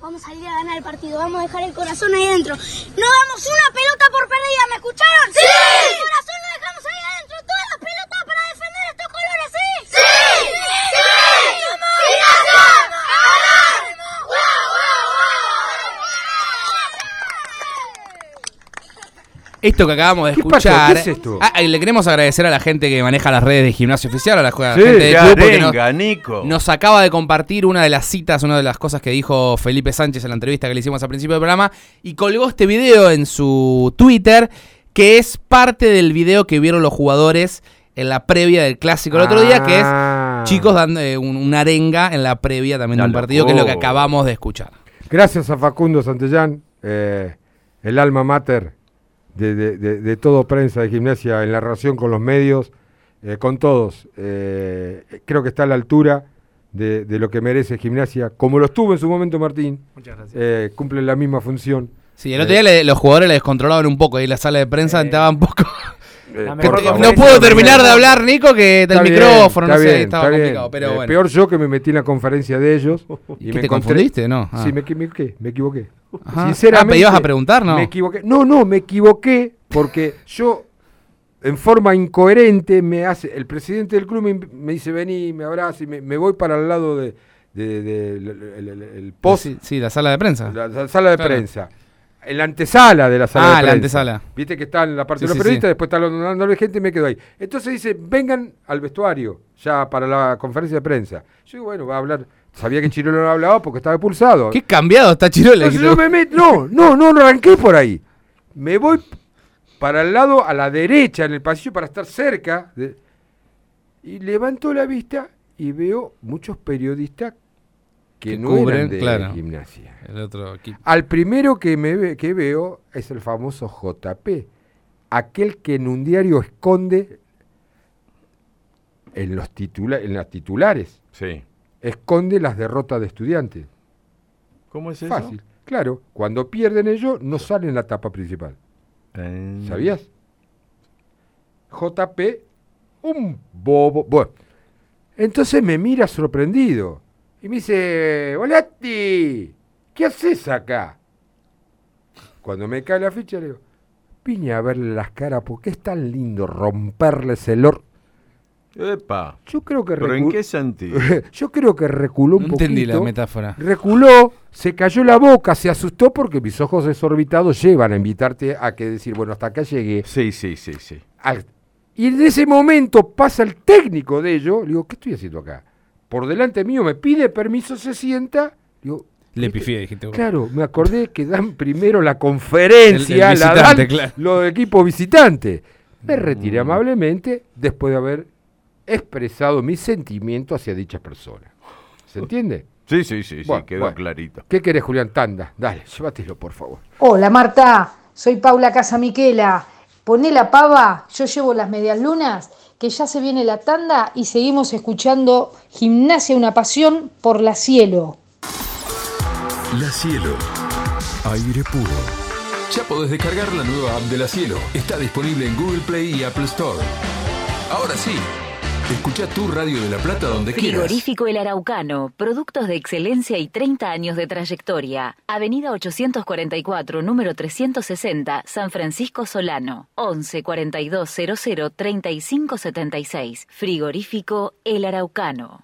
Speaker 31: Vamos a salir a ganar el partido, vamos a dejar el corazón ahí adentro. No damos una pelota por perdida, ¿me escucharon? ¡Sí! El corazón lo dejamos ahí adentro, todas las pelotas para defender estos colores, ¿sí? ¡Sí!
Speaker 7: Esto que acabamos de escuchar.
Speaker 6: ¿Qué es esto?
Speaker 7: Ah, y le queremos agradecer a la gente que maneja las redes de gimnasio oficial, a la
Speaker 3: Sí,
Speaker 7: gente del club, porque nos-
Speaker 3: Nico.
Speaker 7: Nos acaba de compartir una de las citas, una de las cosas que dijo Felipe Sánchez en la entrevista que le hicimos al principio del programa y colgó este video en su Twitter que es parte del video que vieron los jugadores en la previa del clásico el otro día, que
Speaker 6: Ah.
Speaker 7: es chicos dando eh, un- una arenga en la previa también de un partido, que es lo que acabamos de escuchar.
Speaker 6: Gracias a Facundo Santellán, eh, el alma mater de, de- de- de todo prensa de gimnasia en la relación con los medios, eh, con todos. Eh, creo que está a la altura de, de lo que merece gimnasia, como lo estuvo en su momento Martín.
Speaker 20: Muchas gracias.
Speaker 6: Eh, cumple la misma función.
Speaker 7: Sí, el otro día le- los jugadores le descontrolaban un poco en la sala de prensa, entraba un poco.
Speaker 6: Eh,
Speaker 7: no puedo terminar de hablar, Nico, que del
Speaker 6: Está bien,
Speaker 7: micrófono, no
Speaker 6: está
Speaker 7: sé,
Speaker 6: bien,
Speaker 7: estaba
Speaker 6: está bien.
Speaker 7: complicado, pero
Speaker 6: Eh,
Speaker 7: bueno.
Speaker 6: Peor yo que me metí en la conferencia de ellos. y
Speaker 7: ¿Qué
Speaker 6: me
Speaker 7: te
Speaker 6: encontré-
Speaker 7: confundiste, no? Ah.
Speaker 6: Sí, me equivoqué, me equivoqué.
Speaker 7: Ajá.
Speaker 6: Sinceramente.
Speaker 7: Ah, ¿pero ibas a preguntar, no?
Speaker 6: Me equivoqué. No, no, me equivoqué porque yo en forma incoherente me hace, el presidente del club me, me dice, vení, me abraza y me, me voy para el lado de, de- de- el, el- el- el post,
Speaker 7: Sí, sí, la sala de prensa.
Speaker 6: la, la sala de
Speaker 7: Claro.
Speaker 6: prensa. En la antesala de la sala
Speaker 7: Ah,
Speaker 6: de
Speaker 7: la antesala.
Speaker 6: Viste que está en la parte
Speaker 7: Sí,
Speaker 6: de los
Speaker 7: sí,
Speaker 6: periodistas,
Speaker 7: sí.
Speaker 6: después está dándole gente y me quedo ahí. Entonces dice, vengan al vestuario, ya para la conferencia de prensa. Yo digo, bueno, va a hablar. Sabía que Chirolo no hablaba porque estaba expulsado.
Speaker 7: Qué cambiado está Chirola.
Speaker 6: Entonces no, me met- no, no, no, no arranqué por ahí. Me voy para el lado, a la derecha, en el pasillo, para estar cerca. de- y levanto la vista y veo muchos periodistas que,
Speaker 7: Que
Speaker 6: no
Speaker 7: cubren,
Speaker 6: eran de
Speaker 7: claro.
Speaker 6: gimnasia.
Speaker 7: El otro.
Speaker 6: Al primero que, me ve- que veo es el famoso JP, aquel que en un diario esconde en, los titula en las titulares,
Speaker 3: Sí.
Speaker 6: esconde las derrotas de estudiantes.
Speaker 3: ¿Cómo es eso?
Speaker 6: Fácil. Claro, cuando pierden ellos no sale en la tapa principal.
Speaker 3: Eh,
Speaker 6: ¿Sabías? JP, un bobo. Bueno, entonces me mira sorprendido y me dice, Volati, ¿qué haces acá? Cuando me cae la ficha le digo, vine a verle las caras porque es tan lindo romperles el or...
Speaker 3: Epa.
Speaker 6: Yo creo que
Speaker 3: ¿Pero en qué sentido?
Speaker 6: Yo creo que reculó un
Speaker 7: No entendí la
Speaker 6: poquito.
Speaker 7: metáfora.
Speaker 6: Reculó, se cayó la boca, se asustó porque mis ojos desorbitados llevan a invitarte a que decir, bueno, hasta acá llegué.
Speaker 3: Sí, sí, sí, sí.
Speaker 6: Al- y en ese momento pasa el técnico de ellos, le digo, ¿qué estoy haciendo acá? Por delante mío me pide permiso, se sienta, digo,
Speaker 7: Le pifié, dijiste vos.
Speaker 6: claro, me acordé que dan primero la conferencia,
Speaker 7: El- el
Speaker 6: la dan
Speaker 7: claro.
Speaker 6: los equipos visitantes. Me retiré
Speaker 3: Mm.
Speaker 6: amablemente después de haber expresado mi sentimiento hacia dicha persona. ¿Se entiende?
Speaker 3: Sí, sí, sí, sí, quedó
Speaker 6: bueno.
Speaker 3: clarito.
Speaker 6: ¿Qué querés, Julián Tanda? Dale, llévatelo, por favor.
Speaker 32: Hola Marta, soy Paula Casamiquela. Poné la pava, yo llevo las medias lunas, que ya se viene la tanda y seguimos escuchando Gimnasia una pasión por la cielo.
Speaker 33: La Cielo. Aire puro.
Speaker 34: Ya podés descargar la nueva app de La Cielo. Está disponible en Google Play y Apple Store. Ahora sí, escucha tu radio de La Plata donde quieras.
Speaker 9: Frigorífico El Araucano, productos de excelencia y 30 años de trayectoria. Avenida 844, número 360, San Francisco Solano. 11 42 00 35 76. Frigorífico El Araucano.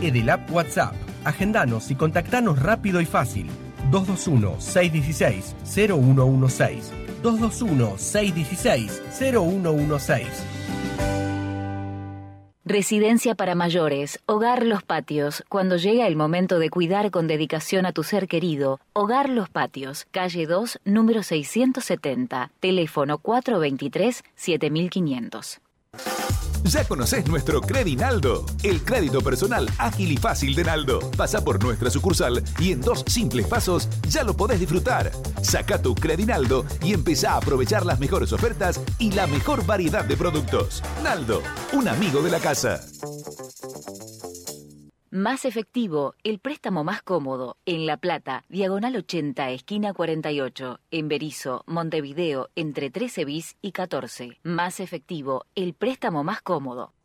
Speaker 35: Edelap WhatsApp. Agendanos y contactanos rápido y fácil. 221-616-0116. 221-616-0116.
Speaker 9: Residencia para mayores, Hogar Los Patios. Cuando llega el momento de cuidar con dedicación a tu ser querido, Hogar Los Patios, calle 2, número 670, teléfono 423-7500.
Speaker 2: ¿Ya conoces nuestro Credinaldo? El crédito personal ágil y fácil de Naldo. Pasa por nuestra sucursal y en dos simples pasos ya lo podés disfrutar. Saca tu Credinaldo y empezá a aprovechar las mejores ofertas y la mejor variedad de productos. Naldo, un amigo de la casa.
Speaker 9: Más efectivo, el préstamo más cómodo. En La Plata, diagonal 80, esquina 48. En Berizo, Montevideo, entre 13 bis y 14. Más efectivo, el préstamo más cómodo.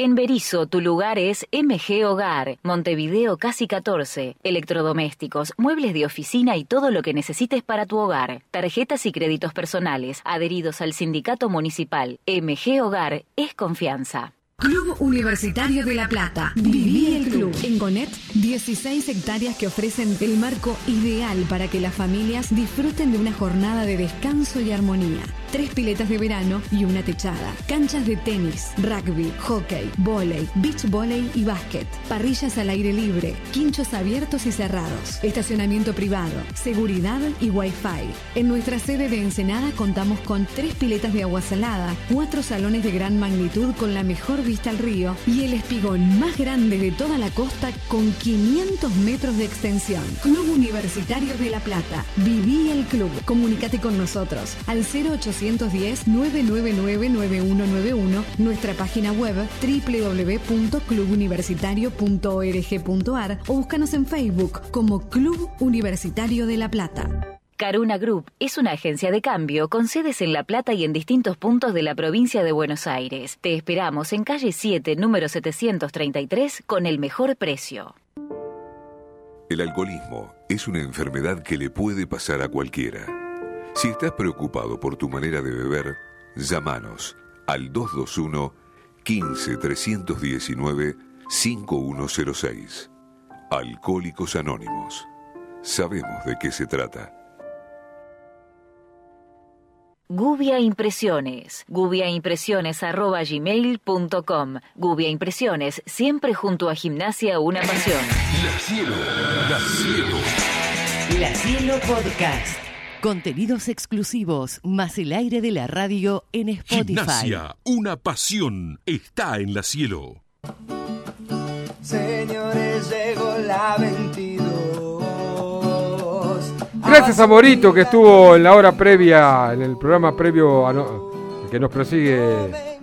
Speaker 9: En Berizo, tu lugar es MG Hogar, Montevideo Casi 14. Electrodomésticos, muebles de oficina y todo lo que necesites para tu hogar. Tarjetas y créditos personales, adheridos al sindicato municipal. MG Hogar es confianza.
Speaker 12: Club Universitario de La Plata. Viví el club. En Gonet, 16 hectáreas que ofrecen el marco ideal para que las familias disfruten de una jornada de descanso y armonía. Tres piletas de verano y una techada. Canchas de tenis, rugby, hockey, volei, beach volley y básquet. Parrillas al aire libre. Quinchos abiertos y cerrados. Estacionamiento privado. Seguridad y wifi. En nuestra sede de Ensenada contamos con tres piletas de agua salada, cuatro salones de gran magnitud con la mejor
Speaker 36: vista al río y el espigón más grande de toda la costa con 500 metros de extensión. Club Universitario de La Plata. Viví el club. Comunícate con nosotros al 0810-999-9191, nuestra página web www.clubuniversitario.org.ar o búscanos en Facebook como Club Universitario de La Plata.
Speaker 9: Caruna Group es una agencia de cambio con sedes en La Plata y en distintos puntos de la provincia de Buenos Aires. Te esperamos en calle 7, número 733, con el mejor precio.
Speaker 2: El alcoholismo es una enfermedad que le puede pasar a cualquiera. Si estás preocupado por tu manera de beber, llámanos al 221 15 319 5106. Alcohólicos Anónimos. Sabemos de qué se trata.
Speaker 9: Gubia Impresiones. gubiaimpresiones.gmail.com Gubia Impresiones, siempre junto a Gimnasia Una Pasión.
Speaker 2: La Cielo, La Cielo.
Speaker 37: La Cielo Podcast. Contenidos exclusivos, más el aire de la radio en Spotify.
Speaker 2: Gimnasia, una pasión, está en La Cielo.
Speaker 19: Señores, llegó la 22.
Speaker 6: Gracias a Morito que estuvo en la hora previa, en el programa previo a no- que nos prosigue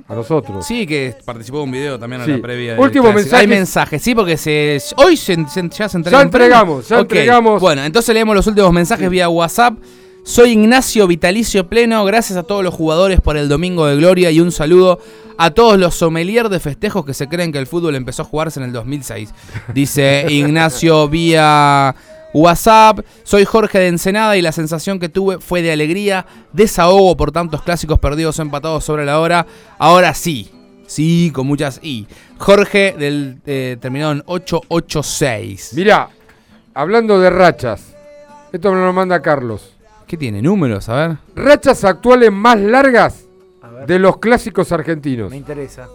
Speaker 6: a nosotros.
Speaker 7: Sí, que participó de un video también a
Speaker 6: Sí.
Speaker 7: la previa.
Speaker 6: Último mensaje.
Speaker 7: Hay mensajes, sí, porque se, hoy se, se- ya se entregan.
Speaker 6: Ya entregamos, ya entregamos.
Speaker 7: Bueno, entonces leemos los últimos mensajes vía WhatsApp. Soy Ignacio Vitalicio Pleno. Gracias a todos los jugadores por el Domingo de Gloria y un saludo a todos los sommeliers de festejos que se creen que el fútbol empezó a jugarse en el 2006. Dice Ignacio vía WhatsApp. Soy Jorge de Ensenada y la sensación que tuve fue de alegría, desahogo por tantos clásicos perdidos o empatados sobre la hora. Ahora sí, sí, con muchas I. Jorge del eh, terminado en 886.
Speaker 6: Mirá, hablando de rachas, esto me lo manda Carlos.
Speaker 7: ¿Qué tiene? ¿Números? A ver.
Speaker 6: Rachas actuales más largas de los clásicos argentinos.
Speaker 20: Me interesa.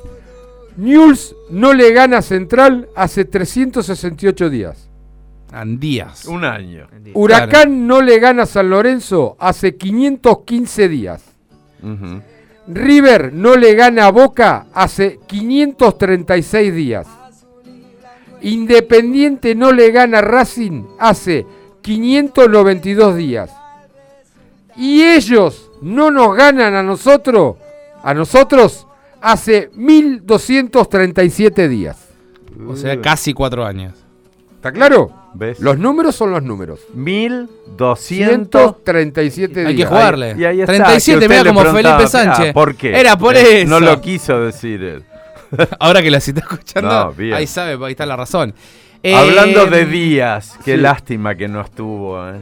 Speaker 6: Newell's no le gana a Central hace 368 días.
Speaker 7: Andías.
Speaker 3: Un año.
Speaker 6: Huracán no le gana a San Lorenzo hace 515 días. River no le gana a Boca hace 536 días. Independiente no le gana a Racing hace 592 días. Y ellos no nos ganan a nosotros, a nosotros, hace 1237 días.
Speaker 7: O sea, casi cuatro años.
Speaker 6: ¿Está claro?
Speaker 3: ¿Ves?
Speaker 6: Los números son los números.
Speaker 3: 1200
Speaker 6: 137 días.
Speaker 7: Hay que jugarle.
Speaker 3: Y ahí está,
Speaker 7: 37,
Speaker 3: que
Speaker 7: mira como Felipe Sánchez.
Speaker 3: ah, ¿Por qué?
Speaker 7: Era por
Speaker 3: Eh,
Speaker 7: eso.
Speaker 3: No lo quiso decir él.
Speaker 7: Ahora que la está escuchando,
Speaker 3: No,
Speaker 7: ahí sabe, ahí está la razón. Eh,
Speaker 3: Hablando de días, qué
Speaker 6: sí.
Speaker 3: lástima que no estuvo. ¿eh?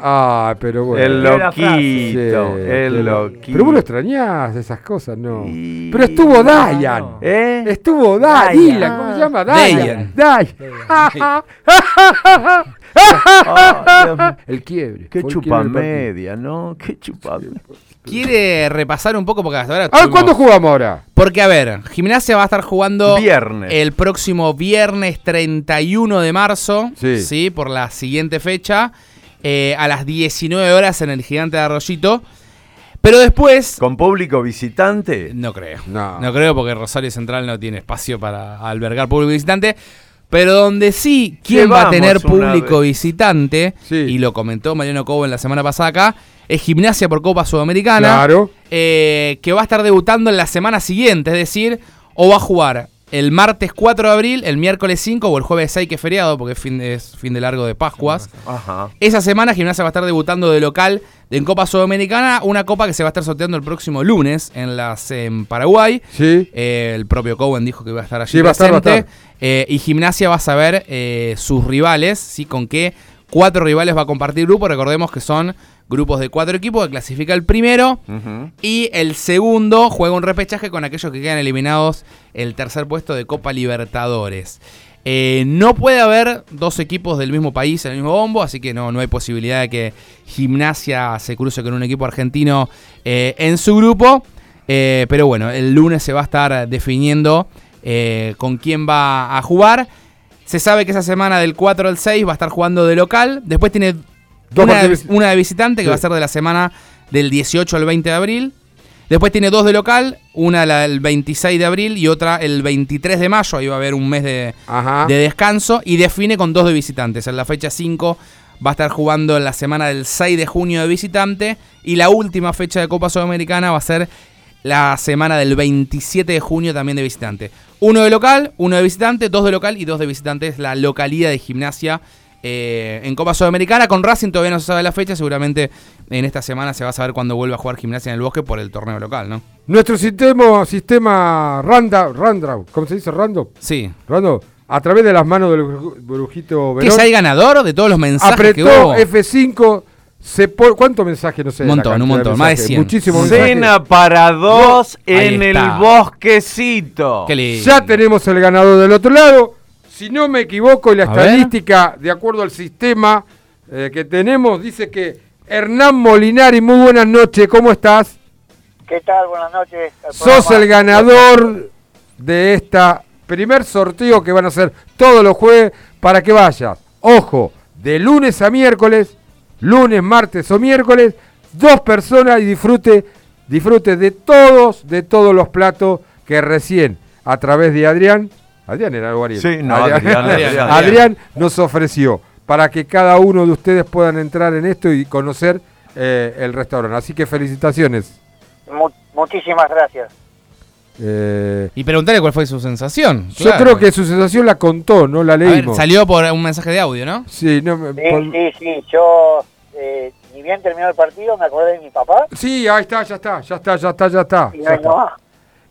Speaker 6: Ah, pero bueno.
Speaker 3: El loquito,
Speaker 6: Sí,
Speaker 3: el
Speaker 6: pero-
Speaker 3: loquito.
Speaker 6: Pero vos lo extrañás esas cosas, no.
Speaker 3: Y-
Speaker 6: Pero estuvo Dayan.
Speaker 3: ¿Eh?
Speaker 6: Estuvo Dayan. ¿Cómo se llama? Dayan.
Speaker 7: Dayan.
Speaker 6: Dayan.
Speaker 3: Ah, mío.
Speaker 6: el quiebre.
Speaker 3: Qué
Speaker 6: fue el
Speaker 3: chupa
Speaker 6: quiebre del partido.
Speaker 3: media, ¿no? Qué chupa
Speaker 7: Quiere repasar un poco porque hasta ahora.
Speaker 6: A ver,
Speaker 7: tuvimos-
Speaker 6: ¿cuándo jugamos ahora?
Speaker 7: Porque, a ver, Gimnasia va a estar jugando
Speaker 3: Viernes.
Speaker 7: el próximo viernes 31 de marzo,
Speaker 6: Sí.
Speaker 7: por la siguiente fecha, eh, a las 19 horas en el Gigante de Arroyito. Pero después,
Speaker 3: ¿Con público visitante?
Speaker 7: no creo.
Speaker 6: No.
Speaker 7: No creo porque Rosario Central no tiene espacio para albergar público visitante. Pero donde sí, ¿quién va a tener público
Speaker 3: vez.
Speaker 7: visitante?
Speaker 6: Sí.
Speaker 7: Y lo comentó Mariano Cobo en la semana pasada acá. Es Gimnasia por Copa Sudamericana.
Speaker 6: Claro.
Speaker 7: eh, que va a estar debutando en la semana siguiente. Es decir, o va a jugar el martes 4 de abril, el miércoles 5 o el jueves 6 que es feriado, porque es fin de, es fin de largo de Pascuas.
Speaker 3: Ajá.
Speaker 7: Esa semana Gimnasia va a estar debutando de local en Copa Sudamericana, una copa que se va a estar sorteando el próximo lunes en las en Paraguay.
Speaker 6: Sí.
Speaker 7: Eh, el propio Cowen dijo que iba a estar allí
Speaker 6: Sí, va a estar, va a
Speaker 7: presente.
Speaker 6: estar.
Speaker 7: Eh, y Gimnasia va a saber eh, sus rivales, ¿sí? con qué cuatro rivales va a compartir grupo. Recordemos que son grupos de cuatro equipos que clasifica el primero. Y el segundo juega un repechaje con aquellos que quedan eliminados el tercer puesto de Copa Libertadores. Eh, no puede haber dos equipos del mismo país en el mismo bombo, así que no, no hay posibilidad de que Gimnasia se cruce con un equipo argentino eh, en su grupo. Eh, pero bueno, el lunes se va a estar definiendo con quién va a jugar. Se sabe que esa semana del 4 al 6 va a estar jugando de local. Después tiene
Speaker 6: Dos
Speaker 7: una, de visitante que
Speaker 6: Sí.
Speaker 7: va a ser de la semana del 18 al 20 de abril. Después tiene dos de local, una la- el 26 de abril y otra el 23 de mayo. Ahí va a haber un mes de, de descanso. Y define con dos de visitantes. En la fecha 5 va a estar jugando en la semana del 6 de junio de visitante. Y la última fecha de Copa Sudamericana va a ser la semana del 27 de junio también de visitante. Uno de local, uno de visitante, dos de local y dos de visitante. Es la localidad de gimnasia eh, en Copa Sudamericana. Con Racing todavía no se sabe la fecha. Seguramente en esta semana se va a saber cuándo vuelva a jugar gimnasia en el bosque por el torneo local, ¿no?
Speaker 6: Nuestro sistema, sistema Randa, Randa, ¿cómo se dice? Rando.
Speaker 7: Sí.
Speaker 6: Rando, a través de las manos del bru- brujito
Speaker 7: ¿Que
Speaker 6: Verón.
Speaker 7: ya hay ganador de todos los mensajes que
Speaker 6: Apretó
Speaker 7: hubo?
Speaker 6: F5, se po- ¿cuántos mensajes? No sé.
Speaker 7: Un montón, un
Speaker 6: de
Speaker 7: montón, más de
Speaker 6: mensajes.
Speaker 7: 100.
Speaker 6: Muchísimos
Speaker 3: Cena para dos en el bosquecito.
Speaker 7: Qué lindo.
Speaker 6: Ya tenemos el ganador del otro lado. Si no me equivoco, y la
Speaker 7: A ver.
Speaker 6: estadística, de acuerdo al sistema eh, que tenemos, dice que Hernán Molinari, muy buenas noches, ¿cómo estás?
Speaker 28: ¿Qué tal? Buenas noches. al
Speaker 6: Sos
Speaker 28: programa.
Speaker 6: el ganador de esta primer sorteo que van a hacer todos los jueves para que vayas. Ojo, de lunes a miércoles, lunes, martes o miércoles, dos personas y disfrute, disfrute de todos, de todos los platos que recién a través de Adrián, Adrián era algo Ariel.
Speaker 3: Sí, no, Adrián, Adrián.
Speaker 6: Adrián nos ofreció para que cada uno de ustedes puedan entrar en esto y conocer eh, el restaurante. Así que felicitaciones.
Speaker 28: Mu- muchísimas gracias.
Speaker 6: Eh,
Speaker 7: Y preguntarle cuál fue su sensación.
Speaker 6: Yo
Speaker 7: Claro.
Speaker 6: creo que su sensación la contó, no la
Speaker 7: A ver,
Speaker 6: leímos.
Speaker 7: salió por un mensaje de audio, ¿no?
Speaker 6: Sí, no, me-
Speaker 28: Sí,
Speaker 6: por-
Speaker 28: sí, sí. Yo, eh, ni bien terminó el partido, me acordé de mi papá.
Speaker 6: sí, ahí está, ya está, ya está, ya está, ya está.
Speaker 28: Y no
Speaker 6: ya está.
Speaker 28: más.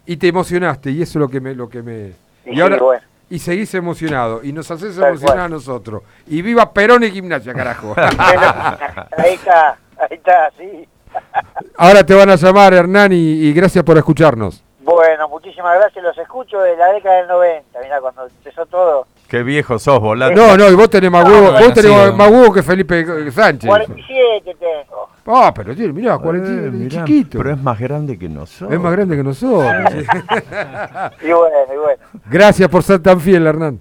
Speaker 6: Y te emocionaste, y eso es lo que me... Lo que me Y
Speaker 28: sí,
Speaker 6: ahora
Speaker 28: bueno.
Speaker 6: y seguís emocionado, y nos haces
Speaker 28: Tal
Speaker 6: emocionar
Speaker 28: cual.
Speaker 6: a nosotros. Y viva Perón y Gimnasia, carajo.
Speaker 28: ahí está, ahí está, sí.
Speaker 6: ahora te van a llamar, Hernán, y, y gracias por escucharnos.
Speaker 28: Bueno, muchísimas gracias. Los escucho de la década del 90. Mira, cuando empezó todo.
Speaker 3: Qué viejo sos, volante.
Speaker 6: No, no, y vos tenés más huevo, vos tenés más huevo que Felipe Sánchez.
Speaker 28: 47 tengo.
Speaker 6: Ah, pero tiene, mirá, 40,
Speaker 3: Eh, mirá,
Speaker 6: chiquito.
Speaker 3: Pero es más grande que nosotros.
Speaker 6: Es más grande que nosotros.
Speaker 28: Y bueno, y bueno.
Speaker 6: Gracias por ser tan fiel, Hernán.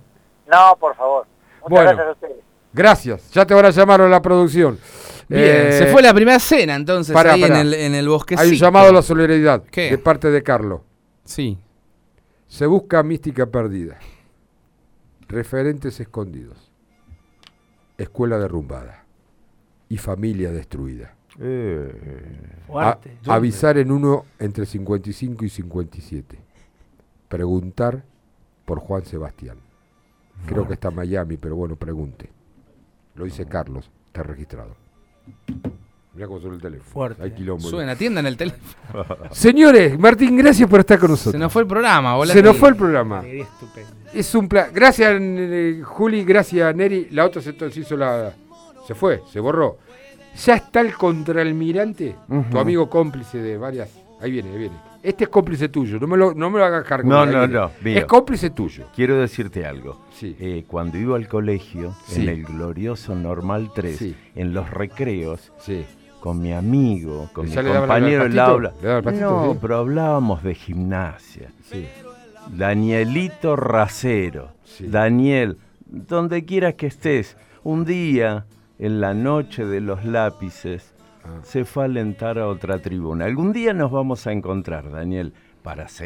Speaker 28: No, por favor. Muchas
Speaker 6: Bueno.
Speaker 28: gracias a ustedes.
Speaker 6: Gracias. Ya te van a llamar a la producción.
Speaker 7: Bien,
Speaker 6: Eh,
Speaker 7: se fue la primera cena entonces ahí
Speaker 6: pará.
Speaker 7: En, el, en el bosquecito.
Speaker 6: Hay un llamado a la solidaridad
Speaker 7: ¿Qué?
Speaker 6: de parte de Carlos.
Speaker 7: Sí.
Speaker 6: Se busca mística perdida. Referentes escondidos. Escuela derrumbada. Y familia destruida. A-
Speaker 20: Fuerte.
Speaker 6: avisar en uno entre 55 y 57. Preguntar por Juan Sebastián. Creo que está en Miami, pero bueno, pregunte. Lo dice Carlos, está registrado. Mirá cómo suena el teléfono.
Speaker 20: Fuerte.
Speaker 6: Hay quilombo.
Speaker 7: Suena, atiendan el teléfono.
Speaker 6: Señores, Martín, gracias por estar con nosotros.
Speaker 7: Se nos fue el programa,
Speaker 6: Se nos fue el programa. Es un plan. Gracias, eh, Juli, gracias, Neri. La otra se, se hizo la. Se fue, se borró. Ya está el contraalmirante, tu
Speaker 3: Ujú.
Speaker 6: amigo cómplice de varias. Ahí viene, ahí viene. Este es cómplice tuyo, no me lo, no me lo hagas cargo.
Speaker 3: No, no, no. mío.
Speaker 6: Es cómplice tuyo.
Speaker 3: Quiero decirte algo.
Speaker 6: Sí.
Speaker 3: Eh, cuando iba al colegio,
Speaker 6: Sí.
Speaker 3: en el glorioso Normal 3,
Speaker 6: Sí.
Speaker 3: en los recreos,
Speaker 6: Sí.
Speaker 3: con mi amigo, con mi
Speaker 6: ¿Ya le daban al
Speaker 3: compañero del aula.
Speaker 6: ¿Le daban al patito,
Speaker 3: No, pero hablábamos de gimnasia.
Speaker 6: Sí.
Speaker 3: Danielito Racero. Daniel, donde quieras que estés, un día, en la noche de los lápices,
Speaker 6: Ah.
Speaker 3: se fue a alentar a otra tribuna. Algún día nos vamos a encontrar, Daniel, para seguir